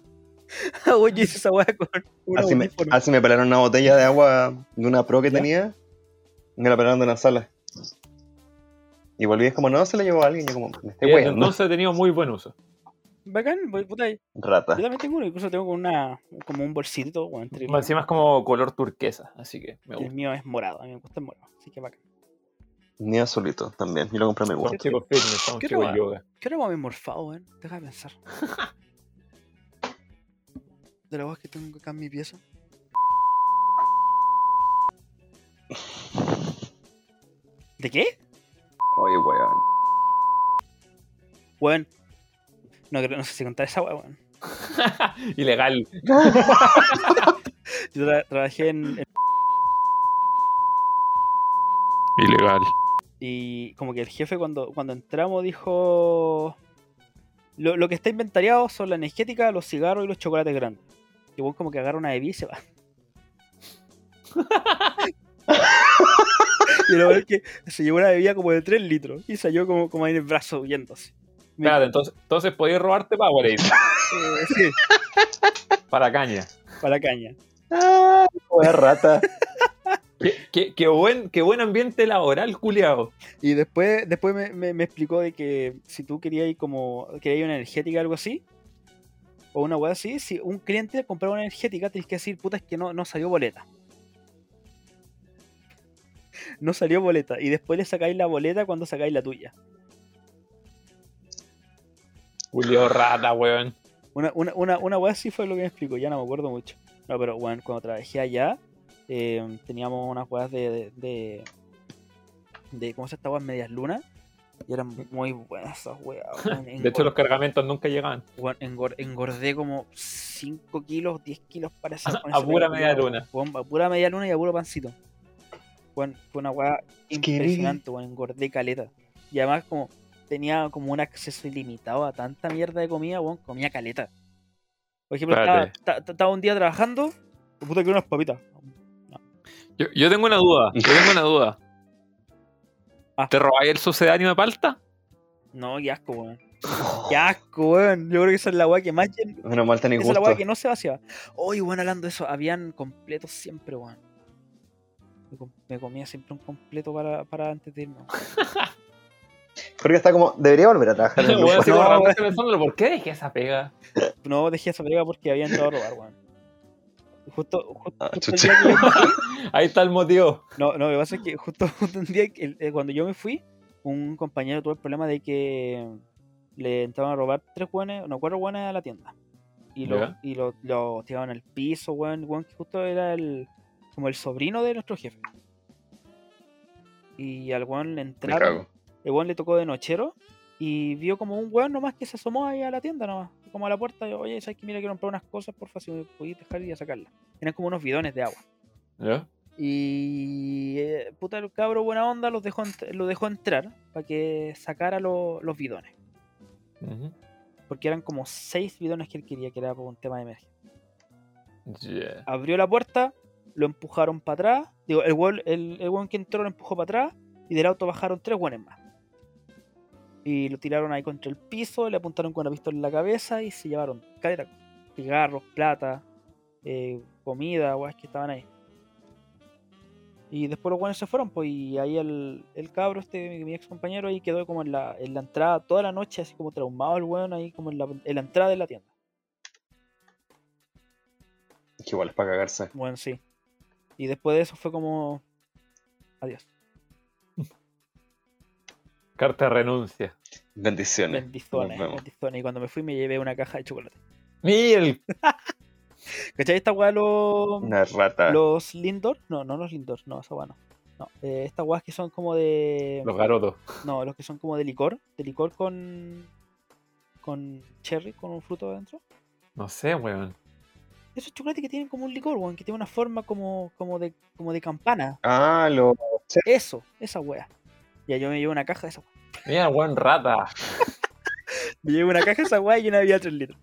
Speaker 1: Oye, hice esa weá con un
Speaker 2: Así me, así me pelaron una botella de agua de una pro que
Speaker 1: ¿Ya?
Speaker 2: tenía. Me la pelaron de una sala. Y volví es como, no, se la llevó alguien. Yo como, me estoy weando.
Speaker 3: entonces he tenido muy buen uso.
Speaker 1: Bacán, voy- puta. Yo
Speaker 2: Rata.
Speaker 1: también tengo uno, incluso tengo con una, como un bolsito, entre-
Speaker 3: Más Encima es como color turquesa, así que me
Speaker 1: El
Speaker 3: gusta.
Speaker 1: mío es morado, a mí me gusta el morado, así que bacán.
Speaker 2: Ni azulito también. Yo lo compré a mi gusto.
Speaker 3: chicos fitness, somos
Speaker 1: ¿Qué
Speaker 3: chicos
Speaker 1: otra
Speaker 3: yoga.
Speaker 1: ¿Qué hora me he morfado, weón? Deja de pensar. De la voz que tengo acá en mi pieza. ¿De qué?
Speaker 2: Oye, weón.
Speaker 1: Weón. No, creo- no sé si contar esa weá, weón.
Speaker 3: Ilegal.
Speaker 1: Yo tra- trabajé en, en-
Speaker 3: Ilegal.
Speaker 1: Y como que el jefe cuando, cuando entramos dijo... Lo, lo que está inventariado son la energética, los cigarros y los chocolates grandes. Y vos como que agarra una bebida y se va. y lo es que se llevó una bebida como de 3 litros. Y salió como, como ahí en el brazo huyendo
Speaker 3: Espérate, entonces, entonces podías robarte Powerade
Speaker 1: eh, sí,
Speaker 3: para caña.
Speaker 1: para caña.
Speaker 2: Ah, rata.
Speaker 3: Qué, qué- qué buen, qué buen ambiente laboral, culiao.
Speaker 1: Y después, después me, me- me explicó de que si tú querías ir como querías ir una energética o algo así, o una weá así, si un cliente compraba una energética, tenés que decir, puta, es que no, no salió boleta. No salió boleta. Y después le sacáis la boleta cuando sacáis la tuya.
Speaker 3: Julio rata, weón.
Speaker 1: Una, una, una, una weá así fue lo que me explicó, ya no me acuerdo mucho. No, pero bueno, cuando trabajé allá, eh, teníamos unas weas de, de, de, de- ¿cómo se esta weas? Medias lunas. Y eran muy buenas esas weas. weón.
Speaker 3: De hecho, los cargamentos nunca llegaban.
Speaker 1: Weón, engor- engordé como 5 kilos, 10 kilos para esa
Speaker 3: A
Speaker 1: esa
Speaker 3: pura media luna.
Speaker 1: weón, a pura media luna y a puro pancito. Weón, fue una
Speaker 2: que
Speaker 1: impresionante, weón, engordé caleta. Y además como tenía como un acceso ilimitado a tanta mierda de comida, weón, comía caleta. Por ejemplo, estaba, un día trabajando, puta que unas papitas.
Speaker 3: Yo, yo tengo una duda. Yo tengo una duda.
Speaker 1: Ah.
Speaker 3: ¿Te robáis el sucedáneo de palta?
Speaker 1: No, qué asco, weón. Qué asco, weón. Yo creo que esa es la weá que más
Speaker 2: Menos mal tenés
Speaker 1: Esa es la
Speaker 2: gusto.
Speaker 1: weá que no se vaciaba. Oye, weón, hablando de eso, habían completos siempre, weón. Me, com- me comía siempre un completo para, para antes de irme.
Speaker 2: Porque está como, debería volver a trabajar en el grupo.
Speaker 1: No,
Speaker 3: pensándolo, ¿por qué dejé esa pega?
Speaker 1: No dejé esa pega porque había entrado a robar, weón. Justo, justo,
Speaker 2: Ah,
Speaker 1: justo el
Speaker 2: chucha.
Speaker 1: día que yo me fui,
Speaker 3: Ahí está el motivo.
Speaker 1: No, no, lo que pasa es que justo, justo un día que- eh, cuando yo me fui, un compañero tuvo el problema de que le entraban a robar tres guanes, no, cuatro guanes a la tienda. Y lo,
Speaker 3: Ya.
Speaker 1: y lo, lo tiraban al piso, weón, weón, que justo era el como el sobrino de nuestro jefe. Y al weón le
Speaker 2: Me
Speaker 1: entraron,
Speaker 2: cago.
Speaker 1: El weón le tocó de nochero y vio como un weón nomás que se asomó ahí a la tienda nomás, como a la puerta, y, oye, sabes que mira quiero comprar unas cosas, porfa, si me podías dejar ir a sacarlas. Eran como unos bidones de agua.
Speaker 3: ¿Ya?
Speaker 1: Y eh, puta, el cabro buena onda los dejó lo dejó entrar para que sacara lo- los bidones. Porque eran como seis bidones que él quería, que era por un tema de emergencia.
Speaker 3: Yeah.
Speaker 1: Abrió la puerta, lo empujaron para atrás. Digo, el weón, el, el que entró lo empujó para atrás y del auto bajaron tres weones más. Y lo tiraron ahí contra el piso, le apuntaron con una pistola en la cabeza y se llevaron caleta, cigarros, plata, eh, comida, weas que estaban ahí. Y después los buenos se fueron, pues, y ahí el, el cabro, este, mi, mi ex compañero, ahí quedó como en la, en la entrada toda la noche, así como traumado el weón, ahí como en la, en la entrada de la tienda.
Speaker 2: Que igual es para cagarse.
Speaker 1: Bueno, sí. Y después de eso fue como. Adiós.
Speaker 3: Carta de renuncia.
Speaker 2: Bendiciones.
Speaker 1: Bendiciones, bendiciones. Y cuando me fui me llevé una caja de chocolate.
Speaker 3: Mira el
Speaker 1: ¿Cachai esta weá los.
Speaker 2: Una rata.
Speaker 1: Los Lindor? No, no los Lindor, no, esa weá no. No, eh, estas weas que son como de.
Speaker 3: los garotos.
Speaker 1: No, los que son como de licor. De licor con. Con cherry, con un fruto adentro.
Speaker 3: No sé, weón.
Speaker 1: Esos chocolates que tienen como un licor, weón, que tiene una forma como, como, de, como de campana.
Speaker 2: Ah, lo.
Speaker 1: Eso, esa wea. Ya yo me llevo una caja de esa.
Speaker 3: Mira, weón, rata.
Speaker 1: Me llevo una caja de esa wea y una bebida 3 litros.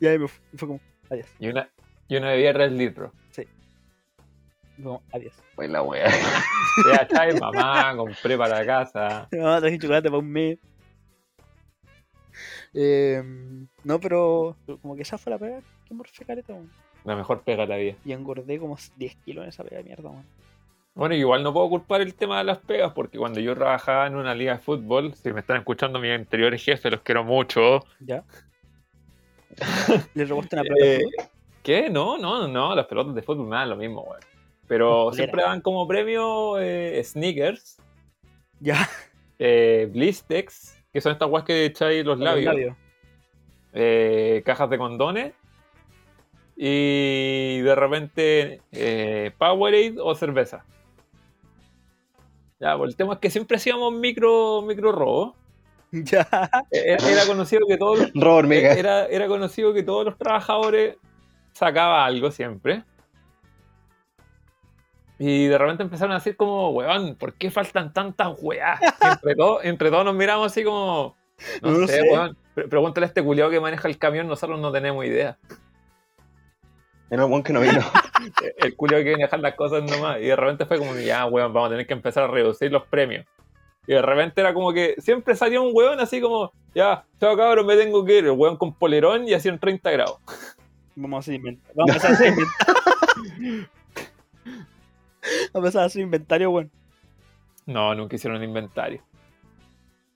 Speaker 1: Y ahí me fue como, adiós.
Speaker 3: Y una, y una bebida de 3 litros.
Speaker 1: Fue como, adiós.
Speaker 2: Fue la wea.
Speaker 3: Ya, chai, mamá, compré para la casa.
Speaker 1: No, traje chocolate para un mes. Eh, no, pero, como que esa fue la pega que morfé caleta, weón.
Speaker 3: La mejor pega de la vida.
Speaker 1: Y engordé como 10 kilos en esa pega de mierda, weón.
Speaker 3: Bueno, igual no puedo culpar el tema de las pegas, porque cuando yo trabajaba en una liga de fútbol, si me están escuchando mis anteriores jefes, los quiero mucho.
Speaker 1: ¿Ya? Le robaste una pelota.
Speaker 3: Eh, ¿Qué? No, no, no, las pelotas de fútbol me dan lo mismo, weón. Pero siempre dan como premio eh, sneakers,
Speaker 1: Ya,
Speaker 3: eh, blistex, que son estas guas que echáis los
Speaker 1: los
Speaker 3: labios,
Speaker 1: labios.
Speaker 3: eh, cajas de condones, y de repente eh, Powerade o cerveza. Ya, pues el tema es que siempre hacíamos micro, micro robo.
Speaker 1: Ya.
Speaker 3: Eh, Era conocido que todos los
Speaker 2: Robo hormiga.
Speaker 3: era, era conocido que todos los trabajadores sacaba algo siempre. Y de repente empezaron a decir como, weón, ¿por qué faltan tantas weas? Entre, todos, entre todos nos miramos así como, no,
Speaker 1: No
Speaker 3: sé,
Speaker 1: sé.
Speaker 3: weón. Pre- Pregúntale a este culiao que maneja el camión, nosotros no tenemos idea.
Speaker 2: Era el buen que no vino.
Speaker 3: El culiao que viene a dejar las cosas nomás. Y de repente fue como, ya, weón, vamos a tener que empezar a reducir los premios. Y de repente era como que siempre salía un weón así como, ya, chao cabrón, me tengo que ir. El weón con polerón y así en 30 grados.
Speaker 1: Vamos a hacer inventario. Vamos a empezar a hacer inventario. Vamos a empezar a hacer inventario, weón.
Speaker 3: No, nunca hicieron inventario.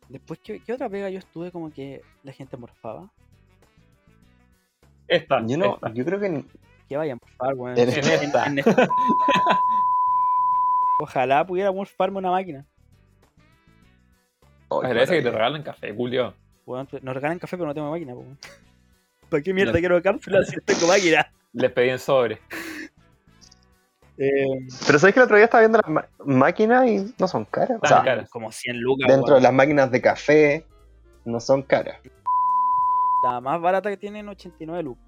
Speaker 1: Después, ¿qué, qué otra pega yo estuve como que la gente morfaba?
Speaker 3: Esta,
Speaker 2: Yo no,
Speaker 3: esta.
Speaker 2: yo creo que ni-
Speaker 1: Que vayan a morfar, weón.
Speaker 2: En
Speaker 3: esta.
Speaker 1: en esta. Ojalá pudiera morfarme una máquina.
Speaker 2: Ay,
Speaker 3: Agradece que te regalan café, Julio.
Speaker 1: Nos regalan café, pero no tengo máquina, weón. ¿Para qué mierda quiero cápsula si tengo máquina?
Speaker 3: Les pedí en sobre.
Speaker 1: Eh,
Speaker 2: Pero sabes que el otro día estaba viendo las ma- máquinas y no son caras. O
Speaker 3: Tan
Speaker 2: sea,
Speaker 3: caras.
Speaker 1: como 100 lucas,
Speaker 2: dentro de las máquinas de café no son caras.
Speaker 1: La más barata que tienen 89 lucas.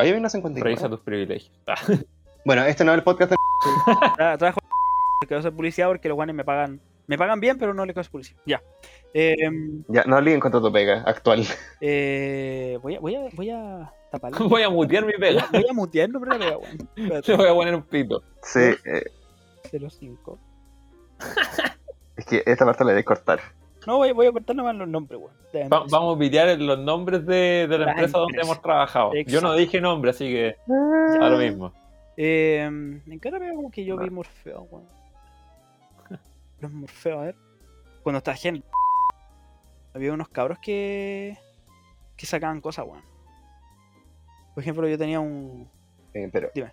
Speaker 2: Ahí hay una 59.
Speaker 3: Revisa tus privilegios. Ah,
Speaker 2: Bueno, este no es el podcast de...
Speaker 1: Tra- trabajo que quiero hacer publicidad porque los guanes me pagan. Me pagan bien, pero no les quiero hacer publicidad. Ya. Eh,
Speaker 2: Ya, no olviden contra tu pega actual.
Speaker 1: eh, voy a, voy a, voy a taparla.
Speaker 3: Voy a mutear mi pega.
Speaker 1: Voy a mutear el nombre de la pega, weón.
Speaker 3: Le
Speaker 1: Espérate,
Speaker 3: voy a poner un pito.
Speaker 2: Sí, eh,
Speaker 1: 05.
Speaker 2: es que esta parte la voy a cortar.
Speaker 1: No, voy, voy a cortar nomás los nombres, weón.
Speaker 3: Va- vamos a pitear los nombres de, de la empresa donde hemos trabajado. Yo no dije nombre, así que a lo mismo.
Speaker 1: Eh, en cada pega como que yo vi Morfeo, weón. Los Morfeos, a ver. Cuando estaba en había unos cabros que. que sacaban cosas, weón. Por ejemplo, yo tenía un.
Speaker 2: Eh, pero...
Speaker 1: Dime.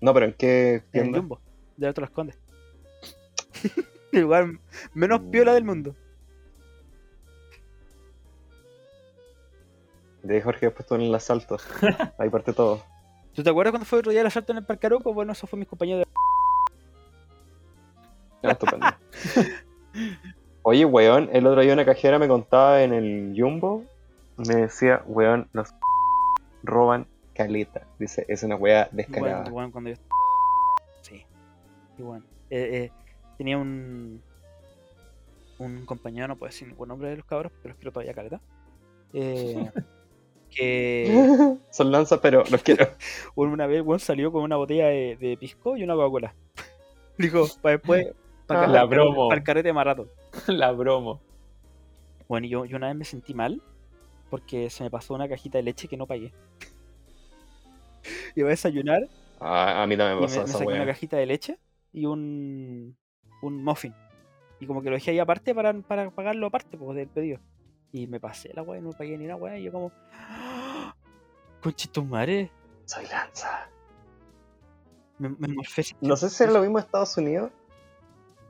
Speaker 2: No, pero ¿en qué
Speaker 1: En el
Speaker 2: tienda?
Speaker 1: Jumbo, de Alto Las Condes. el lugar menos piola del mundo.
Speaker 2: De ahí Jorge después estuvo en el asalto. Ahí parte todo.
Speaker 1: ¿Tú te acuerdas cuando fue otro día el asalto en el Parque Arauco? Bueno, eso fue mis compañeros de...
Speaker 2: Ah, estupendo. Oye, weón, el otro día una cajera me contaba en el Jumbo, me decía, weón, los roban caleta. Dice, es una weá descarada.
Speaker 1: Bueno, bueno, cuando yo... Sí. Y bueno. eh, eh, tenía un... Un compañero, no puedo decir ningún nombre de los cabros, pero es que lo todavía caleta. eh, que
Speaker 2: Son lanzas, pero los quiero.
Speaker 1: una vez weón salió con una botella de, de pisco y una Coca-Cola. Dijo, para después, para
Speaker 2: Ah,
Speaker 3: la promo.
Speaker 1: el carrete más rato.
Speaker 3: La bromo.
Speaker 1: Bueno, yo, yo una vez me sentí mal porque se me pasó una cajita de leche que no pagué. Iba a desayunar
Speaker 2: Ah, a mí también
Speaker 1: y
Speaker 2: me
Speaker 1: me,
Speaker 2: pasó
Speaker 1: me
Speaker 2: esa
Speaker 1: saqué una cajita de leche y un, un muffin. Y como que lo dejé ahí aparte para, para pagarlo aparte pues, del pedido. Y me pasé la weá no pagué ni una weá. Y yo como... Conchito madre.
Speaker 2: Soy lanza.
Speaker 1: Me, me morfé.
Speaker 2: No sé si es lo mismo en Estados Unidos,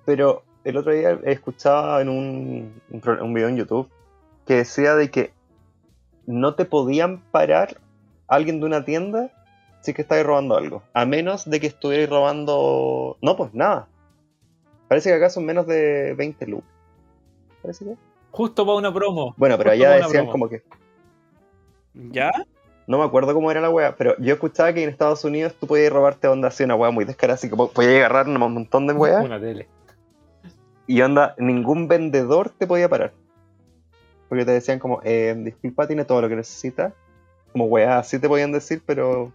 Speaker 2: pero el otro día escuchaba en un, un, un video en YouTube que decía de que no te podían parar alguien de una tienda si que estabas robando algo. A menos de que estuvierais robando... No, pues nada. Parece que acá son menos de 20 lucas. Parece que...
Speaker 3: Justo para una promo.
Speaker 2: Bueno, pero
Speaker 3: Justo
Speaker 2: allá decían
Speaker 3: promo.
Speaker 2: como que...
Speaker 1: ¿Ya?
Speaker 2: No me acuerdo cómo era la wea, pero yo escuchaba que en Estados Unidos tú podías robarte onda así una wea muy descarada, así que po- podías agarrar un montón de weas
Speaker 3: Una tele.
Speaker 2: y onda, ningún vendedor te podía parar. Porque te decían como, eh, disculpa, tiene todo lo que necesita. Como weá, así te podían decir, pero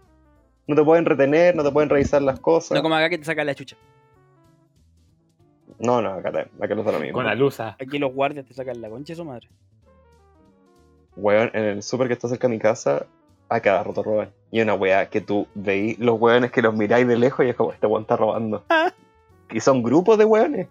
Speaker 2: no te pueden retener, no te pueden revisar las cosas.
Speaker 1: No como acá que te sacan la chucha.
Speaker 2: No, no, acá, te- acá no es lo mismo.
Speaker 3: Con la luza.
Speaker 1: Aquí los guardias te sacan la concha de su madre.
Speaker 2: Weón, en el súper que está cerca de mi casa, a cada rato roban. Y una weá que tú veis los weones que los miráis de lejos y es como, este weón está robando. y son grupos de weones.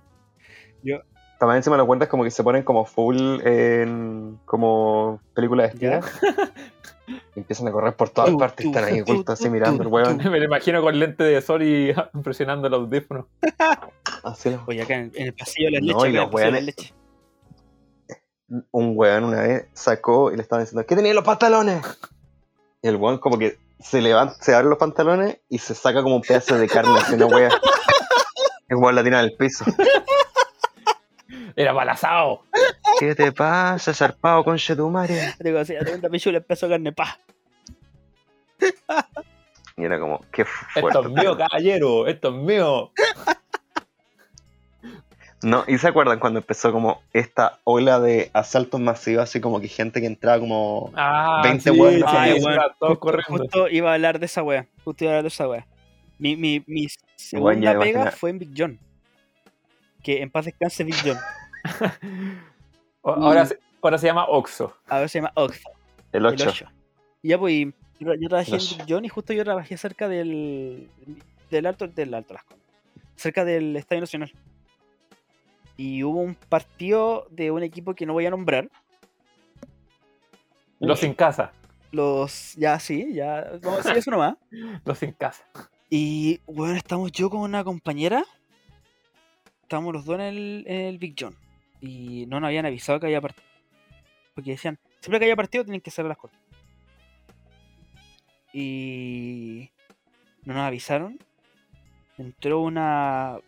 Speaker 1: Yo-
Speaker 2: También encima los cuentas como que se ponen como full en como películas de
Speaker 1: ¿Ya?
Speaker 2: empiezan a correr por todas partes, están ahí ocultos así mirando el
Speaker 1: tu,
Speaker 2: weón.
Speaker 3: Me lo imagino con lente de sol y impresionando el audífono.
Speaker 2: Así los-
Speaker 1: Oye, acá en, en el pasillo de las
Speaker 2: No,
Speaker 1: leches.
Speaker 2: y los. Un weón una vez sacó y le estaban diciendo, ¿qué tenía en los pantalones? Y el weón como que se levanta, se abre los pantalones y se saca como un pedazo de carne así una wea. El weón la tira en el piso.
Speaker 3: Era balazao.
Speaker 2: ¿Qué te pasa, zarpado con madre?
Speaker 1: Digo así, tremenda pichula, de carne, pa.
Speaker 2: Y era como, qué
Speaker 3: Esto
Speaker 2: fuerte.
Speaker 3: es mío, caballero. Esto es mío.
Speaker 2: No, ¿y se acuerdan cuando empezó como esta ola de asaltos masivos, así como que gente que entraba como...
Speaker 3: Ah,
Speaker 2: 20
Speaker 3: sí,
Speaker 2: hueones
Speaker 3: sí,
Speaker 1: Justo, iba a hablar de esa wea. Justo iba a hablar de esa wea. Mi, mi, mi segunda pega fue en Big John. Que en paz descanse Big John.
Speaker 3: Ahora, se- ahora se llama Oxo.
Speaker 1: Ahora se llama Oxford.
Speaker 2: El
Speaker 1: El
Speaker 2: 8.
Speaker 1: 8. Y ya pues, y yo, yo trabajé en Big John y justo yo trabajé cerca del, del Alto del Alto Las Condes, cerca del Estadio Nacional. Y hubo un partido de un equipo que no voy a nombrar.
Speaker 3: Los sin casa.
Speaker 1: Los, ya sí, ya, vamos a decir eso nomás.
Speaker 3: Los sin casa.
Speaker 1: Y bueno, estamos yo con una compañera. Estábamos los dos en el, Big John. Y no nos habían avisado que había partido. Porque decían, siempre que haya partido tienen que cerrar las cortes. Y no nos avisaron. Entró una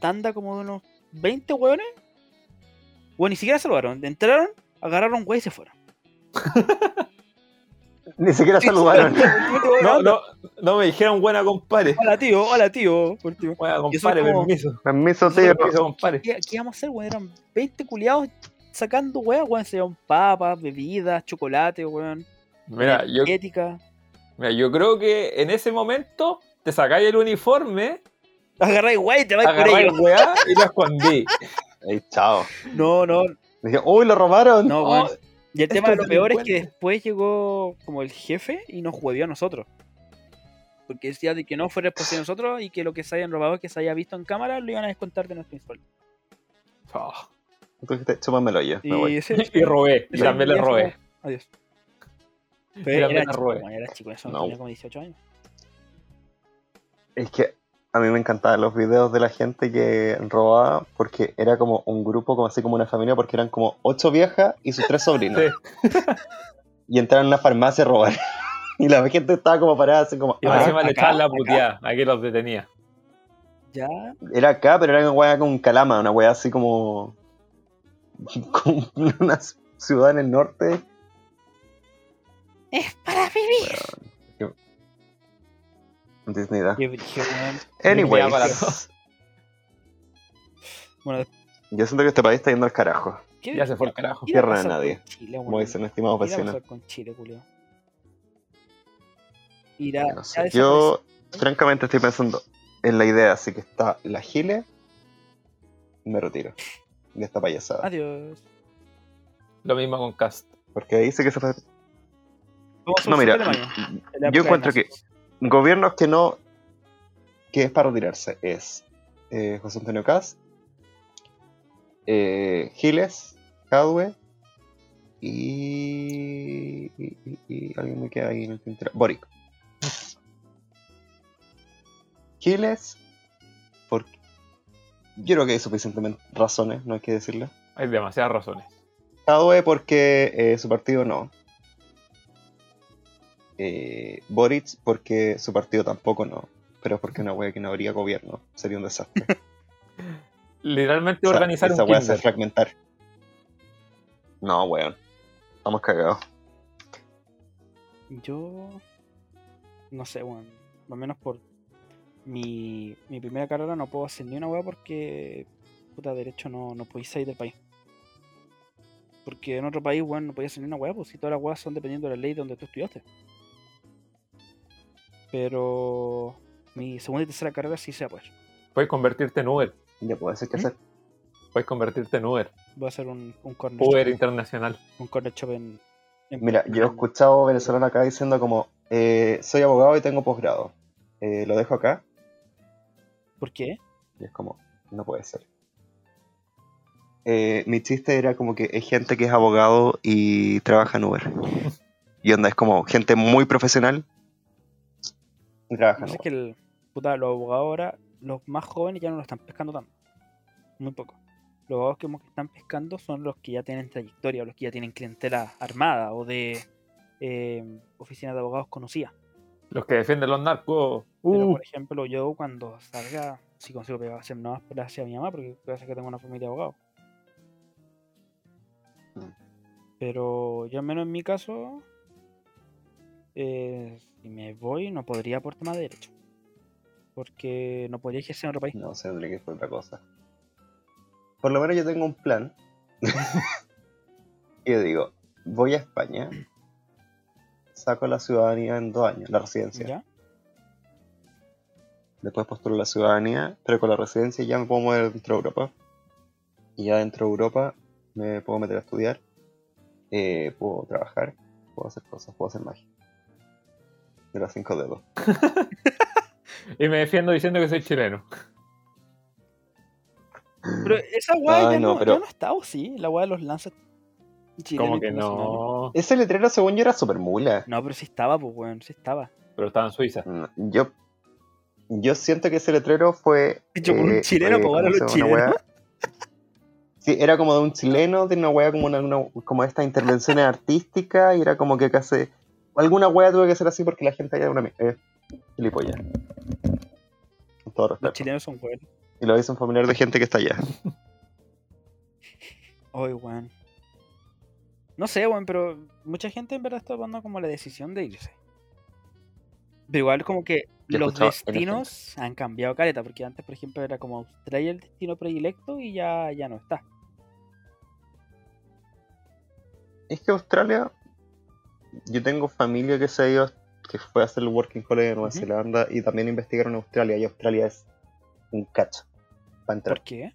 Speaker 1: tanda como de unos 20 hueones. Bueno, ni siquiera saludaron. Entraron, agarraron güey y se fueron.
Speaker 2: Ni siquiera saludaron.
Speaker 3: No, no, no me dijeron buena compadre.
Speaker 1: Hola tío, hola tío.
Speaker 3: Buena
Speaker 1: Y
Speaker 3: compadre,
Speaker 1: como-
Speaker 3: permiso.
Speaker 2: Permiso, tío.
Speaker 3: Permiso, compadre.
Speaker 1: ¿Qué, qué íbamos a hacer, weón? Eran 20 culiados sacando weón, weón. Se llevaban papas, bebidas, chocolate, weón.
Speaker 3: Mira, yo,
Speaker 1: Ética.
Speaker 3: mira, yo creo que en ese momento te sacáis el uniforme,
Speaker 1: Agarráis, güey, te vais por
Speaker 3: agarráis
Speaker 1: ello.
Speaker 3: el weá y lo escondí.
Speaker 2: Ey, chao.
Speaker 1: No, no,
Speaker 2: Dije, uy, lo robaron.
Speaker 1: no,
Speaker 3: Oh,
Speaker 1: weón. Y el tema de lo peor es que después llegó como el jefe y nos huevió a nosotros. Porque decía de que no fue responsable de nosotros y que lo que se hayan robado, que se haya visto en cámara, lo iban a descontar de nuestro insueldo.
Speaker 3: Oh,
Speaker 2: dijiste, chúpamelo yo. Me
Speaker 1: Y,
Speaker 2: voy.
Speaker 1: ese,
Speaker 3: y robé, y también le robé.
Speaker 1: Adiós.
Speaker 3: Y
Speaker 1: Pero
Speaker 3: también
Speaker 1: era
Speaker 3: le
Speaker 1: chico,
Speaker 3: robé.
Speaker 1: era chico, eso
Speaker 2: No.
Speaker 1: tenía como 18 años.
Speaker 2: Es que a mí me encantaban los videos de la gente que robaba porque era como un grupo, como así como una familia, porque eran como ocho viejas y sus tres sobrinos.
Speaker 3: Sí.
Speaker 2: Y entraron a una farmacia a robar. Y la gente estaba como parada, así como.
Speaker 3: Y
Speaker 2: "Ah".
Speaker 3: encima le
Speaker 1: acá,
Speaker 3: echaban la puteada, aquí los detenía.
Speaker 1: Ya,
Speaker 2: Era acá, pero era una weá con calama, una weá así como. como una ciudad en el norte.
Speaker 1: es para vivir.
Speaker 2: Idea.
Speaker 1: Qué weón.
Speaker 2: Anyways.
Speaker 1: Bueno,
Speaker 2: yo siento que este país está yendo al carajo.
Speaker 1: ¿Qué,
Speaker 3: Ya se fue el carajo.
Speaker 1: qué
Speaker 2: Tierra de nadie.
Speaker 1: Chile,
Speaker 2: Como dicen estimados
Speaker 1: ¿Qué
Speaker 2: vecinos.
Speaker 1: pasar con Chile, Julio? Irá,
Speaker 2: No sé. Yo, francamente, estoy pensando en la idea, así que está la Gile. Me retiro de esta payasada.
Speaker 1: Adiós.
Speaker 3: Lo mismo con Cast.
Speaker 2: Porque ahí dice que se fue. No, mira, yo encuentro que. Gobiernos que no. que es para retirarse es eh, José Antonio Cast, eh, Giles, Cadwe y, y, y- y alguien me queda ahí en el tintero. Boric. Giles, porque yo creo que hay suficientemente razones, no hay que decirlo.
Speaker 3: Hay demasiadas razones.
Speaker 2: Cadwe porque eh, su partido no. Eh, Boric porque su partido tampoco no. Pero es porque una wea que no habría gobierno. Sería un desastre.
Speaker 3: Literalmente
Speaker 2: O sea,
Speaker 3: organizar
Speaker 2: esa
Speaker 3: un
Speaker 2: wea se fragmentar. No, weón. Estamos cagados.
Speaker 1: Yo. No sé, weón. Al menos por mi, mi primera carrera no puedo hacer ni una weá porque. Puta, derecho no, no podéis salir del país. Porque en otro país, weón, no podías hacer ni una weá, pues si todas las weas son dependiendo de la ley donde tú estudiaste. Pero. Mi segunda y tercera carrera sí se pues.
Speaker 3: Puedes convertirte en Uber.
Speaker 2: Ya puede ser que
Speaker 1: ¿Mm?
Speaker 2: hacer.
Speaker 3: Puedes convertirte en Uber.
Speaker 1: Voy a hacer un, un corner
Speaker 3: Uber
Speaker 1: shop,
Speaker 3: internacional.
Speaker 1: un corner shop en, en-
Speaker 2: Mira, yo he escuchado venezolano acá diciendo como eh, soy abogado y tengo posgrado. Eh, lo dejo acá.
Speaker 1: ¿Por qué?
Speaker 2: Y es como, no puede ser. Eh, mi chiste era como que es gente que es abogado y trabaja en Uber. Y onda, es como gente muy profesional y trabaja
Speaker 1: No
Speaker 2: en
Speaker 1: sé que el, puta, los abogados ahora, los más jóvenes ya no lo están pescando tanto. Muy poco. Los abogados que, que están pescando son los que ya tienen trayectoria, los que ya tienen clientela armada o de eh, oficinas de abogados conocidas.
Speaker 3: Los que defienden los narcos.
Speaker 1: Pero,
Speaker 3: Uh,
Speaker 1: por ejemplo, yo cuando salga, si consigo pegar, hacer nuevas peleas hacia mi mamá, porque parece que tengo una familia de abogados.
Speaker 2: Mm.
Speaker 1: Pero yo, al menos en mi caso, eh, si me voy, no podría por tema de derecho. Porque no podría ejercer en otro país.
Speaker 2: No sé, tendría que ser otra cosa. Por lo menos yo tengo un plan. y yo digo, voy a España, saco la ciudadanía en dos años, la residencia.
Speaker 1: ¿Ya?
Speaker 2: Después postulo la ciudadanía, pero con la residencia ya me puedo mover dentro de Europa. Y ya dentro de Europa me puedo meter a estudiar, eh, puedo trabajar, puedo hacer cosas, puedo hacer magia. De los cinco dedos.
Speaker 3: y me defiendo diciendo que soy chileno.
Speaker 1: Pero esa weá ya,
Speaker 2: no,
Speaker 1: no,
Speaker 2: pero-
Speaker 1: ya no está, ¿o sí? La weá de los lanzas chilenos
Speaker 3: Como que no.
Speaker 2: Ese letrero según yo era super mula.
Speaker 1: No, pero sí estaba, pues weón, sí estaba.
Speaker 3: Pero estaba en Suiza.
Speaker 2: Yo, yo siento que ese letrero fue.
Speaker 1: Hecho por un chileno,
Speaker 2: fue,
Speaker 1: pues, ahora
Speaker 2: ¿cómo
Speaker 1: los chilenos.
Speaker 2: Sí, era como de un chileno, de una wea como una, una- como estas intervenciones artísticas, y era como que casi. Alguna wea tuve que ser así porque la gente allá era una. Eh, gilipollas. Con todo
Speaker 1: Los
Speaker 2: respeto.
Speaker 1: chilenos son weón.
Speaker 2: Y lo dice un familiar de gente que está allá.
Speaker 1: Ay, weón. No sé, weón, pero mucha gente en verdad está tomando como la decisión de irse. Pero igual como que
Speaker 2: Yo
Speaker 1: los destinos han cambiado caleta, porque antes, por ejemplo, era como Australia el destino predilecto y ya, ya no está.
Speaker 2: Es que Australia. Yo tengo familia que se ha ido, que fue a hacer el Working Holiday en Nueva. Zelanda y también investigaron Australia. Y Australia es un cacho para entrar.
Speaker 1: ¿Por qué?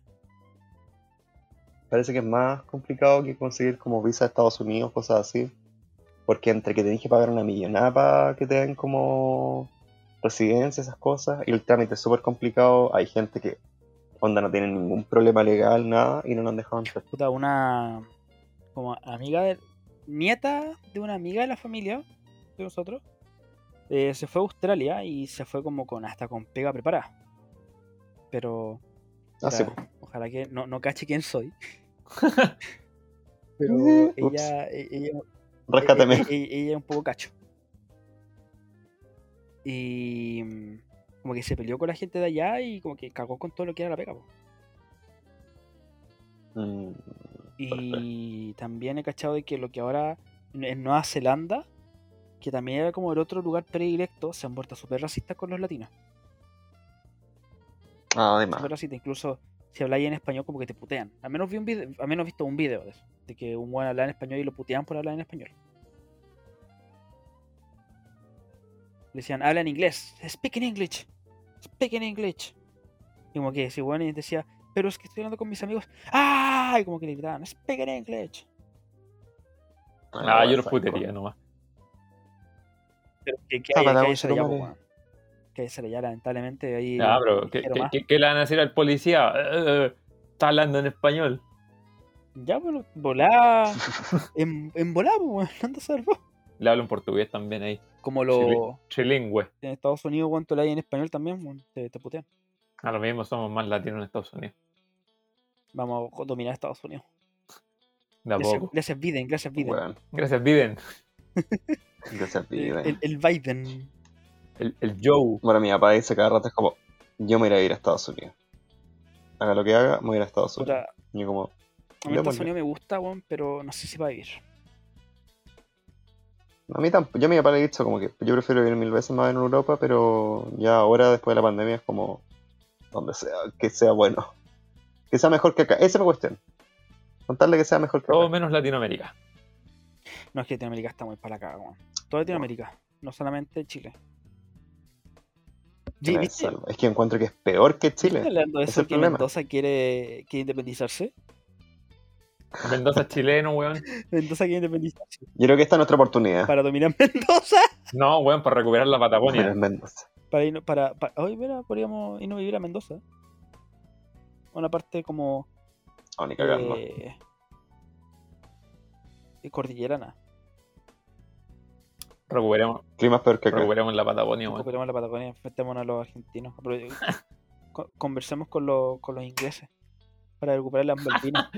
Speaker 2: Parece que es más complicado que conseguir como visa de Estados Unidos, cosas así. Porque entre que tenés que pagar una millonada para que te den como residencia, esas cosas, y el trámite es súper complicado, hay gente que onda no tiene ningún problema legal, nada, y no nos han dejado entrar.
Speaker 1: Puta, una como amiga de nieta de una amiga de la familia de nosotros eh, se fue a Australia y se fue como con hasta con pega preparada. Pero
Speaker 2: Ah, sí,
Speaker 1: ojalá que no, no cache quién soy. Pero ella, e- ella,
Speaker 2: rescáteme.
Speaker 1: e- e- ella es un poco cacho. Y mm, como que se peleó con la gente de allá y como que cagó con todo lo que era la pega. po.
Speaker 2: Mm,
Speaker 1: Y también he cachado de que lo que ahora en- Nueva Zelanda, que también era como el otro lugar predilecto, se han vuelto súper racistas con los latinos.
Speaker 2: ah, además.
Speaker 1: Racistas. Incluso si habláis en español como que te putean. Al menos vi un video, al menos he visto un video de eso, de que un buen hablaba en español y lo puteaban por hablar en español. Le decían, habla en inglés, speak in English, speak in English. Y como que si bueno y decía, pero es que estoy hablando con mis amigos, ¡ah! Y como que le gritaban, speak in English.
Speaker 3: Ah, yo los putería nomás.
Speaker 1: Pero que, que
Speaker 2: Ah,
Speaker 1: que. Que ser allá, lamentablemente. Ahí
Speaker 3: Ya, bro, ¿qué, qué- qué- qué le van a decir al policía? Eh, está hablando en español.
Speaker 1: Ya, bueno, volá. en, en volá, pues, weón, anda a saber vos.
Speaker 3: Le hablo en portugués también ahí.
Speaker 1: Como lo.
Speaker 3: Trilingüe.
Speaker 1: En Estados Unidos, cuánto le hay en español también, te, te putean.
Speaker 3: A lo mismo somos más latinos en Estados Unidos.
Speaker 1: Vamos a dominar Estados Unidos.
Speaker 3: A
Speaker 1: Gracias, gracias Biden, gracias Biden.
Speaker 3: Gracias, Biden.
Speaker 2: gracias,
Speaker 1: el,
Speaker 2: Biden.
Speaker 1: el- el Biden.
Speaker 3: El, el Joe.
Speaker 2: Bueno, mi papá dice cada rato es como, yo me iré a ir a Estados Unidos. Haga lo que haga, me voy a ir a Estados Unidos. Y yo como,
Speaker 1: a mí Estados. Unidos me gusta, weón, pero no sé si va a vivir.
Speaker 2: a mí tampoco, yo a mi papá le he dicho como que yo prefiero vivir mil veces más en Europa, pero ya ahora, después de la pandemia, es como, donde sea, que sea bueno. Que sea mejor que acá. Esa es mi cuestión. Contarle que sea mejor que
Speaker 3: Todo
Speaker 2: acá.
Speaker 3: menos Latinoamérica.
Speaker 1: No es que Latinoamérica está muy para caga, weón. Toda Latinoamérica, no solamente Chile.
Speaker 2: Es que encuentro que es peor que
Speaker 1: ¿Viste
Speaker 2: Chile.
Speaker 1: hablando de
Speaker 2: Ese es
Speaker 1: eso
Speaker 2: el
Speaker 1: que
Speaker 2: problema.
Speaker 1: Mendoza quiere, quiere independizarse?
Speaker 3: Mendoza es chileno, weón.
Speaker 1: Mendoza quiere independizarse.
Speaker 2: Yo creo que esta es nuestra oportunidad.
Speaker 1: Para dominar Mendoza.
Speaker 3: No, weón, para recuperar la Patagonia.
Speaker 2: en Mendoza.
Speaker 1: Para ir, para, para, hoy, mira, podríamos irnos a vivir a Mendoza. Una parte como
Speaker 2: No, ni cagando.
Speaker 1: eh, cordillerana.
Speaker 3: Recuperemos,
Speaker 2: Clima es peor que
Speaker 3: recuperemos la Patagonia, weón.
Speaker 1: Recuperemos la Patagonia, enfrentémonos a los argentinos. Conversemos con, los- con los ingleses para recuperar las Malvinas.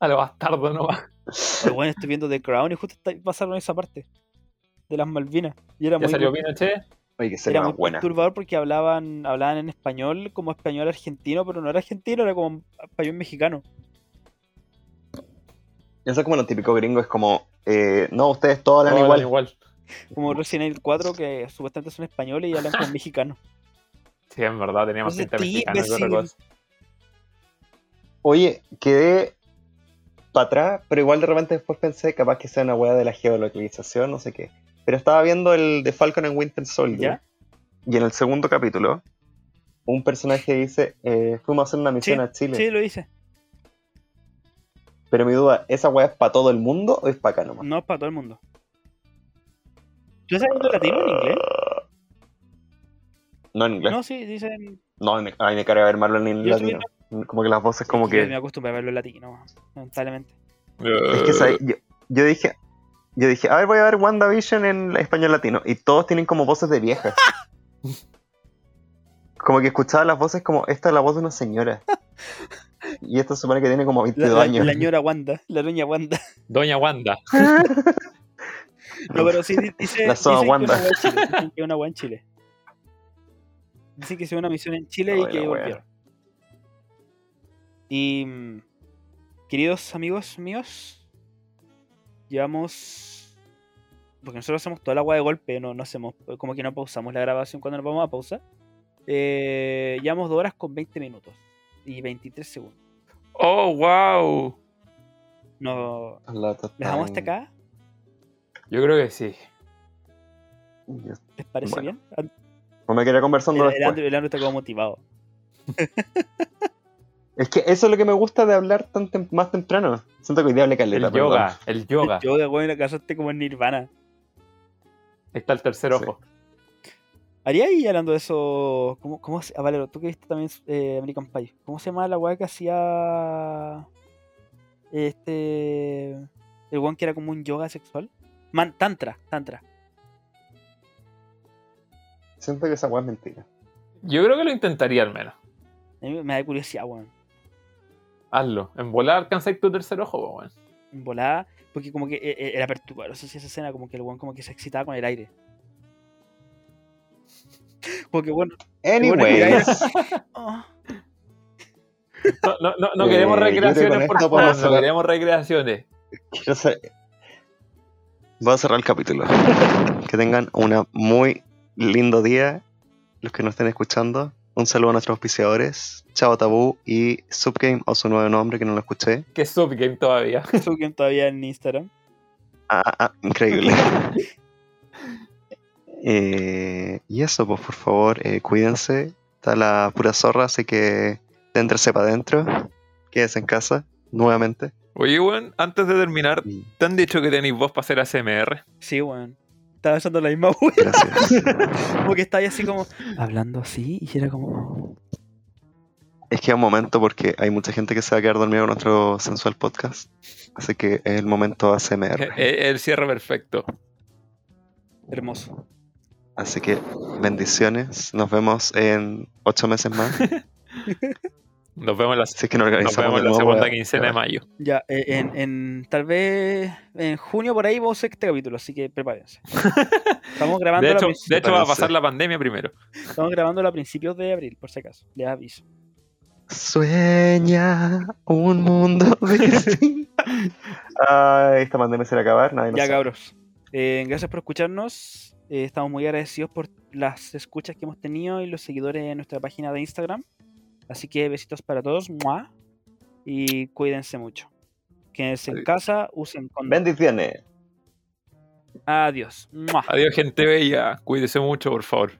Speaker 3: A lo bastardo nomás.
Speaker 1: Pero bueno, estoy viendo The Crown y justo está- pasaron esa parte de las Malvinas. Y era
Speaker 3: Ya
Speaker 1: muy,
Speaker 3: salió Pinochet.
Speaker 2: Oye, que sería
Speaker 1: era muy
Speaker 2: buena.
Speaker 1: perturbador porque hablaban, hablaban en español como español argentino, pero no era argentino, era como español mexicano.
Speaker 2: Eso es como lo típico gringo, es como, eh, no, ustedes todos hablan igual.
Speaker 3: igual.
Speaker 1: Como Resident Evil 4, que supuestamente son españoles y hablan como mexicano.
Speaker 3: Sí, en verdad, teníamos
Speaker 1: Entonces,
Speaker 3: pinta mexicana que otra
Speaker 1: imbécil.
Speaker 3: cosa.
Speaker 2: Oye, quedé para atrás, pero igual de repente después pensé, capaz que sea una weá de la geolocalización, no sé qué. Pero estaba viendo el de Falcon and Winter Soldier.
Speaker 1: ¿Ya?
Speaker 2: Y en el segundo capítulo, un personaje dice, eh, fuimos a hacer una misión
Speaker 1: Sí,
Speaker 2: a Chile.
Speaker 1: Sí, lo dice.
Speaker 2: Pero mi duda, ¿esa weá es para todo el mundo o es para acá nomás?
Speaker 1: No es para todo el mundo. ¿Tú estás viendo latino en inglés?
Speaker 2: No en inglés.
Speaker 1: No, sí, dicen.
Speaker 2: No, me, ay, me carga ver Marvel en
Speaker 1: Yo
Speaker 2: latino. Como que las voces como
Speaker 1: me
Speaker 2: que...
Speaker 1: acostumbré a verlo en latino, lamentablemente.
Speaker 2: Es que ¿sabes? yo, yo dije... Yo dije, a ver, voy a ver WandaVision en español latino. Y todos tienen como voces de viejas. Como que escuchaba las voces como, esta es la voz de una señora. Y esta se supone que tiene como
Speaker 1: La,
Speaker 2: 22
Speaker 1: la,
Speaker 2: años.
Speaker 1: la señora Wanda, la doña Wanda.
Speaker 3: Doña Wanda.
Speaker 1: No, pero sí di- dice,
Speaker 2: La
Speaker 1: dicen, que
Speaker 2: Wanda.
Speaker 1: una hueá en Chile, dicen que una en Chile. Dicen que hizo una misión en Chile y que
Speaker 2: la
Speaker 1: volvieron. Y mm, queridos amigos míos, llevamos. Porque nosotros hacemos toda la agua de golpe, no, no hacemos, como que no pausamos la grabación cuando nos vamos a pausa. Eh, llevamos 2 horas con 20 minutos y 23 segundos.
Speaker 3: Oh, wow.
Speaker 1: No,
Speaker 2: La
Speaker 1: ¿Les dejamos hasta acá?
Speaker 3: Yo creo que sí.
Speaker 1: ¿Les parece
Speaker 2: Bueno.
Speaker 1: bien?
Speaker 2: No me quería conversando
Speaker 1: El, el
Speaker 2: después.
Speaker 1: Andrew, el Andrew está como motivado.
Speaker 2: Es que eso es lo que me gusta de hablar tan tem- más temprano. Siento que hoy día hablé caleta,
Speaker 3: El
Speaker 2: perdón.
Speaker 3: yoga, el yoga.
Speaker 1: Yo de weón la casaste como en Nirvana.
Speaker 3: Ahí está el tercer
Speaker 2: Sí.
Speaker 3: ojo.
Speaker 1: Haría ahí hablando de eso. ¿Cómo, cómo se, ah, Valero, tú que viste también eh, American Pie. ¿Cómo se llama la weá que hacía. Este. El weón que era como un yoga sexual? Man, tantra, tantra.
Speaker 2: Siento que esa weá es mentira.
Speaker 3: Yo creo que lo intentaría al menos.
Speaker 1: A mí me da curiosidad, weón.
Speaker 3: Hazlo. En volar alcanzáis tu tercer ojo, weón.
Speaker 1: En volada. Porque como que eh, eh, era perturbador. Eso sí, esa escena, como que el weón como que se excitaba con el aire. Porque bueno.
Speaker 2: Anyways,
Speaker 1: ah,
Speaker 3: No, no, no, no
Speaker 2: Eh,
Speaker 3: queremos recreaciones, por favor. No
Speaker 2: cerrar.
Speaker 3: queremos recreaciones.
Speaker 2: quiero hacer- Voy a cerrar el capítulo. Que tengan un muy lindo día. Los que nos estén escuchando. Un saludo a nuestros auspiciadores, Chavo Tabú y Subgame o su nuevo nombre que no lo escuché.
Speaker 3: Que es subgame todavía.
Speaker 1: Suben todavía en Instagram.
Speaker 2: Ah, ah, ah, increíble. Eh, y eso, pues por favor, eh, cuídense. Está la pura zorra, así que déntrense para adentro. Quédense en casa, nuevamente.
Speaker 3: Oye, weón, antes de terminar, ¿te han dicho que tenéis voz para hacer ASMR?
Speaker 1: Sí, weón. Estaba pensando la misma
Speaker 2: gracias.
Speaker 1: Como que estaba ahí así como. Hablando así y era como.
Speaker 2: es que es un momento porque hay mucha gente que se va a quedar dormida con nuestro sensual podcast. Así que es el momento ASMR.
Speaker 3: Eh, El cierre perfecto.
Speaker 1: Hermoso.
Speaker 2: Así que bendiciones. Nos vemos en ocho meses más.
Speaker 3: Nos vemos la,
Speaker 2: Si es que
Speaker 3: nos vemos
Speaker 2: de
Speaker 3: la segunda quincena de mayo.
Speaker 1: Ya, eh, en, en- tal vez en junio por ahí vamos a hacer este capítulo, así que prepárense. Estamos grabando
Speaker 3: De hecho, de hecho va a pasar la pandemia primero.
Speaker 1: estamos grabándolo a principios de abril, por si acaso. Les aviso.
Speaker 2: Sueña un mundo distinto. Ay, esta pandemia se va a acabar. Nadie
Speaker 1: ya,
Speaker 2: sabe.
Speaker 1: cabros. Eh, gracias por escucharnos. Eh, estamos muy agradecidos por las escuchas que hemos tenido y los seguidores en nuestra página de Instagram. Así que besitos para todos. ¡mua! Y cuídense mucho. Quédense en casa, usen condón.
Speaker 2: Bendiciones.
Speaker 1: Adiós. ¡mua!
Speaker 3: Adiós, gente bella. Cuídese mucho, por favor.